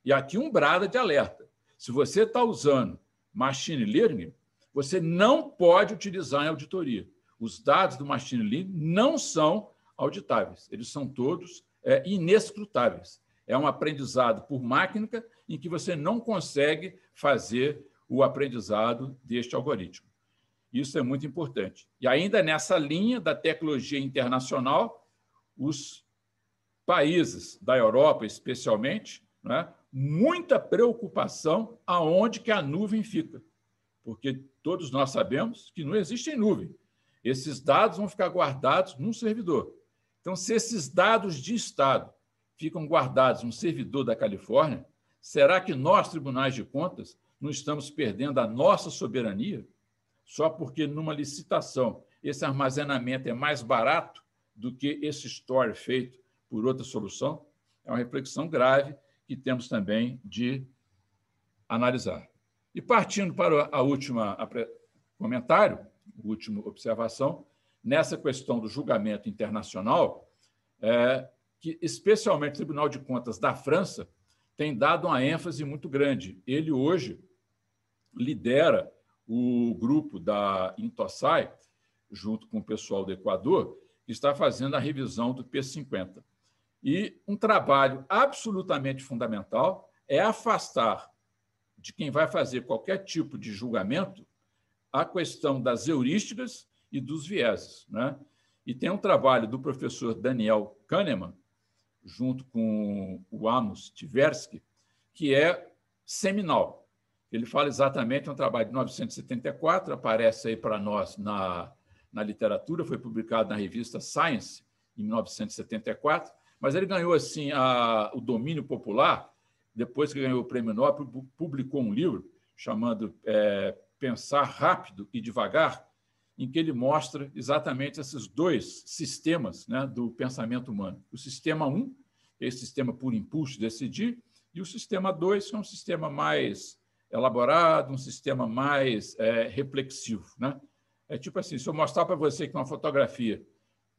E aqui um brada de alerta. Se você está usando machine learning, você não pode utilizar em auditoria. Os dados do machine learning não são auditáveis, eles são todos é, inescrutáveis. É um aprendizado por máquina em que você não consegue fazer o aprendizado deste algoritmo. Isso é muito importante. E ainda nessa linha da tecnologia internacional, os países da Europa, especialmente, né, muita preocupação aonde que a nuvem fica, porque todos nós sabemos que não existe nuvem. Esses dados vão ficar guardados num servidor. Então, se esses dados de Estado ficam guardados num servidor da Califórnia, será que nós, tribunais de contas, não estamos perdendo a nossa soberania só porque numa licitação esse armazenamento é mais barato do que esse store feito por outra solução? É uma reflexão grave que temos também de analisar. E partindo para a última comentário, a última observação, nessa questão do julgamento internacional, é, que especialmente o Tribunal de Contas da França tem dado uma ênfase muito grande. Ele hoje lidera o grupo da Intosai, junto com o pessoal do Equador, que está fazendo a revisão do P50. E um trabalho absolutamente fundamental é afastar de quem vai fazer qualquer tipo de julgamento a questão das heurísticas e dos vieses. Né? E tem um trabalho do professor Daniel Kahneman, junto com o Amos Tversky, que é seminal. Ele fala exatamente, é um trabalho de 1974, aparece aí para nós na, na literatura, foi publicado na revista Science, em 1974, mas ele ganhou assim a, o domínio popular, depois que ganhou o prêmio Nobel, publicou um livro chamado é, Pensar Rápido e Devagar, em que ele mostra exatamente esses dois sistemas né, do pensamento humano. O sistema 1, um, esse sistema por impulso decidir, e o sistema 2, que é um sistema mais elaborado, um sistema mais é, reflexivo. Né? É tipo assim, se eu mostrar para você que uma fotografia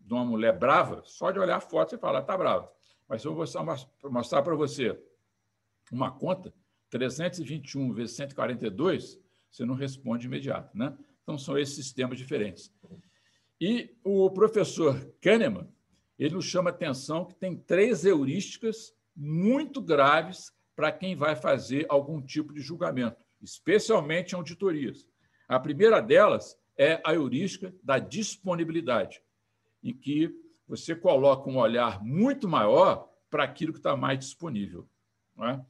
de uma mulher brava, só de olhar a foto você fala, está brava. Mas eu mostrar para você uma conta, 321 vezes 142, você não responde imediato. Né? Então, são esses sistemas diferentes. E o professor Kahneman, ele nos chama atenção que tem três heurísticas muito graves para quem vai fazer algum tipo de julgamento, especialmente em auditorias. A primeira delas é a heurística da disponibilidade, em que você coloca um olhar muito maior para aquilo que está mais disponível. É?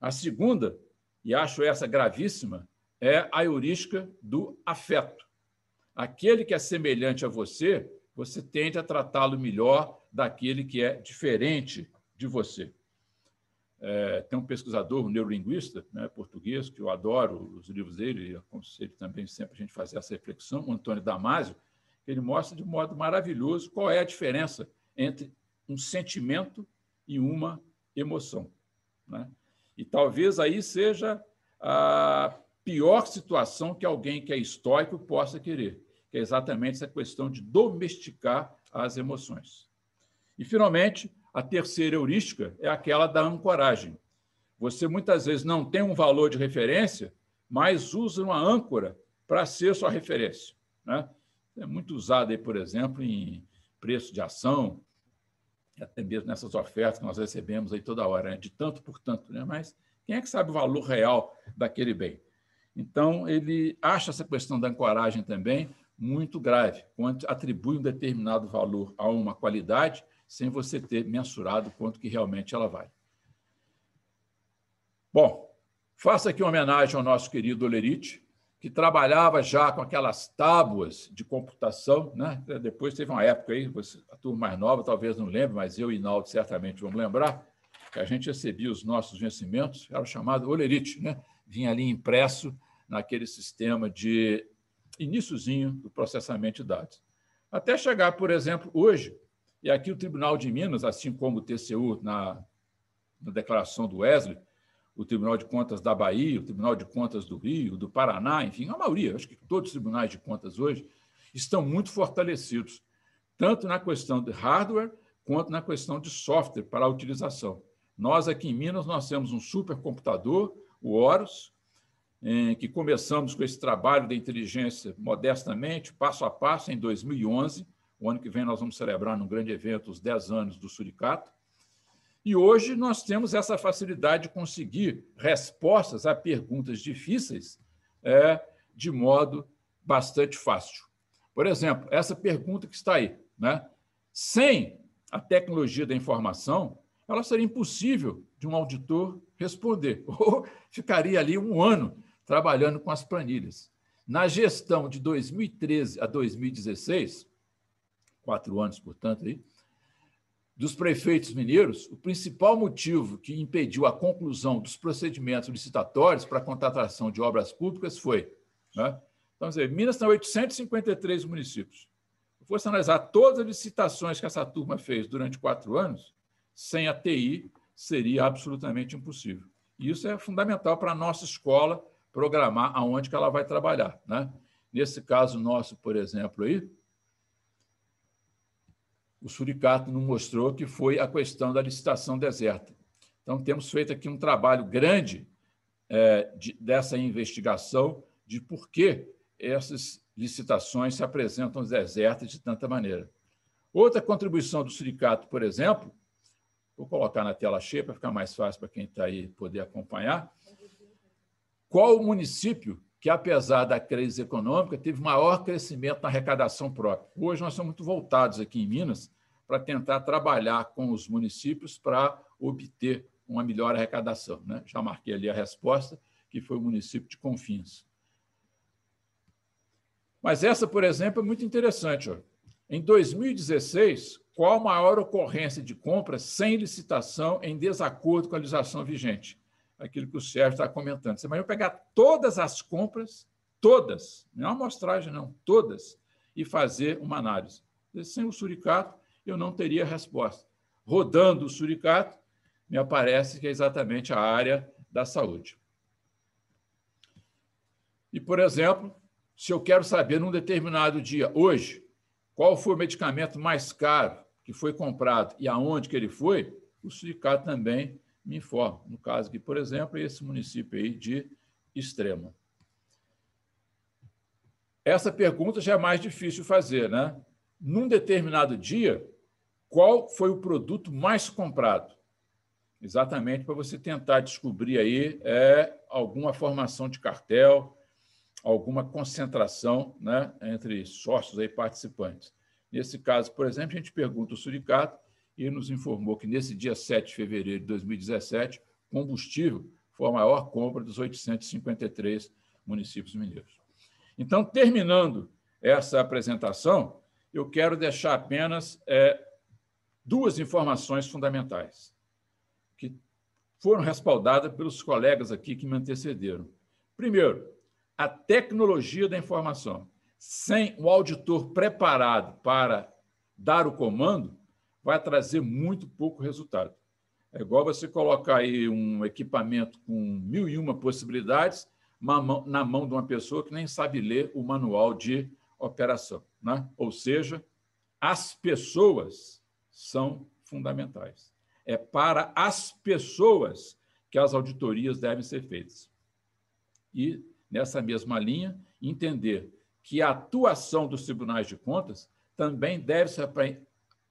A segunda, e acho essa gravíssima, é a heurística do afeto. Aquele que é semelhante a você, você tende a tratá-lo melhor daquele que é diferente de você. É, tem um pesquisador, um neurolinguista né, português, que eu adoro os livros dele, e aconselho também sempre a gente fazer essa reflexão, o Antônio Damasio, ele mostra de modo maravilhoso qual é a diferença entre um sentimento e uma emoção. Né? E talvez aí seja a pior situação que alguém que é estoico possa querer, que é exatamente essa questão de domesticar as emoções. E, finalmente, a terceira heurística é aquela da ancoragem. Você muitas vezes não tem um valor de referência, mas usa uma âncora para ser sua referência. Né? É muito usado, aí, por exemplo, em preço de ação, até mesmo nessas ofertas que nós recebemos aí toda hora, né? de tanto por tanto. Né? Mas quem é que sabe o valor real daquele bem? Então, ele acha essa questão da ancoragem também muito grave, quando atribui um determinado valor a uma qualidade sem você ter mensurado quanto que realmente ela vale. Bom, faço aqui uma homenagem ao nosso querido Olerite, que trabalhava já com aquelas tábuas de computação. Né? Depois teve uma época aí, a turma mais nova talvez não lembre, mas eu e Naldo certamente vamos lembrar, que a gente recebia os nossos vencimentos, era chamado olerite, né? vinha ali impresso naquele sistema de iníciozinho do processamento de dados. Até chegar, por exemplo, hoje, e aqui o Tribunal de Minas, assim como o TCU na, na declaração do Wesley, o Tribunal de Contas da Bahia, o Tribunal de Contas do Rio, do Paraná, enfim, a maioria, acho que todos os tribunais de contas hoje estão muito fortalecidos, tanto na questão de hardware quanto na questão de software para a utilização. Nós aqui em Minas nós temos um supercomputador, o Horus, que começamos com esse trabalho da inteligência modestamente, passo a passo, em 2011. O ano que vem nós vamos celebrar num grande evento os 10 anos do Suricato. E hoje nós temos essa facilidade de conseguir respostas a perguntas difíceis é, de modo bastante fácil. Por exemplo, essa pergunta que está aí, né? Sem a tecnologia da informação, ela seria impossível de um auditor responder, [laughs] ou ficaria ali um ano trabalhando com as planilhas. Na gestão de 2013 a 2016, quatro anos, portanto, aí, dos prefeitos mineiros, o principal motivo que impediu a conclusão dos procedimentos licitatórios para a contratação de obras públicas foi. Né? Então, dizer, Minas tem 853 municípios. Se fosse analisar todas as licitações que essa turma fez durante quatro anos, sem a TI seria absolutamente impossível. E isso é fundamental para a nossa escola programar aonde que ela vai trabalhar. Né? Nesse caso nosso, por exemplo, aí, o Suricato nos mostrou que foi a questão da licitação deserta. Então, temos feito aqui um trabalho grande é, de, dessa investigação de por que essas licitações se apresentam desertas de tanta maneira. Outra contribuição do Suricato, por exemplo, vou colocar na tela cheia para ficar mais fácil para quem está aí poder acompanhar. Qual o município que, apesar da crise econômica, teve maior crescimento na arrecadação própria. Hoje nós estamos muito voltados aqui em Minas para tentar trabalhar com os municípios para obter uma melhor arrecadação. Né? Já marquei ali a resposta, que foi o município de Confins. Mas essa, por exemplo, é muito interessante. Ó. Em 2016, qual a maior ocorrência de compras sem licitação em desacordo com a legislação vigente? Aquilo que o Sérgio está comentando. Você vai pegar todas as compras, todas, não é uma amostragem, não, todas, e fazer uma análise. Sem o suricato, eu não teria resposta. Rodando o suricato, me aparece que é exatamente a área da saúde. E, por exemplo, se eu quero saber num determinado dia, hoje, qual foi o medicamento mais caro que foi comprado e aonde que ele foi, o suricato também me informa. No caso aqui, por exemplo, esse município aí de Extrema. Essa pergunta já é mais difícil fazer, né? Num determinado dia, qual foi o produto mais comprado? Exatamente para você tentar descobrir aí é, alguma formação de cartel, alguma concentração né, entre sócios e participantes. Nesse caso, por exemplo, a gente pergunta o suricato e nos informou que nesse dia 7 de fevereiro de 2017, combustível foi a maior compra dos 853 municípios mineiros. Então, terminando essa apresentação, eu quero deixar apenas é, duas informações fundamentais, que foram respaldadas pelos colegas aqui que me antecederam. Primeiro, a tecnologia da informação. Sem o auditor preparado para dar o comando, vai trazer muito pouco resultado. É igual você colocar aí um equipamento com mil e uma possibilidades na mão de uma pessoa que nem sabe ler o manual de operação. Né? Ou seja, as pessoas são fundamentais. É para as pessoas que as auditorias devem ser feitas. E, nessa mesma linha, entender que a atuação dos tribunais de contas também deve ser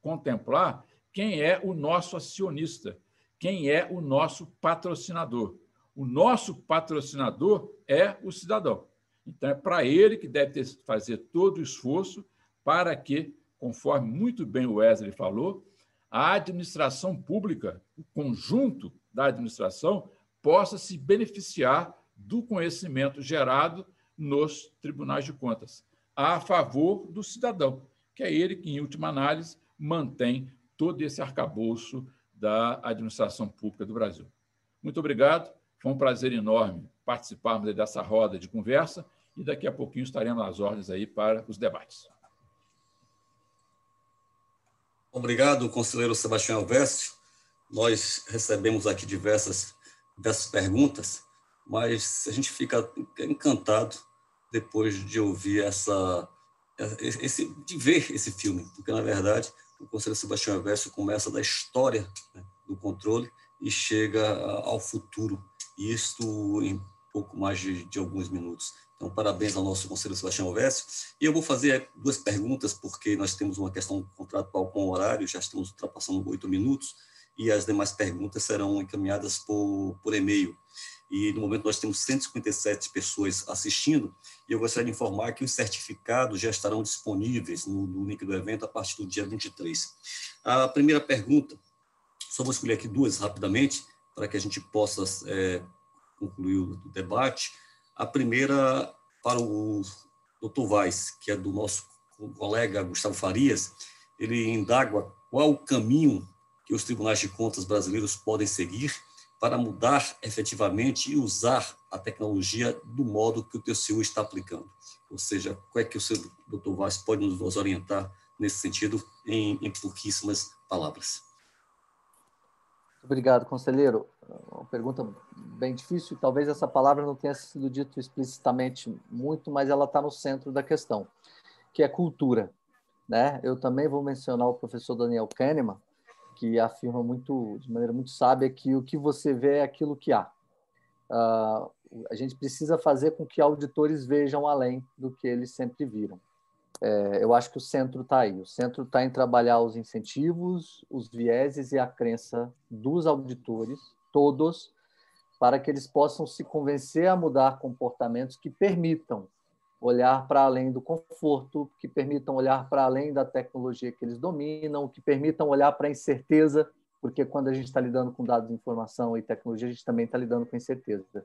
contemplar quem é o nosso acionista, quem é o nosso patrocinador. O nosso patrocinador é o cidadão. Então, é para ele que deve ter, fazer todo o esforço para que, conforme muito bem o Wesley falou, a administração pública, o conjunto da administração, possa se beneficiar do conhecimento gerado nos tribunais de contas, a favor do cidadão, que é ele que, em última análise, mantém todo esse arcabouço da administração pública do Brasil. Muito obrigado, foi um prazer enorme participarmos dessa roda de conversa e daqui a pouquinho estaremos às ordens aí para os debates. Obrigado, conselheiro Sebastião Alveste. Nós recebemos aqui diversas, diversas perguntas, mas a gente fica encantado depois de ouvir essa, esse, de ver esse filme, porque na verdade o conselheiro Sebastião Alveste começa da história né, do controle e chega ao futuro, isto em pouco mais de, de alguns minutos. Então, parabéns ao nosso conselheiro Sebastião Alvésio. E eu vou fazer duas perguntas, porque nós temos uma questão contratual com o horário, já estamos ultrapassando oito minutos, e as demais perguntas serão encaminhadas por, por e-mail. E no momento nós temos 157 pessoas assistindo, e eu gostaria de informar que os certificados já estarão disponíveis no, no link do evento a partir do dia 23. A primeira pergunta, só vou escolher aqui duas rapidamente, para que a gente possa é, concluir o debate. A primeira para o Dr. Vaz, que é do nosso colega Gustavo Farias, ele indaga qual o caminho que os tribunais de contas brasileiros podem seguir para mudar efetivamente e usar a tecnologia do modo que o TCU está aplicando. Ou seja, qual é que o seu Dr. Vaz pode nos orientar nesse sentido em, em pouquíssimas palavras? Obrigado, conselheiro. Uma pergunta bem difícil. Talvez essa palavra não tenha sido dito explicitamente muito, mas ela está no centro da questão, que é cultura. Né? Eu também vou mencionar o professor Daniel Kahneman, que afirma muito, de maneira muito sábia, que o que você vê é aquilo que há. Uh, a gente precisa fazer com que auditores vejam além do que eles sempre viram. É, eu acho que o centro está aí. O centro está em trabalhar os incentivos, os vieses e a crença dos auditores, todos, para que eles possam se convencer a mudar comportamentos que permitam olhar para além do conforto, que permitam olhar para além da tecnologia que eles dominam, que permitam olhar para a incerteza, porque quando a gente está lidando com dados informação e tecnologia, a gente também está lidando com incerteza.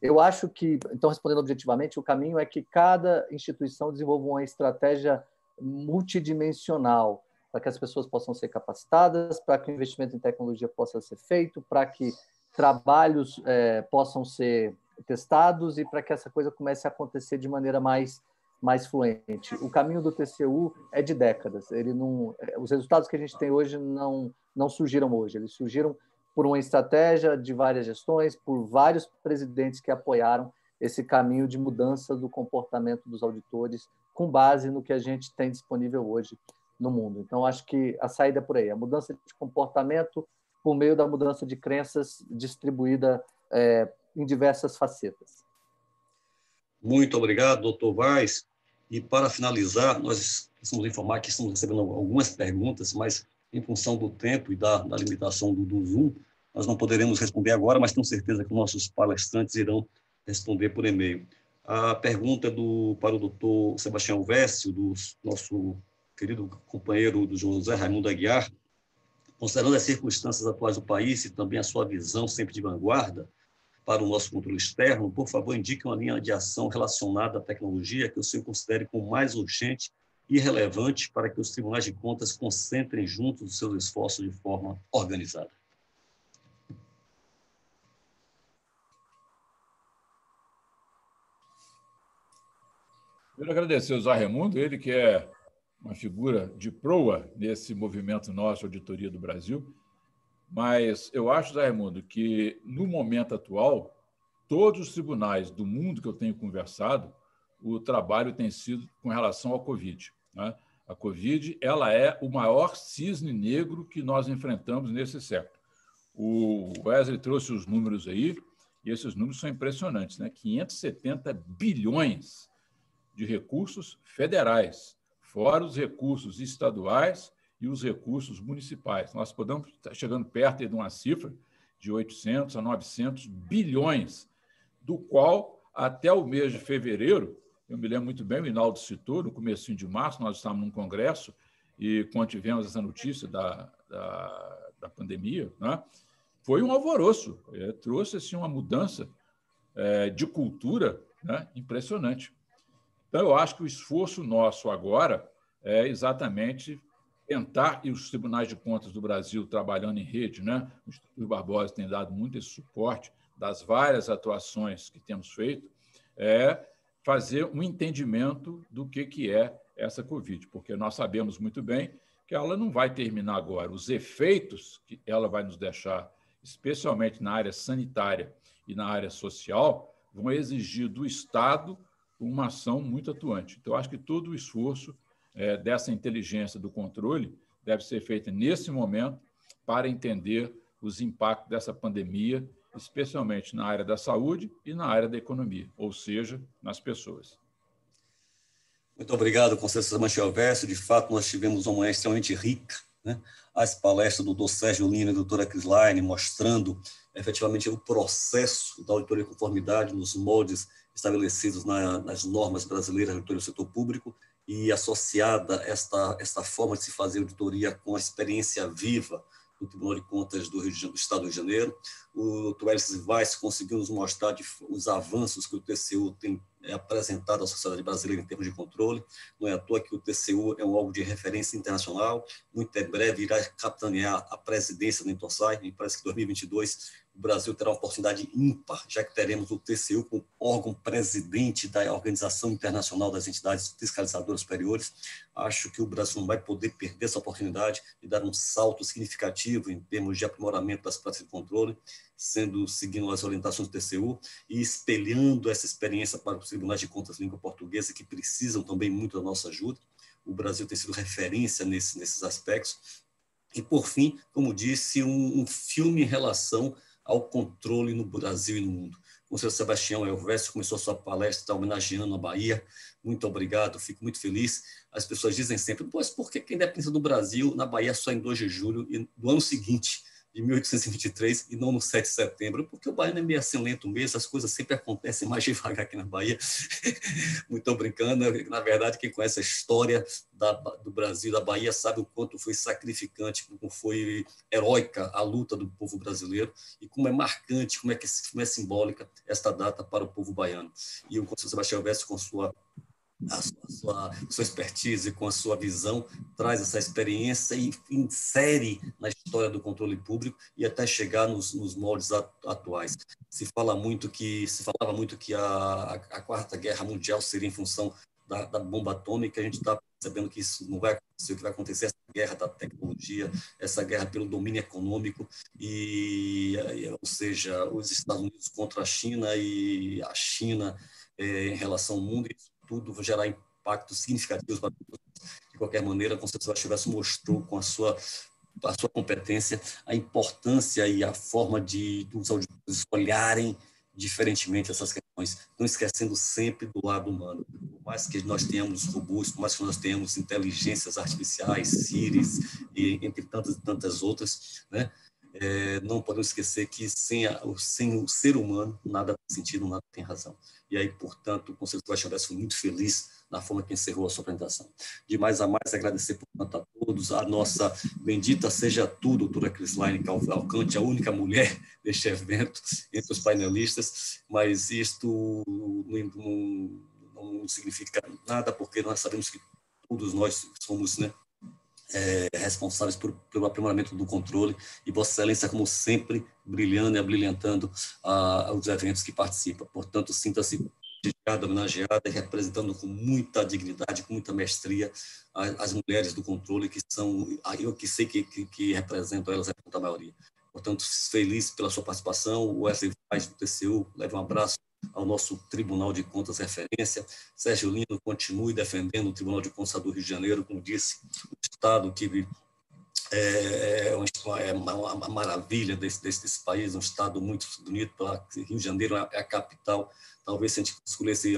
Eu acho que, então, respondendo objetivamente, o caminho é que cada instituição desenvolva uma estratégia multidimensional para que as pessoas possam ser capacitadas, para que o investimento em tecnologia possa ser feito, para que trabalhos é, possam ser testados e para que essa coisa comece a acontecer de maneira mais mais fluente. O caminho do TCU é de décadas. Ele não, os resultados que a gente tem hoje não não surgiram hoje. Eles surgiram por uma estratégia de várias gestões, por vários presidentes que apoiaram esse caminho de mudança do comportamento dos auditores com base no que a gente tem disponível hoje no mundo. Então, acho que a saída é por aí, a mudança de comportamento por meio da mudança de crenças distribuída é, em diversas facetas. Muito obrigado, doutor Vaz. E para finalizar, nós precisamos informar que estamos recebendo algumas perguntas, mas em função do tempo e da, da limitação do, do, Zoom, nós não poderemos responder agora, mas tenho certeza que nossos palestrantes irão responder por e-mail. A pergunta do, para o doutor Sebastião Vécio, do nosso querido companheiro do José Raimundo Aguiar, considerando as circunstâncias atuais do país e também a sua visão sempre de vanguarda para o nosso controle externo, por favor, indique uma linha de ação relacionada à tecnologia que o senhor considere como mais urgente irrelevante para que os tribunais de contas concentrem juntos os seus esforços de forma organizada. Quero agradecer ao Zé Raimundo, ele que é uma figura de proa nesse movimento nosso, Auditoria do Brasil. Mas eu acho, Zé Raimundo, que no momento atual, todos os tribunais do mundo que eu tenho conversado, o trabalho tem sido com relação ao Covid. Né? A Covid ela é o maior cisne negro que nós enfrentamos nesse século. O Wesley trouxe os números aí, e esses números são impressionantes, né? 570 bilhões de recursos federais, fora os recursos estaduais e os recursos municipais. Nós podemos estar chegando perto de uma cifra de 800 a 900 bilhões, do qual até o mês de fevereiro eu me lembro muito bem, o Hinaldo citou, no começo de março, nós estávamos num congresso e quando tivemos essa notícia da, da, da pandemia, né, foi um alvoroço, é, trouxe assim, uma mudança é, de cultura Né? Impressionante. Então, eu acho que o esforço nosso agora é exatamente tentar, e os tribunais de contas do Brasil trabalhando em rede, né? o Instituto Barbosa tem dado muito esse suporte das várias atuações que temos feito, é fazer um entendimento do que, que é essa Covid, porque nós sabemos muito bem que ela não vai terminar agora. Os efeitos que ela vai nos deixar, especialmente na área sanitária e na área social, vão exigir do Estado uma ação muito atuante. Então, acho que todo o esforço é, dessa inteligência do controle deve ser feito nesse momento para entender os impactos dessa pandemia, especialmente na área da saúde e na área da economia, ou seja, nas pessoas. Muito obrigado, Conselheiro Manchel Verso. De fato, nós tivemos uma manhã extremamente rica. Né? As palestras do Dr. Sérgio Lino e da doutora Crisline mostrando efetivamente o processo da auditoria de conformidade nos moldes estabelecidos na, nas normas brasileiras de auditoria do setor público e associada esta, esta forma de se fazer auditoria com a experiência viva do Tribunal de Contas do, Rio do Estado do Rio de Janeiro. O Dr. Elcio Weiss conseguiu nos mostrar de, os avanços que o TCU tem é apresentado à sociedade brasileira em termos de controle. Não é à toa que o TCU é um órgão de referência internacional. Muito em breve irá capitanear a presidência do Intosai. Me parece que 2022 o Brasil terá uma oportunidade ímpar, já que teremos o TCU como órgão presidente da Organização Internacional das Entidades Fiscalizadoras Superiores. Acho que o Brasil não vai poder perder essa oportunidade e dar um salto significativo em termos de aprimoramento das práticas de controle, sendo seguindo as orientações do TCU e espelhando essa experiência para os tribunais de contas língua portuguesa, que precisam também muito da nossa ajuda. O Brasil tem sido referência nesse, nesses aspectos. E, por fim, como disse, um, um filme em relação ao controle no Brasil e no mundo. O senhor Sebastião Elvésio começou sua palestra homenageando a Bahia. Muito obrigado, fico muito feliz. As pessoas dizem sempre, pois por que a independência do Brasil na Bahia só em 2 de julho e do ano seguinte de 1823 e não no 7 de setembro, porque o baiano é meio assim lento mesmo, as coisas sempre acontecem mais [laughs] devagar aqui na Bahia. Muito brincando, na verdade, quem conhece a história da, do Brasil, da Bahia, sabe o quanto foi sacrificante, como foi heróica a luta do povo brasileiro e como é marcante, como é, que, como é simbólica esta data para o povo baiano. E o Conselho Sebastião Veste, com sua a sua, sua expertise, com a sua visão, traz essa experiência e insere na história do controle público e até chegar nos, nos moldes atuais. Se fala muito que se falava muito que a, a quarta guerra mundial seria em função da, da bomba atômica. A gente está percebendo que isso não vai acontecer. O que vai acontecer é essa guerra da tecnologia, essa guerra pelo domínio econômico e, ou seja, os Estados Unidos contra a China e a China é, em relação ao mundo. Isso tudo gerar impactos significativos para de qualquer maneira, a Conceição Tivesse mostrou com a sua a sua competência, a importância e a forma de os auditores olharem diferentemente essas questões, não esquecendo sempre do lado humano. Por mais que nós tenhamos robôs, por mais que nós tenhamos inteligências artificiais, Siri, e entre tantas e tantas outras, né? É, não podemos esquecer que sem, a, sem o ser humano nada tem sentido, nada tem razão. E aí, portanto, o Conselho Sebastião foi muito feliz na forma que encerrou a sua apresentação. De mais a mais, agradecer, portanto, a todos, a nossa bendita seja tu, doutora Crislaine Calcante, a única mulher [laughs] deste evento, entre os painelistas, mas isto não, não, não significa nada, porque nós sabemos que todos nós somos né, é, responsáveis por, pelo aprimoramento do controle e Vossa Excelência, como sempre, brilhando e abrilhantando ah, os eventos que participa. Portanto, sinta-se homenageada e representando com muita dignidade, com muita mestria as, mulheres do controle, que são, eu que sei que, que, que representam elas, representam a maioria. Portanto, feliz pela sua participação. O Wesley do TCU, leva um abraço ao nosso Tribunal de Contas referência. Sérgio Lino continue defendendo o Tribunal de Contas do Rio de Janeiro, como disse, o Estado que é, é uma, é uma maravilha desse, desse, desse, país, um Estado muito bonito. Rio de Janeiro é a capital, talvez se a gente escolhesse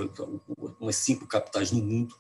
umas cinco capitais no mundo,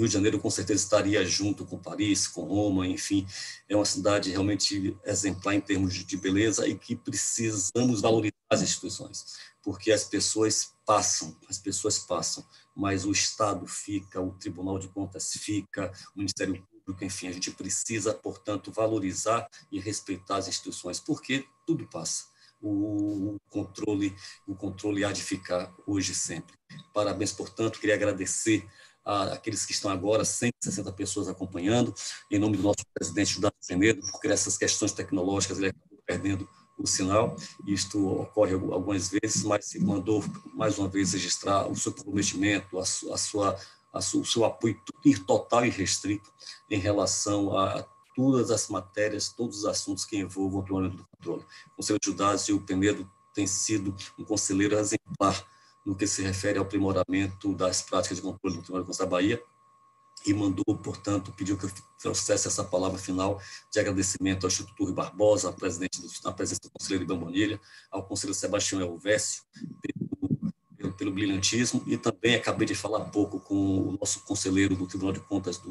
Rio de Janeiro com certeza estaria junto com Paris, com Roma, enfim, é uma cidade realmente exemplar em termos de beleza e que precisamos valorizar as instituições porque as pessoas passam, as pessoas passam, mas o Estado fica, o Tribunal de Contas fica, o Ministério Público, enfim, a gente precisa, portanto, valorizar e respeitar as instituições, porque tudo passa. o controle, o controle há de ficar hoje sempre. Parabéns, portanto, queria agradecer aqueles que estão agora, 160 pessoas acompanhando, em nome do nosso presidente Judá Penedo, porque essas questões tecnológicas ele acabou perdendo o sinal, isto ocorre algumas vezes, mas se mandou mais uma vez registrar o seu comprometimento, a sua, a sua, a o seu apoio total e restrito em relação a todas as matérias, todos os assuntos que envolvam o aprimoramento do controle. O Conselho de Judas e o Penedo tem sido um conselheiro exemplar no que se refere ao aprimoramento das práticas de controle do Tribunal de Contas da Bahia, e mandou, portanto, pediu que eu trouxesse essa palavra final de agradecimento ao Instituto Rui Barbosa, ao presidente do, na presença do conselheiro Ibam Bonilha, ao conselheiro Sebastião Elvésio, pelo, pelo, pelo, brilhantismo, e também acabei de falar pouco com o nosso conselheiro do Tribunal de Contas do,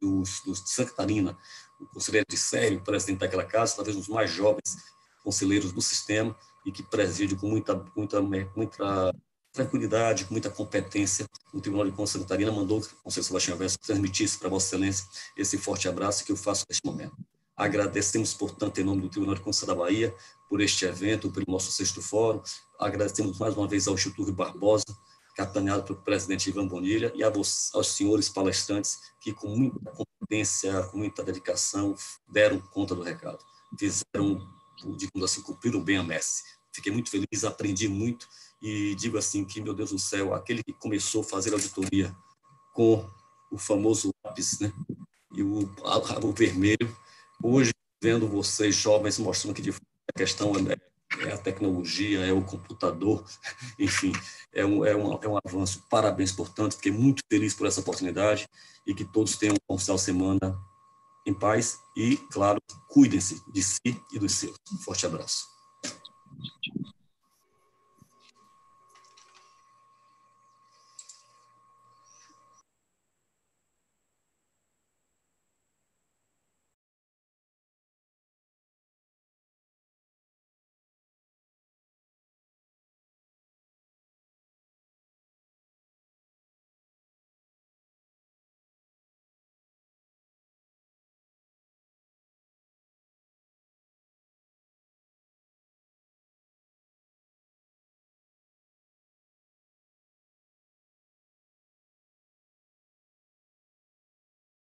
do, do, de Santa Catarina, o conselheiro de Sério, presidente daquela casa, talvez um dos mais jovens conselheiros do sistema, e que preside com muita, muita, muita tranquilidade, com muita competência, o Tribunal de Contas de Santa Catarina mandou que o Conselho Sebastião Verso transmitisse para Vossa Excelência esse forte abraço que eu faço neste momento. Agradecemos, portanto, em nome do Tribunal de Contas da Bahia, por este evento, pelo nosso sexto fórum. Agradecemos mais uma vez ao Instituto Barbosa, capitaneado pelo presidente Ivan Bonilha, e aos, senhores palestrantes que, com muita competência, com muita dedicação, deram conta do recado. Fizeram, digamos assim, cumpriram bem a messe. Fiquei muito feliz, aprendi muito e digo assim que, meu Deus do céu, aquele que começou a fazer auditoria com o famoso lápis né, e o, o vermelho, hoje, vendo vocês jovens mostrando que a questão é, é, a tecnologia, é o computador, [laughs] enfim, é um, é, um, é um avanço. Parabéns, portanto, fiquei muito feliz por essa oportunidade e que todos tenham um final de semana em paz e, claro, cuidem-se de si e dos seus. Um forte abraço.